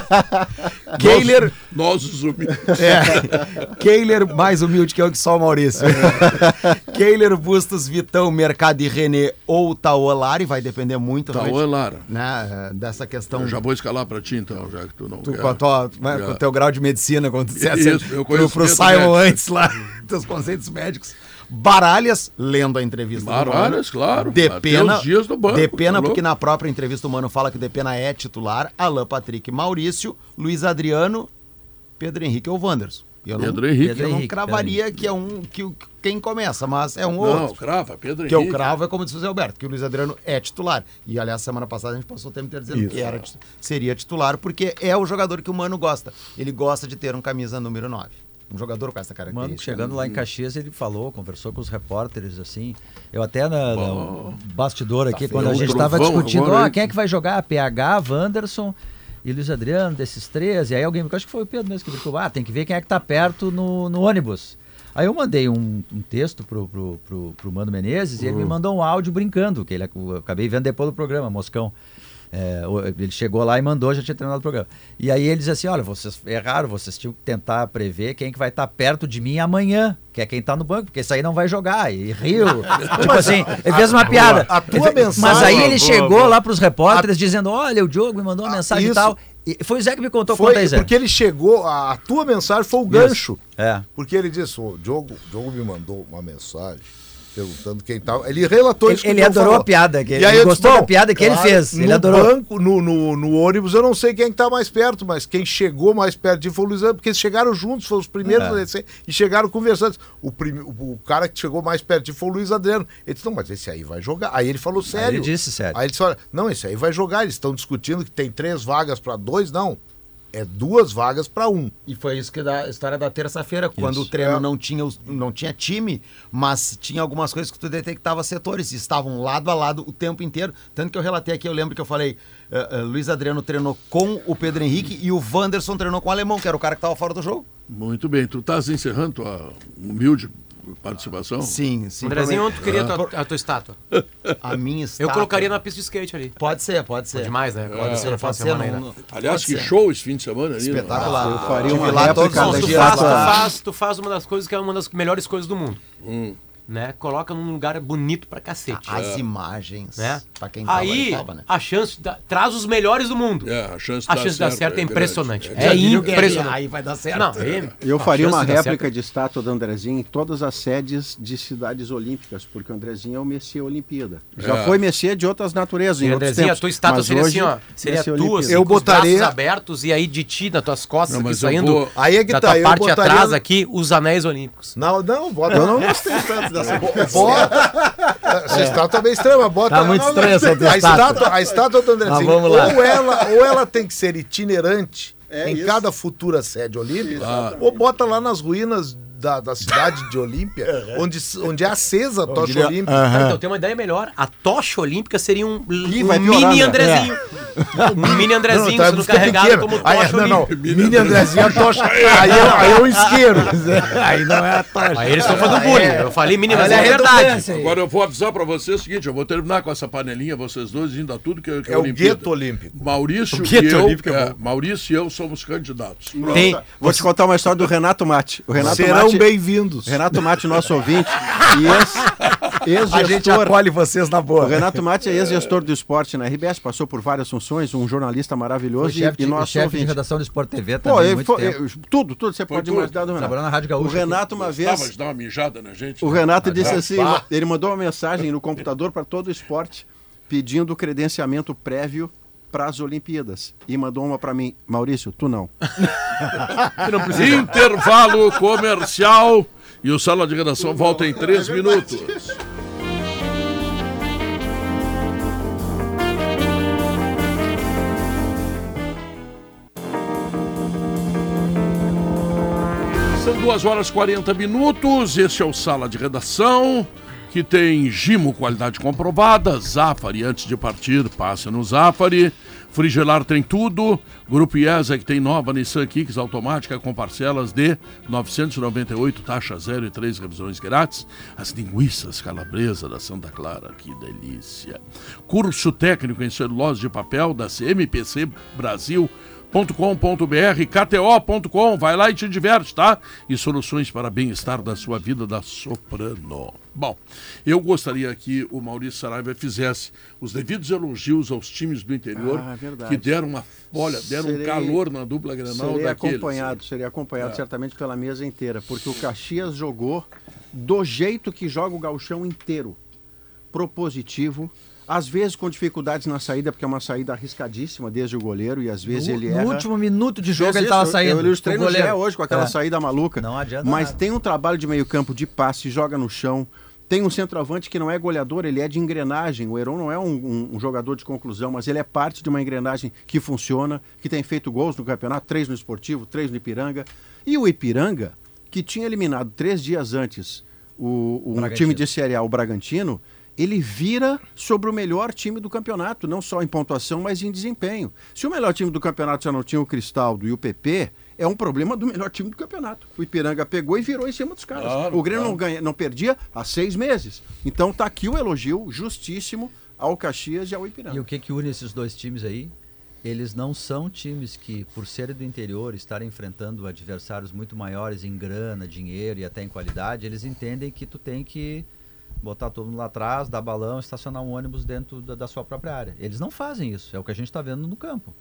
Keiler, Nós, os humildes. é, Keiler, mais humilde que eu que só o Maurício. Keiler, Bustos, Vitão, Mercado e René ou Taolari, vai depender muito ô, Lara. né, dessa questão. Eu já vou escalar pra ti, então, já que tu não Tu, quer. com, tua- né, com o teu grau de medicina, quando tu dissesse Isso, eu pro, pro Simon né? antes lá, teus conceitos médicos. Baralhas, lendo a entrevista do Baralhas, Mano. claro. Depena, dias do banco, Depena, tá porque na própria entrevista o Mano fala que o Depena é titular, Alan Patrick Maurício, Luiz Adriano, Pedro Henrique ou Wanderson. Eu não, Pedro Henrique. eu Pedro não Henrique, cravaria que é um que quem começa, mas é um ou Não, outro. crava, Pedro Que eu Henrique. cravo é como disse o Zé Alberto, que o Luiz Adriano é titular. E aliás, semana passada a gente passou o tempo inteiro dizendo que era, seria titular, porque é o jogador que o Mano gosta. Ele gosta de ter um camisa número 9. Um jogador com essa característica. Mano, chegando lá em Caxias, ele falou, conversou com os repórteres, assim. Eu até na, no bastidor aqui, Tá quando a gente estava discutindo, ó, quem é que vai jogar? PH, Wanderson e Luiz Adriano, desses três. E aí alguém, acho que foi o Pedro mesmo que brincou, ah, tem que ver quem é que tá perto no, no ônibus. Aí eu mandei um, um texto pro, pro, pro, pro Mano Menezes e ele me mandou um áudio brincando, que ele, eu acabei vendo depois do programa, Moscão. É, ele chegou lá e mandou, já tinha terminado o programa. E aí ele disse assim: olha, vocês erraram, vocês tinham que tentar prever quem que vai estar perto de mim amanhã, que é quem tá no banco, porque esse aí não vai jogar. E riu. tipo assim, ele fez uma piada. a tua Ele mensagem- Mas aí ele Boa, chegou boa. lá pros repórteres dizendo: olha, o Diogo me mandou uma mensagem e isso. tal. E foi o Zé que me contou, Foi conta aí, Zé. porque ele chegou, a, a tua mensagem foi o gancho. É. Porque ele disse, o Diogo, o Diogo me mandou uma mensagem perguntando quem tava. Ele relatou Ele- isso que ele adorou falou. a piada, que E ele aí eu gostou da piada que ele fez, ele no adorou. banco, no, no, no ônibus, eu não sei quem que tá mais perto, mas quem chegou mais perto de foi o Luiz Adriano, porque eles chegaram juntos, foram os primeiros É. a descer e chegaram conversando. O, prime, o, o cara que chegou mais perto de foi o Luiz Adriano. Ele disse, não, mas esse aí vai jogar. Aí ele falou sério. ele disse sério. Aí ele disse, olha, não, esse aí vai jogar. Eles estão discutindo que tem três vagas para dois, não. É duas vagas para um. E foi isso que da a história da terça-feira, quando o treino É. não, tinha, não tinha time, mas tinha algumas coisas que tu detectava setores, e estavam lado a lado o tempo inteiro. Tanto que eu relatei aqui, eu lembro que eu falei, eh, eh, Luiz Adriano treinou com o Pedro Henrique e o Wanderson treinou com o Alemão, que era o cara que estava fora do jogo. Muito bem, tu estás encerrando tua humilde participação? Sim, sim. Andrezinho, onde tu queria a tua, a tua estátua? A minha Eu estátua- colocaria na pista de skate ali. Pode ser, pode ser. demais, né? Pode É, ser, no final pode de ser. semana não- Aliás, pode que ser. show esse fim de semana ali. né? Espetacular. Eu faria uma lá todos réplica os tu, faz, tu, faz, tu faz uma das coisas que é uma das melhores coisas do mundo. Né? Coloca num lugar bonito pra cacete. As imagens. né? Pra quem tava, Aí, ele tava, né? a chance da- traz os melhores do mundo. É, a chance de A dar chance de dar certo certo é grande. impressionante. É É, impressionante. Aí vai dar certo. Não, aí, Eu a faria uma réplica certo- de estátua do Andrezinho em todas as sedes de cidades olímpicas, porque o Andrezinho é o Messias Olimpíada. Já É. foi Messias de outras naturezas. E, Em Andrezinho, a tua estátua seria hoje, assim, ó. Seria Messias tu, assim. Eu com os botaria- braços abertos e aí de ti, nas tuas costas, Não, saindo vou- Aí é que da tá, tua eu parte botaria- atrás aqui, os anéis olímpicos. Não, não, bota. Eu não gostei tanto dessa Bota. Essa estátua é meio estranha, bota. Tá muito não, estranha essa a estátua. estátua. A estátua do vamos lá. ou ela, ou ela tem que ser itinerante É em isso. cada futura sede olímpica, ou bota lá nas ruínas da, da cidade de Olímpia, onde, onde é acesa a tocha olímpica. Ah, então tem uma ideia melhor. A tocha olímpica seria um, Ih, um vai mini piorando. Andrezinho. Um mini Andrezinho é sendo música carregado pequena. como Aí, tocha não, não, olímpica. mini Andrezinho é tocha. Aí é, aí é um isqueiro. Aí não é a tocha. Aí eles estão fazendo bullying. Eu falei mini, mas é a verdade. Agora eu vou avisar pra vocês o seguinte, eu vou terminar com essa panelinha, vocês dois, indo a tudo que, que É o Olimpíada. gueto olímpico. Maurício O e gueto eu, olímpico é é, bom. Maurício e eu somos candidatos. Tem, Vou te contar uma história do Renato Mate. O Renato Serão Mate, bem-vindos. Renato Mate, nosso ouvinte, e ex- A gente ex-gestor. acolhe vocês na O boa. Renato Mate é ex-gestor do esporte na RBS, passou por várias funções, um jornalista Foi maravilhoso e, chefe e de, nosso chefe de ouvinte. redação do Sport TV Pô, também, ele muito foi- tempo. eh, tudo, tudo você pode tudo. imaginar do Trabalhou Renato. na Rádio O Gaúcha. Renato uma vez, de dar uma mijada na gente. o né? Renato disse assim, Bah. ele mandou uma mensagem no computador para todo o esporte pedindo o credenciamento prévio para as Olimpíadas e mandou uma para mim, Maurício, tu não. Intervalo comercial e o Sala de Redação volta em três minutos. São duas horas e 40 minutos. Este é o Sala de Redação, que tem Gimo qualidade comprovada, Zafari antes de partir, passe no Zafari. Frigelar tem tudo. Grupo IESA que tem nova Nissan Kicks automática com parcelas de 998, taxa zero e três revisões grátis. As linguiças calabresa da Santa Clara, que delícia. Curso técnico em celulose de papel da CMPC Brasil .com.br, kto.com, vai lá e te diverte, tá? E soluções para bem-estar da sua vida da Soprano. Bom, eu gostaria que o Maurício Saraiva fizesse os devidos elogios aos times do interior Ah, verdade. que deram uma olha, deram um Serei- calor na dupla Grenal Seria daqueles. acompanhado, seria acompanhado É. certamente pela mesa inteira, porque o Caxias jogou do jeito que joga o gauchão inteiro. Propositivo, às vezes com dificuldades na saída, porque é uma saída arriscadíssima desde o goleiro, e às vezes No, ele no erra. último minuto de jogo Fez ele estava eu- saindo. Eu ilustrei o no hoje com aquela É. saída maluca. Não adianta Mas nada. tem um trabalho de meio campo de passe, joga no chão. Tem um centroavante que não é goleador, ele é de engrenagem. O Heron não é um, um- um jogador de conclusão, mas ele é parte de uma engrenagem que funciona, que tem feito gols no campeonato, três no esportivo, três no Ipiranga. E o Ipiranga, que tinha eliminado três dias antes o, o um time de Série A, o Bragantino, ele vira sobre o melhor time do campeonato, não só em pontuação, mas em desempenho. Se o melhor time do campeonato já não tinha o Cristaldo e o PP, é um problema do melhor time do campeonato. O Ipiranga pegou e virou em cima dos caras. Claro, o Grêmio claro. não, ganha, não perdia há seis meses. Então tá aqui o elogio justíssimo ao Caxias e ao Ipiranga. E o que que une esses dois times aí? Eles não são times que, por serem do interior, estarem enfrentando adversários muito maiores em grana, dinheiro e até em qualidade, eles entendem que tu tem que botar todo mundo lá atrás, dar balão, estacionar um ônibus dentro da, da sua própria área. Eles não fazem isso, é o que a gente está vendo no campo.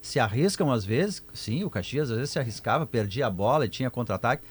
Se arriscam às vezes, sim, o Caxias às vezes se arriscava, perdia a bola e tinha contra-ataque,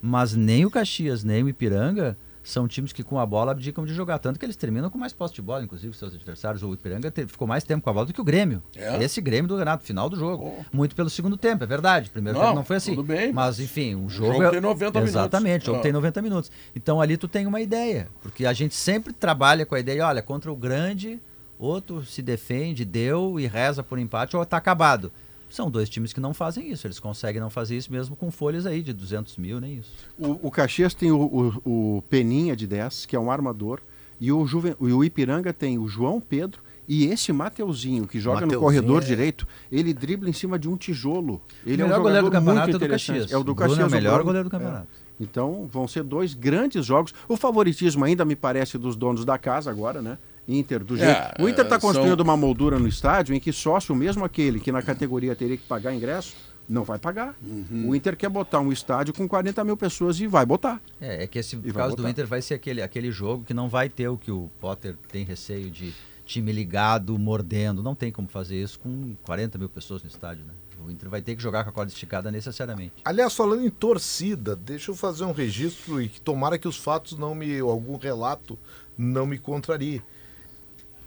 mas nem o Caxias, nem o Ipiranga são times que com a bola abdicam de jogar. Tanto que eles terminam com mais posse de bola, inclusive, seus adversários. O Ipiranga te- ficou mais tempo com a bola do que o Grêmio. É? Esse Grêmio do Renato, final do jogo. Oh. Muito pelo segundo tempo, é verdade. Primeiro Não, tempo não foi assim. tudo bem, Mas, enfim, o jogo. jogo é- tem 90 minutos. Exatamente, o jogo Ah. tem 90 minutos. Então ali tu tem uma ideia. Porque a gente sempre trabalha com a ideia, olha, contra o grande, outro se defende, deu e reza por empate ou tá acabado. São dois times que não fazem isso. Eles conseguem não fazer isso mesmo com folhas aí de 200 mil, nem isso. O, o Caxias tem o, o- o Peninha de 10, que é um armador, e o, Juven, e o Ipiranga tem o João Pedro e esse Mateuzinho, que joga no Mateuzinho corredor é- direito, ele dribla em cima de um tijolo. Ele o é um melhor goleiro do campeonato muito é do. Caxias. É o do O Bruno Caxias. é o melhor Bruno. goleiro do campeonato. Então vão ser dois grandes jogos. O favoritismo ainda me parece dos donos da casa agora, né? Inter, do jeito. É, o Inter está é, construindo são- uma moldura no estádio em que sócio, mesmo aquele que na categoria teria que pagar ingresso, não vai pagar. Uhum. O Inter quer botar um estádio com 40 mil pessoas e vai botar. É, é que esse E caso do. Inter vai ser aquele, aquele jogo que não vai ter o que o Potter tem receio de time ligado, mordendo. Não tem como fazer isso com 40 mil pessoas no estádio, né? O Inter vai ter que jogar com a corda esticada necessariamente. Aliás, falando em torcida, deixa eu fazer um registro e que tomara que os fatos não me. ou algum relato não me contrarie.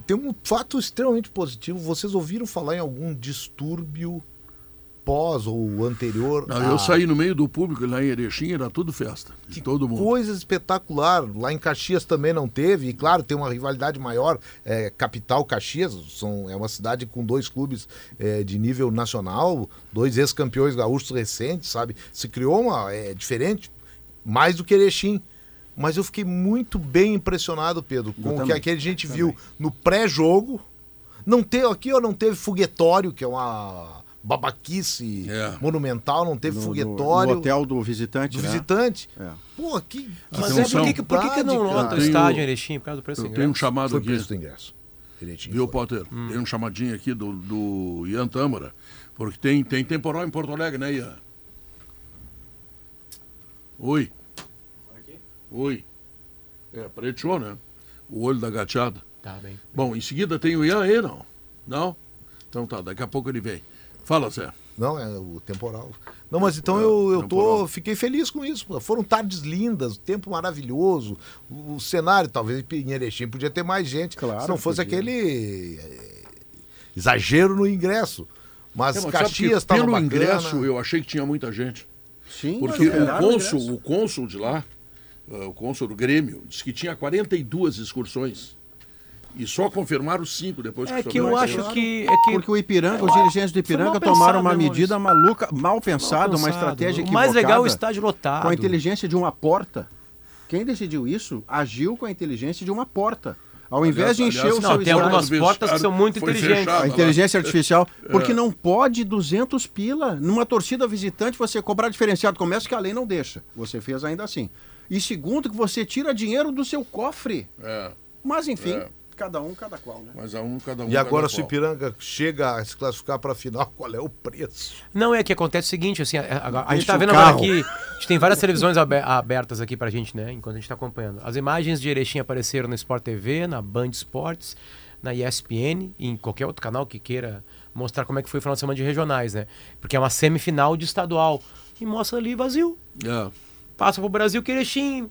Tem um fato extremamente positivo. Vocês ouviram falar em algum distúrbio pós ou anterior. Não, a- eu saí no meio do público lá em Erechim, era tudo festa. De todo mundo. Coisa espetacular. Lá em Caxias também não teve. E claro, tem uma rivalidade maior. É, capital Caxias são, é uma cidade com dois clubes é, de nível nacional, dois ex-campeões gaúchos recentes, sabe? Se criou uma. É diferente, mais do que Erechim. Mas eu fiquei muito bem impressionado, Pedro, com o que, que a gente viu no pré-jogo. Não teve, aqui ó, não teve foguetório, que é uma babaquice É. monumental, não teve No- no- foguetório No hotel do visitante, do né? visitante. É. Pô, que, que Mas é, por que, por que, que não lota o estádio em Erechim por causa do preço do Eu tenho um ingresso? chamado Foi aqui. preço do ingresso. Viu. Potter? Tem um chamadinho aqui do, do Ian Tâmara, porque tem, tem temporal em Porto Alegre, né, Ian? Oi. Oi. É, preteou, né? O olho da gateada. Tá bem. Bom, em seguida tem o Ian aí, não? Não? Então tá, daqui a pouco ele vem. Fala, Zé. Não, é o temporal. Não, mas então eu, eu tô, fiquei feliz com isso. Foram tardes lindas, tempo maravilhoso. O, o cenário, talvez em Erechim podia ter mais gente. Claro se não fosse podia. aquele eh, exagero no ingresso. Mas É, mas Caxias estava pelo bacana. ingresso eu achei que tinha muita gente. Sim, Porque o cônsul, o cônsul de lá, o cônsul do Grêmio, disse que tinha 42 excursões. E só confirmaram cinco depois É que que eu acho que. É que Porque o Ipiranga, os dirigentes do Ipiranga tomaram pensado, uma né, medida maluca, mal pensada, uma estratégia O equivocada. mais legal é o estádio lotado. Com a inteligência de uma porta. Quem decidiu isso agiu com a inteligência de uma porta. Ao invés de Aliás, encher o aliás, Não, seu tem estádio- algumas portas que são muito inteligentes. fechado A lá. inteligência artificial. Porque É. não pode 200 pila. Numa torcida visitante você cobrar diferenciado. Começa que a lei não deixa. Você fez ainda assim. E segundo, que você tira dinheiro do seu cofre. É, Mas enfim, É. cada um, cada qual, né? mas a um, cada um. E agora, se o. Ipiranga chega a se classificar para a final, qual é o preço? Não, é que acontece o seguinte, assim, a, a- a gente tá o vendo agora aqui, a gente tem várias televisões abe- abertas aqui pra gente, né, enquanto a gente tá acompanhando. As imagens de Erechim apareceram na Sport TV, na Band Esportes, na ESPN e em qualquer outro canal que queira mostrar como é que foi o final de semana de regionais, né? Porque é uma semifinal de estadual. E mostra ali vazio. É. Passa pro Brasil que Erechim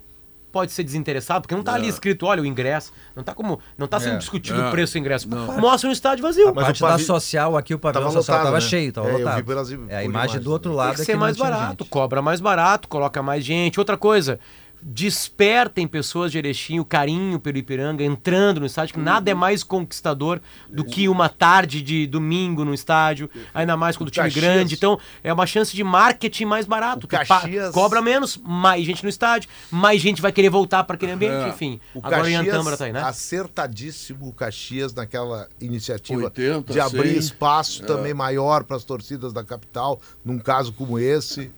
pode ser desinteressado, porque não tá ali escrito, olha, o ingresso. Não tá como. Não tá sendo É. discutido É. o preço do ingresso. Não. Mostra um estádio vazio. A Mas parte o da pavi- social aqui, o pavilhão Tava social lotado, tava né? cheio, tava É, eu vi lotado. Brasil é, a imagem demais do outro também. lado Tem que é ser não mais barato, gente. cobra mais barato, coloca mais gente. Outra coisa, despertem pessoas de Erechim o carinho pelo Ipiranga entrando no estádio, que nada é mais conquistador do que uma tarde de domingo no estádio, ainda mais quando o time Caxias- grande. Então, é uma chance de marketing mais barato. O Caxias- cobra menos, mais gente no estádio, mais gente vai querer voltar para aquele ambiente, É. enfim. O Agora Caxias, Tâmara tá aí, né? acertadíssimo o Caxias naquela iniciativa 80, de abrir 100. espaço também maior para as torcidas da capital, num caso como esse.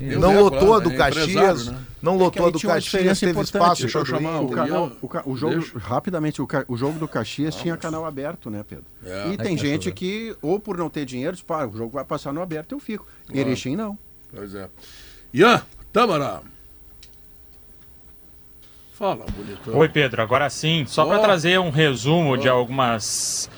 Eu não lotou a é do empresário, Caxias, né? não É lotou a do Caxias, teve espaço Deixa eu para chamar O, o canal, o, ca- o jogo, deixa. rapidamente, o, ca- o jogo do Caxias tinha canal aberto, né, Pedro? É. E tem gente que, ou por não ter dinheiro, diz, o jogo vai passar no aberto, eu fico. Erechim não. Pois é. Ian, Tâmara. Fala, bonitão. Oi, Pedro. Agora sim, só para Ó. trazer um resumo de algumas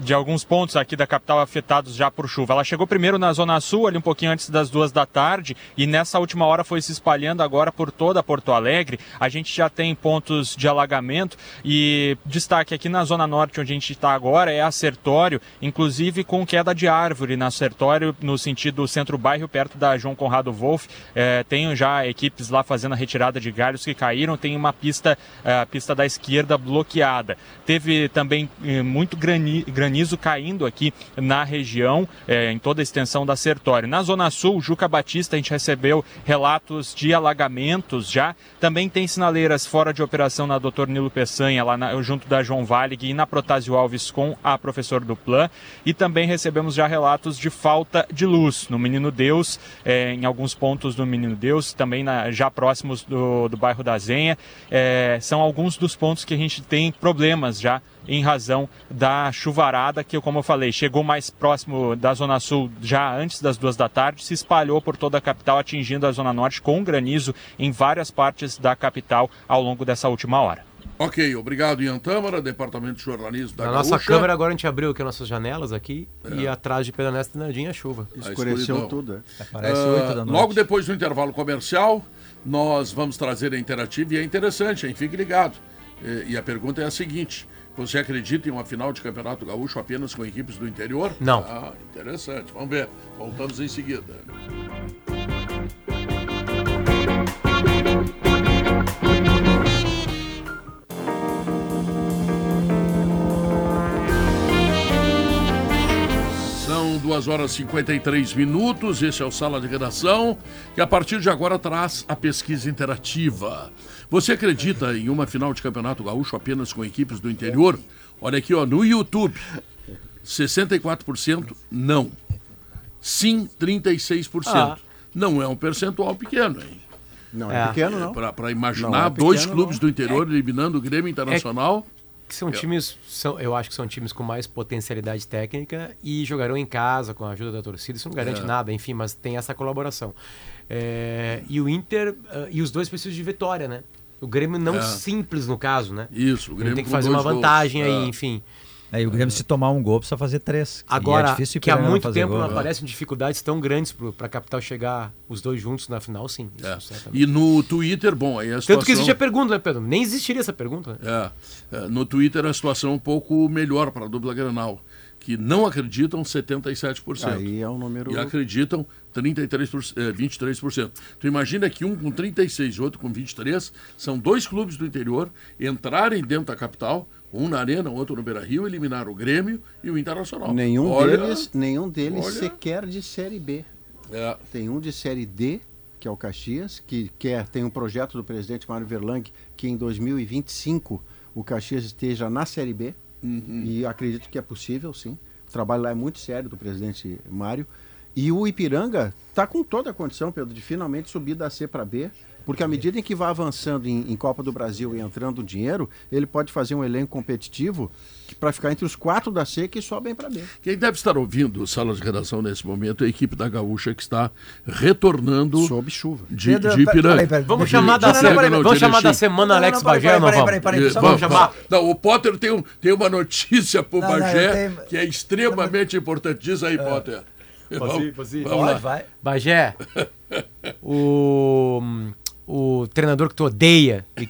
de alguns pontos aqui da capital afetados já por chuva. Ela chegou primeiro na Zona Sul, ali um pouquinho antes das duas da tarde, e nessa última hora foi se espalhando agora por toda Porto Alegre. A gente já tem pontos de alagamento e destaque aqui na Zona Norte, onde a gente está agora, é a Sertório, inclusive com queda de árvore na Sertório, no sentido centro-bairro, perto da João Conrado Wolff. É, tem já equipes lá fazendo a retirada de galhos que caíram, tem uma pista, é, a pista da esquerda bloqueada. Teve também eh, muito grani- granizo caindo aqui na região, eh, em toda a extensão da Sertório. Na Zona Sul, Juca Batista, a gente recebeu relatos de alagamentos já. Também tem sinaleiras fora de operação na Dr. Nilo Peçanha, lá na- junto da João Valig e na Protásio Alves com a professor do Plan. E também recebemos já relatos de falta de luz no Menino Deus, eh, em alguns pontos do Menino Deus, também na- já próximos do, do bairro da Zenha. Eh, são alguns dos pontos que a gente tem problemas já em razão da chuvarada que, como eu falei, chegou mais próximo da Zona Sul já antes das duas da tarde, se espalhou por toda a capital, atingindo a Zona Norte com granizo em várias partes da capital ao longo dessa última hora. Ok, obrigado, Ian Tâmara, Departamento de Jornalismo da Na Gaúcha. nossa câmera agora a gente abriu aqui nossas janelas aqui e atrás de Pedro Ernesto Nardinha a chuva. A Escureceu escuridão. tudo. é. Parece oito da noite. Logo depois do intervalo comercial, nós vamos trazer a interativa e é interessante, hein? Fique ligado. E, e a pergunta é a seguinte: Você acredita em uma final de campeonato gaúcho apenas com equipes do interior? Não. Ah, interessante. Vamos ver. Voltamos em seguida. São 2 horas e 53 minutos. Esse é o Sala de Redação, que a partir de agora traz a pesquisa interativa. Você acredita em uma final de campeonato gaúcho apenas com equipes do interior? Olha aqui, ó, no YouTube. 64% não. Sim, 36%. Ah. Não é um percentual pequeno, hein? Não é, É. pequeno, não. Para imaginar Não é dois pequeno, clubes não. do interior eliminando o Grêmio Internacional. Que são times, são, eu acho que são times com mais potencialidade técnica e jogarão em casa com a ajuda da torcida. Isso não garante É. nada, enfim, mas tem essa colaboração. É, e o Inter, ah, e os dois precisam de vitória, né? O Grêmio não É. simples no caso, né? Isso, o Ele Grêmio tem que fazer uma gols. vantagem aí, É. enfim. Aí o Grêmio, se tomar um gol, precisa fazer três. E Agora, é que há muito tempo gol, não né? aparecem dificuldades tão grandes para a capital chegar os dois juntos na final, sim. Isso, É. certamente. E no Twitter, bom, aí a situação... Tanto que existe a pergunta, né, Pedro? Nem existiria essa pergunta. Né? É, é, no Twitter a situação é um pouco melhor para a dupla Granal, que não acreditam 77%. Aí é um número. E acreditam 33%, eh, 23%. Tu imagina que um com 36 e outro com 23 são dois clubes do interior entrarem dentro da capital, um na Arena, outro no Beira-Rio, eliminar o Grêmio e o Internacional. Nenhum Olha, deles, nenhum deles olha. sequer de Série B. É, Tem um de Série D, que é o Caxias, que quer, tem um projeto do presidente Mário Verlang que em 2025 o Caxias esteja na Série B. Uhum. E acredito que é possível, sim. O trabalho lá é muito sério do presidente Mário. E o Ipiranga está com toda a condição, Pedro, de finalmente subir da C para B. Porque à medida em que vai avançando em, em Copa do Brasil e entrando dinheiro, ele pode fazer um elenco competitivo para ficar entre os quatro da C que sobem para B. Quem deve estar ouvindo Sala de Redação nesse momento é a equipe da Gaúcha que está retornando Sob chuva. de, Pedro, de Ipiranga. peraí, Vamos De- chamar de da, vamos chamar da semana Alex Bagé não peraí, vamos? peraí, peraí, só vamos vamos- chamar. Não, o Potter tem, um, tem uma notícia pro Não, Bagé que é extremamente importante. Diz aí, Potter. Vamos, vai. Bagé, o, o treinador que tu odeia e,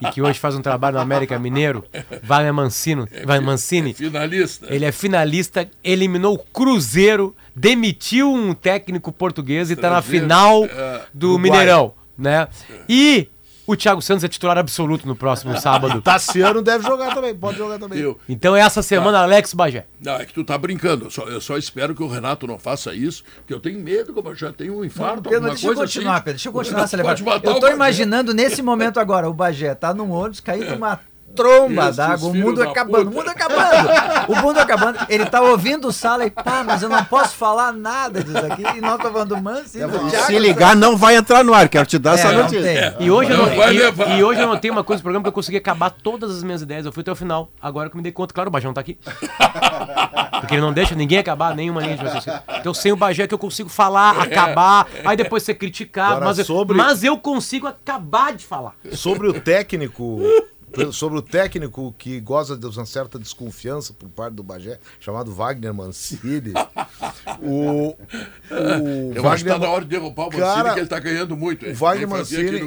e que hoje faz um trabalho no América Mineiro, Wagner Mancino, Wagner Mancini, Finalista. ele é finalista, eliminou o Cruzeiro, demitiu um técnico português e está na final é, do Uruguai. Mineirão, né? E o Thiago Santos é titular absoluto no próximo sábado. Tassiano deve jogar também, pode jogar também. Eu, Então essa semana, Alex Bagé. não, é que tu tá brincando. Eu só, eu só espero que o Renato não faça isso, porque eu tenho medo, como eu já tenho um infarto, Pedro, alguma deixa eu coisa continuar, assim. Pedro. Deixa eu continuar essa levada. Eu tô imaginando nesse momento agora, o Bagé tá num ônibus caído numa tromba d'água, o mundo da acabando, o mundo acabando, o mundo acabando. Ele tá ouvindo o sala e pá, mas eu não posso falar nada disso aqui. E nós tô falando do Manso. Se ligar, não vai entrar no ar. Quero te dar É, essa não notícia. tem. E hoje, eu Não não, e- e hoje eu notei uma coisa no programa que eu consegui acabar todas as minhas ideias. Eu fui até o final. Agora que eu me dei conta, claro, o Bagé não tá aqui. Porque ele não deixa ninguém acabar nenhuma linha de raciocínio. Então, sem o Bagé que eu consigo falar, acabar, aí depois ser criticado. Agora, Mas, eu- sobre- mas eu consigo acabar de falar. Sobre o técnico, sobre o técnico que goza de uma certa desconfiança por parte do Bagé, chamado Wagner Mancini. O, o Eu acho que tá na Wagner, hora de derrubar o Mancini, Cara, que ele tá ganhando muito. o Wagner Mancini,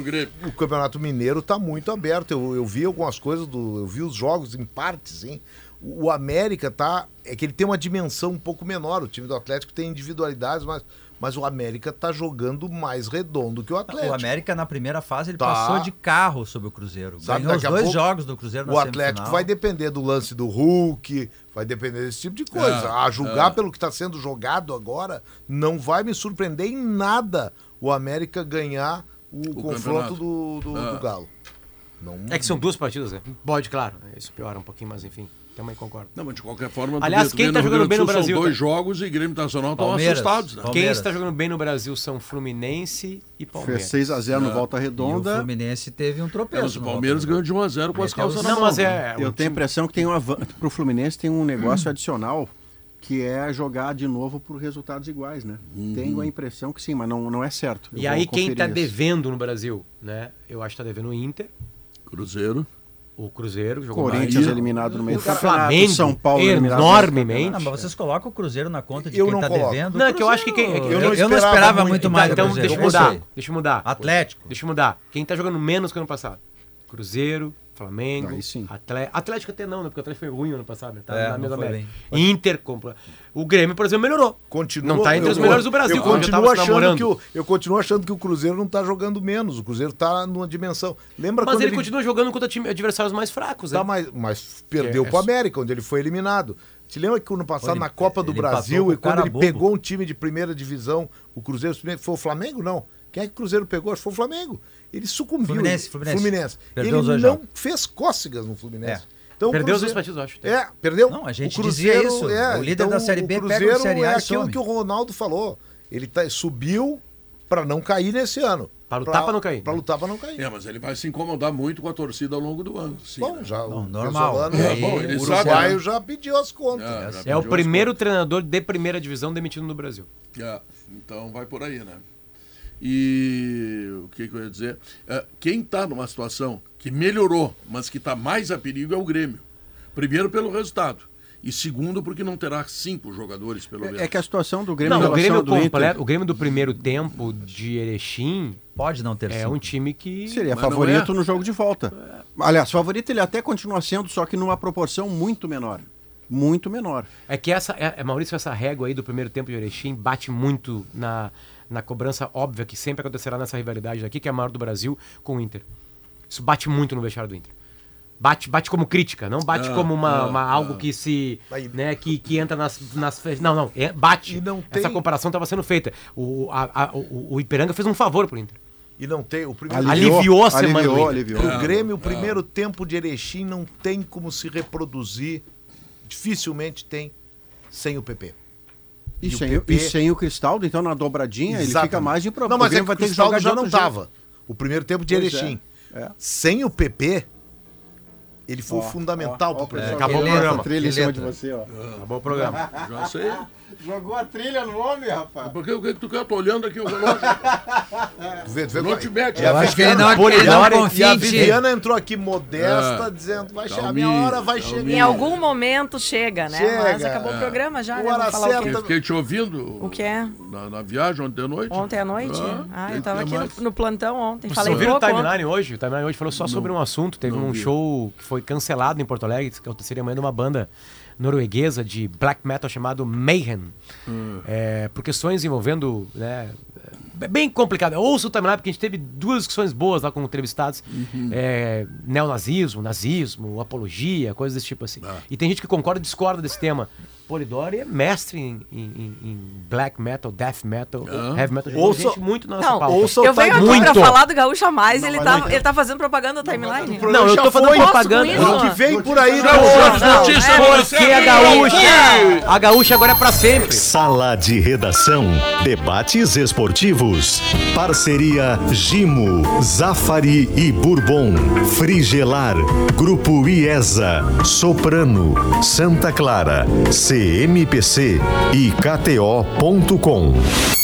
o Campeonato Mineiro tá muito aberto. Eu, eu vi algumas coisas do, eu vi os jogos em partes, hein? O, o América tá, é que ele tem uma dimensão um pouco menor. O time do Atlético tem individualidades, mas, mas o América tá jogando mais redondo que o Atlético. O América na primeira fase ele Tá. passou de carro sobre o Cruzeiro. Sabe, Ganhou os dois pouco, jogos do Cruzeiro na O Atlético semifinal. vai depender do lance do Hulk, vai depender desse tipo de coisa. É, a julgar pelo que está sendo jogado agora, não vai me surpreender em nada o América ganhar o, confronto campeonato. do, do, É. do Galo. Não, É que são duas partidas, né? Pode, claro. Isso piora um pouquinho, mas enfim. Também concordo. Não, mas de qualquer forma, Aliás, quem tá Rio jogando bem no Brasil, São dois tá? jogos e Grêmio Internacional estão Palmeiras. assustados, né? Palmeiras. Quem está jogando bem no Brasil são Fluminense e Fez Palmeiras. 6x0 no Volta E o Redonda. Fluminense teve um É, tropeço. mas o Palmeiras ganhou de 1 a 0 com as calças na Não, mão. mas é. Eu o tenho a impressão que tem um avan... pro Fluminense tem um negócio adicional que é jogar de novo por resultados iguais, né? Tenho a impressão que sim, mas não, não é certo. Eu E aí, quem está devendo no Brasil, né? Eu acho que está devendo o Inter, Cruzeiro. O Cruzeiro, jogou Corinthians Bahia. eliminado no meio o do Flamengo, São Paulo eliminado no enormemente. Não, mas vocês colocam o Cruzeiro na conta de Eu quem tá coloco. devendo. Não, é que eu acho que quem- é que- eu, eu não eu não esperava muito, muito mais então, deixa eu mudar. Deixa eu mudar. Atlético. Deixa eu mudar. Quem tá jogando menos que ano passado? Cruzeiro, Flamengo, Aí sim. Atle- Atlético até não, né? Porque o Atlético foi ruim ano passado, né? Tá É, na não mesma foi média. bem. Inter compra. O Grêmio, por exemplo, melhorou. Continua, Não tá entre eu- os melhores do Brasil, Eu como já continuo, achando que o, eu continuo achando que o Cruzeiro não tá jogando menos. O Cruzeiro tá numa dimensão. Lembra Mas quando ele, continua jogando contra time, adversários mais fracos, Tá, né? mas, mas perdeu É, pro América, onde ele foi eliminado. Te lembra que ano passado, Ele- na Copa do ele Brasil, e quando ele bobo. pegou um time de primeira divisão, o Cruzeiro foi o Flamengo? Não. Quem é que o Cruzeiro pegou? Acho que foi o Flamengo. Ele sucumbiu. Fluminense, Fluminense. Fluminense. Ele não fez cócegas no Fluminense. É. Então, o Perdeu os Cruzeiro- dois partidos, eu acho. É, perdeu. Não, a gente o dizia Cruzeiro, isso. É, O líder da Série B o pega o Cruzeiro Série A é aquilo some. que o Ronaldo falou. Ele tá, subiu para não cair nesse ano. Pra lutar pra não cair. Para lutar para não cair. É, mas ele vai se incomodar muito com a torcida ao longo do ano. Sim, Bom, né? já Não, o normal. É, o bom, ele uruguaio sabe, né? já pediu as contas. É, É o primeiro treinador de primeira divisão demitido no Brasil. É, então vai por aí, né? E o que, que eu ia dizer? É, quem está numa situação que melhorou, mas que está mais a perigo é o Grêmio. Primeiro pelo resultado. E segundo, porque não terá cinco jogadores, pelo menos. É, é que a situação do Grêmio Não, o Grêmio, do Inter completo, o Grêmio do primeiro tempo de Erechim Pode não ter é cinco. um time que. seria Mas favorito é. no jogo de volta. Aliás, favorito ele até continua sendo, só que numa proporção muito menor. Muito menor. É que essa, é, é, Maurício, essa régua aí do primeiro tempo de Erechim bate muito na, na cobrança óbvia que sempre acontecerá nessa rivalidade daqui, que é a maior do Brasil, com o Inter. Isso bate muito no vestiário do Inter. Bate, bate como crítica, não bate Ah, como uma, ah, uma- algo ah. que se. Né, que, que entra nas. nas fe- não, não. é- bate. Não Essa tem- comparação estava sendo feita. O, a- a- o, o Ipiranga fez um favor pro Inter. E não tem o primeiro. Aliviou a semana Aliviou, aliviou. O Grêmio, o primeiro tempo de Erechim não tem como se reproduzir. Dificilmente tem sem o PP. E, E o sem, o- PP e sem o Cristaldo, então na dobradinha, ele Exatamente. fica mais de problema. Não, mas o é que vai o ter que Cristaldo jogar já não estava. O primeiro tempo de Pois é, Erechim. é. Sem o PP, ele foi Ó, fundamental ó, para ó, o projeto. acabou o que programa. letra, trilha em que cima de letra. você, ó. Acabou o programa. Já sei. Jogou a trilha no homem, rapaz. Por que o que tu quer? Eu tô olhando aqui o relógio. Tu vê, tu vê Não te mete. A Eu acho que ele Viviana- não, ele não Polidori- E a confia em ti. Viviana entrou aqui modesta, É. dizendo: vai chegar, minha hora vai chegar. Em algum momento chega, né? Chega. Mas acabou É. o programa já, né? Hora o certa. Eu fiquei te ouvindo. O que é? Na, na viagem ontem à noite. Ontem à noite? Ah, Ah, tem eu tava aqui no, no plantão ontem. Vocês Falei ouviram o timeline hoje? O timeline hoje falou só sobre um assunto. Teve um show que foi cancelado em Porto Alegre, que seria amanhã de uma banda norueguesa de black metal chamado Mayhem. Hum. É, por questões envolvendo. Né, é bem complicado. Ouça o timeline, porque a gente teve duas discussões boas lá com entrevistados. Uhum. É, neonazismo, nazismo, apologia, coisas desse tipo assim. Ah. E tem gente que concorda e discorda desse tema. Polidori é mestre em, em- em- black metal, death metal, Ah. heavy metal. Ouça- muito na nossa Não, pauta. ouça o Eu venho aqui Muito. pra falar do Gaúcho a mais, ele, mas tá, não- ele tá fazendo propaganda da timeline. Não, eu já tô fazendo foi. propaganda. O que vem por aí Não, não, não, não, é. Porque a aqui. gaúcha, a gaúcha agora é pra sempre. Sala de Redação. Debates esportivos. Parceria Gimo, Zafari e Bourbon. Frigelar. Grupo IESA. Soprano. Santa Clara. CMPC e KTO.com.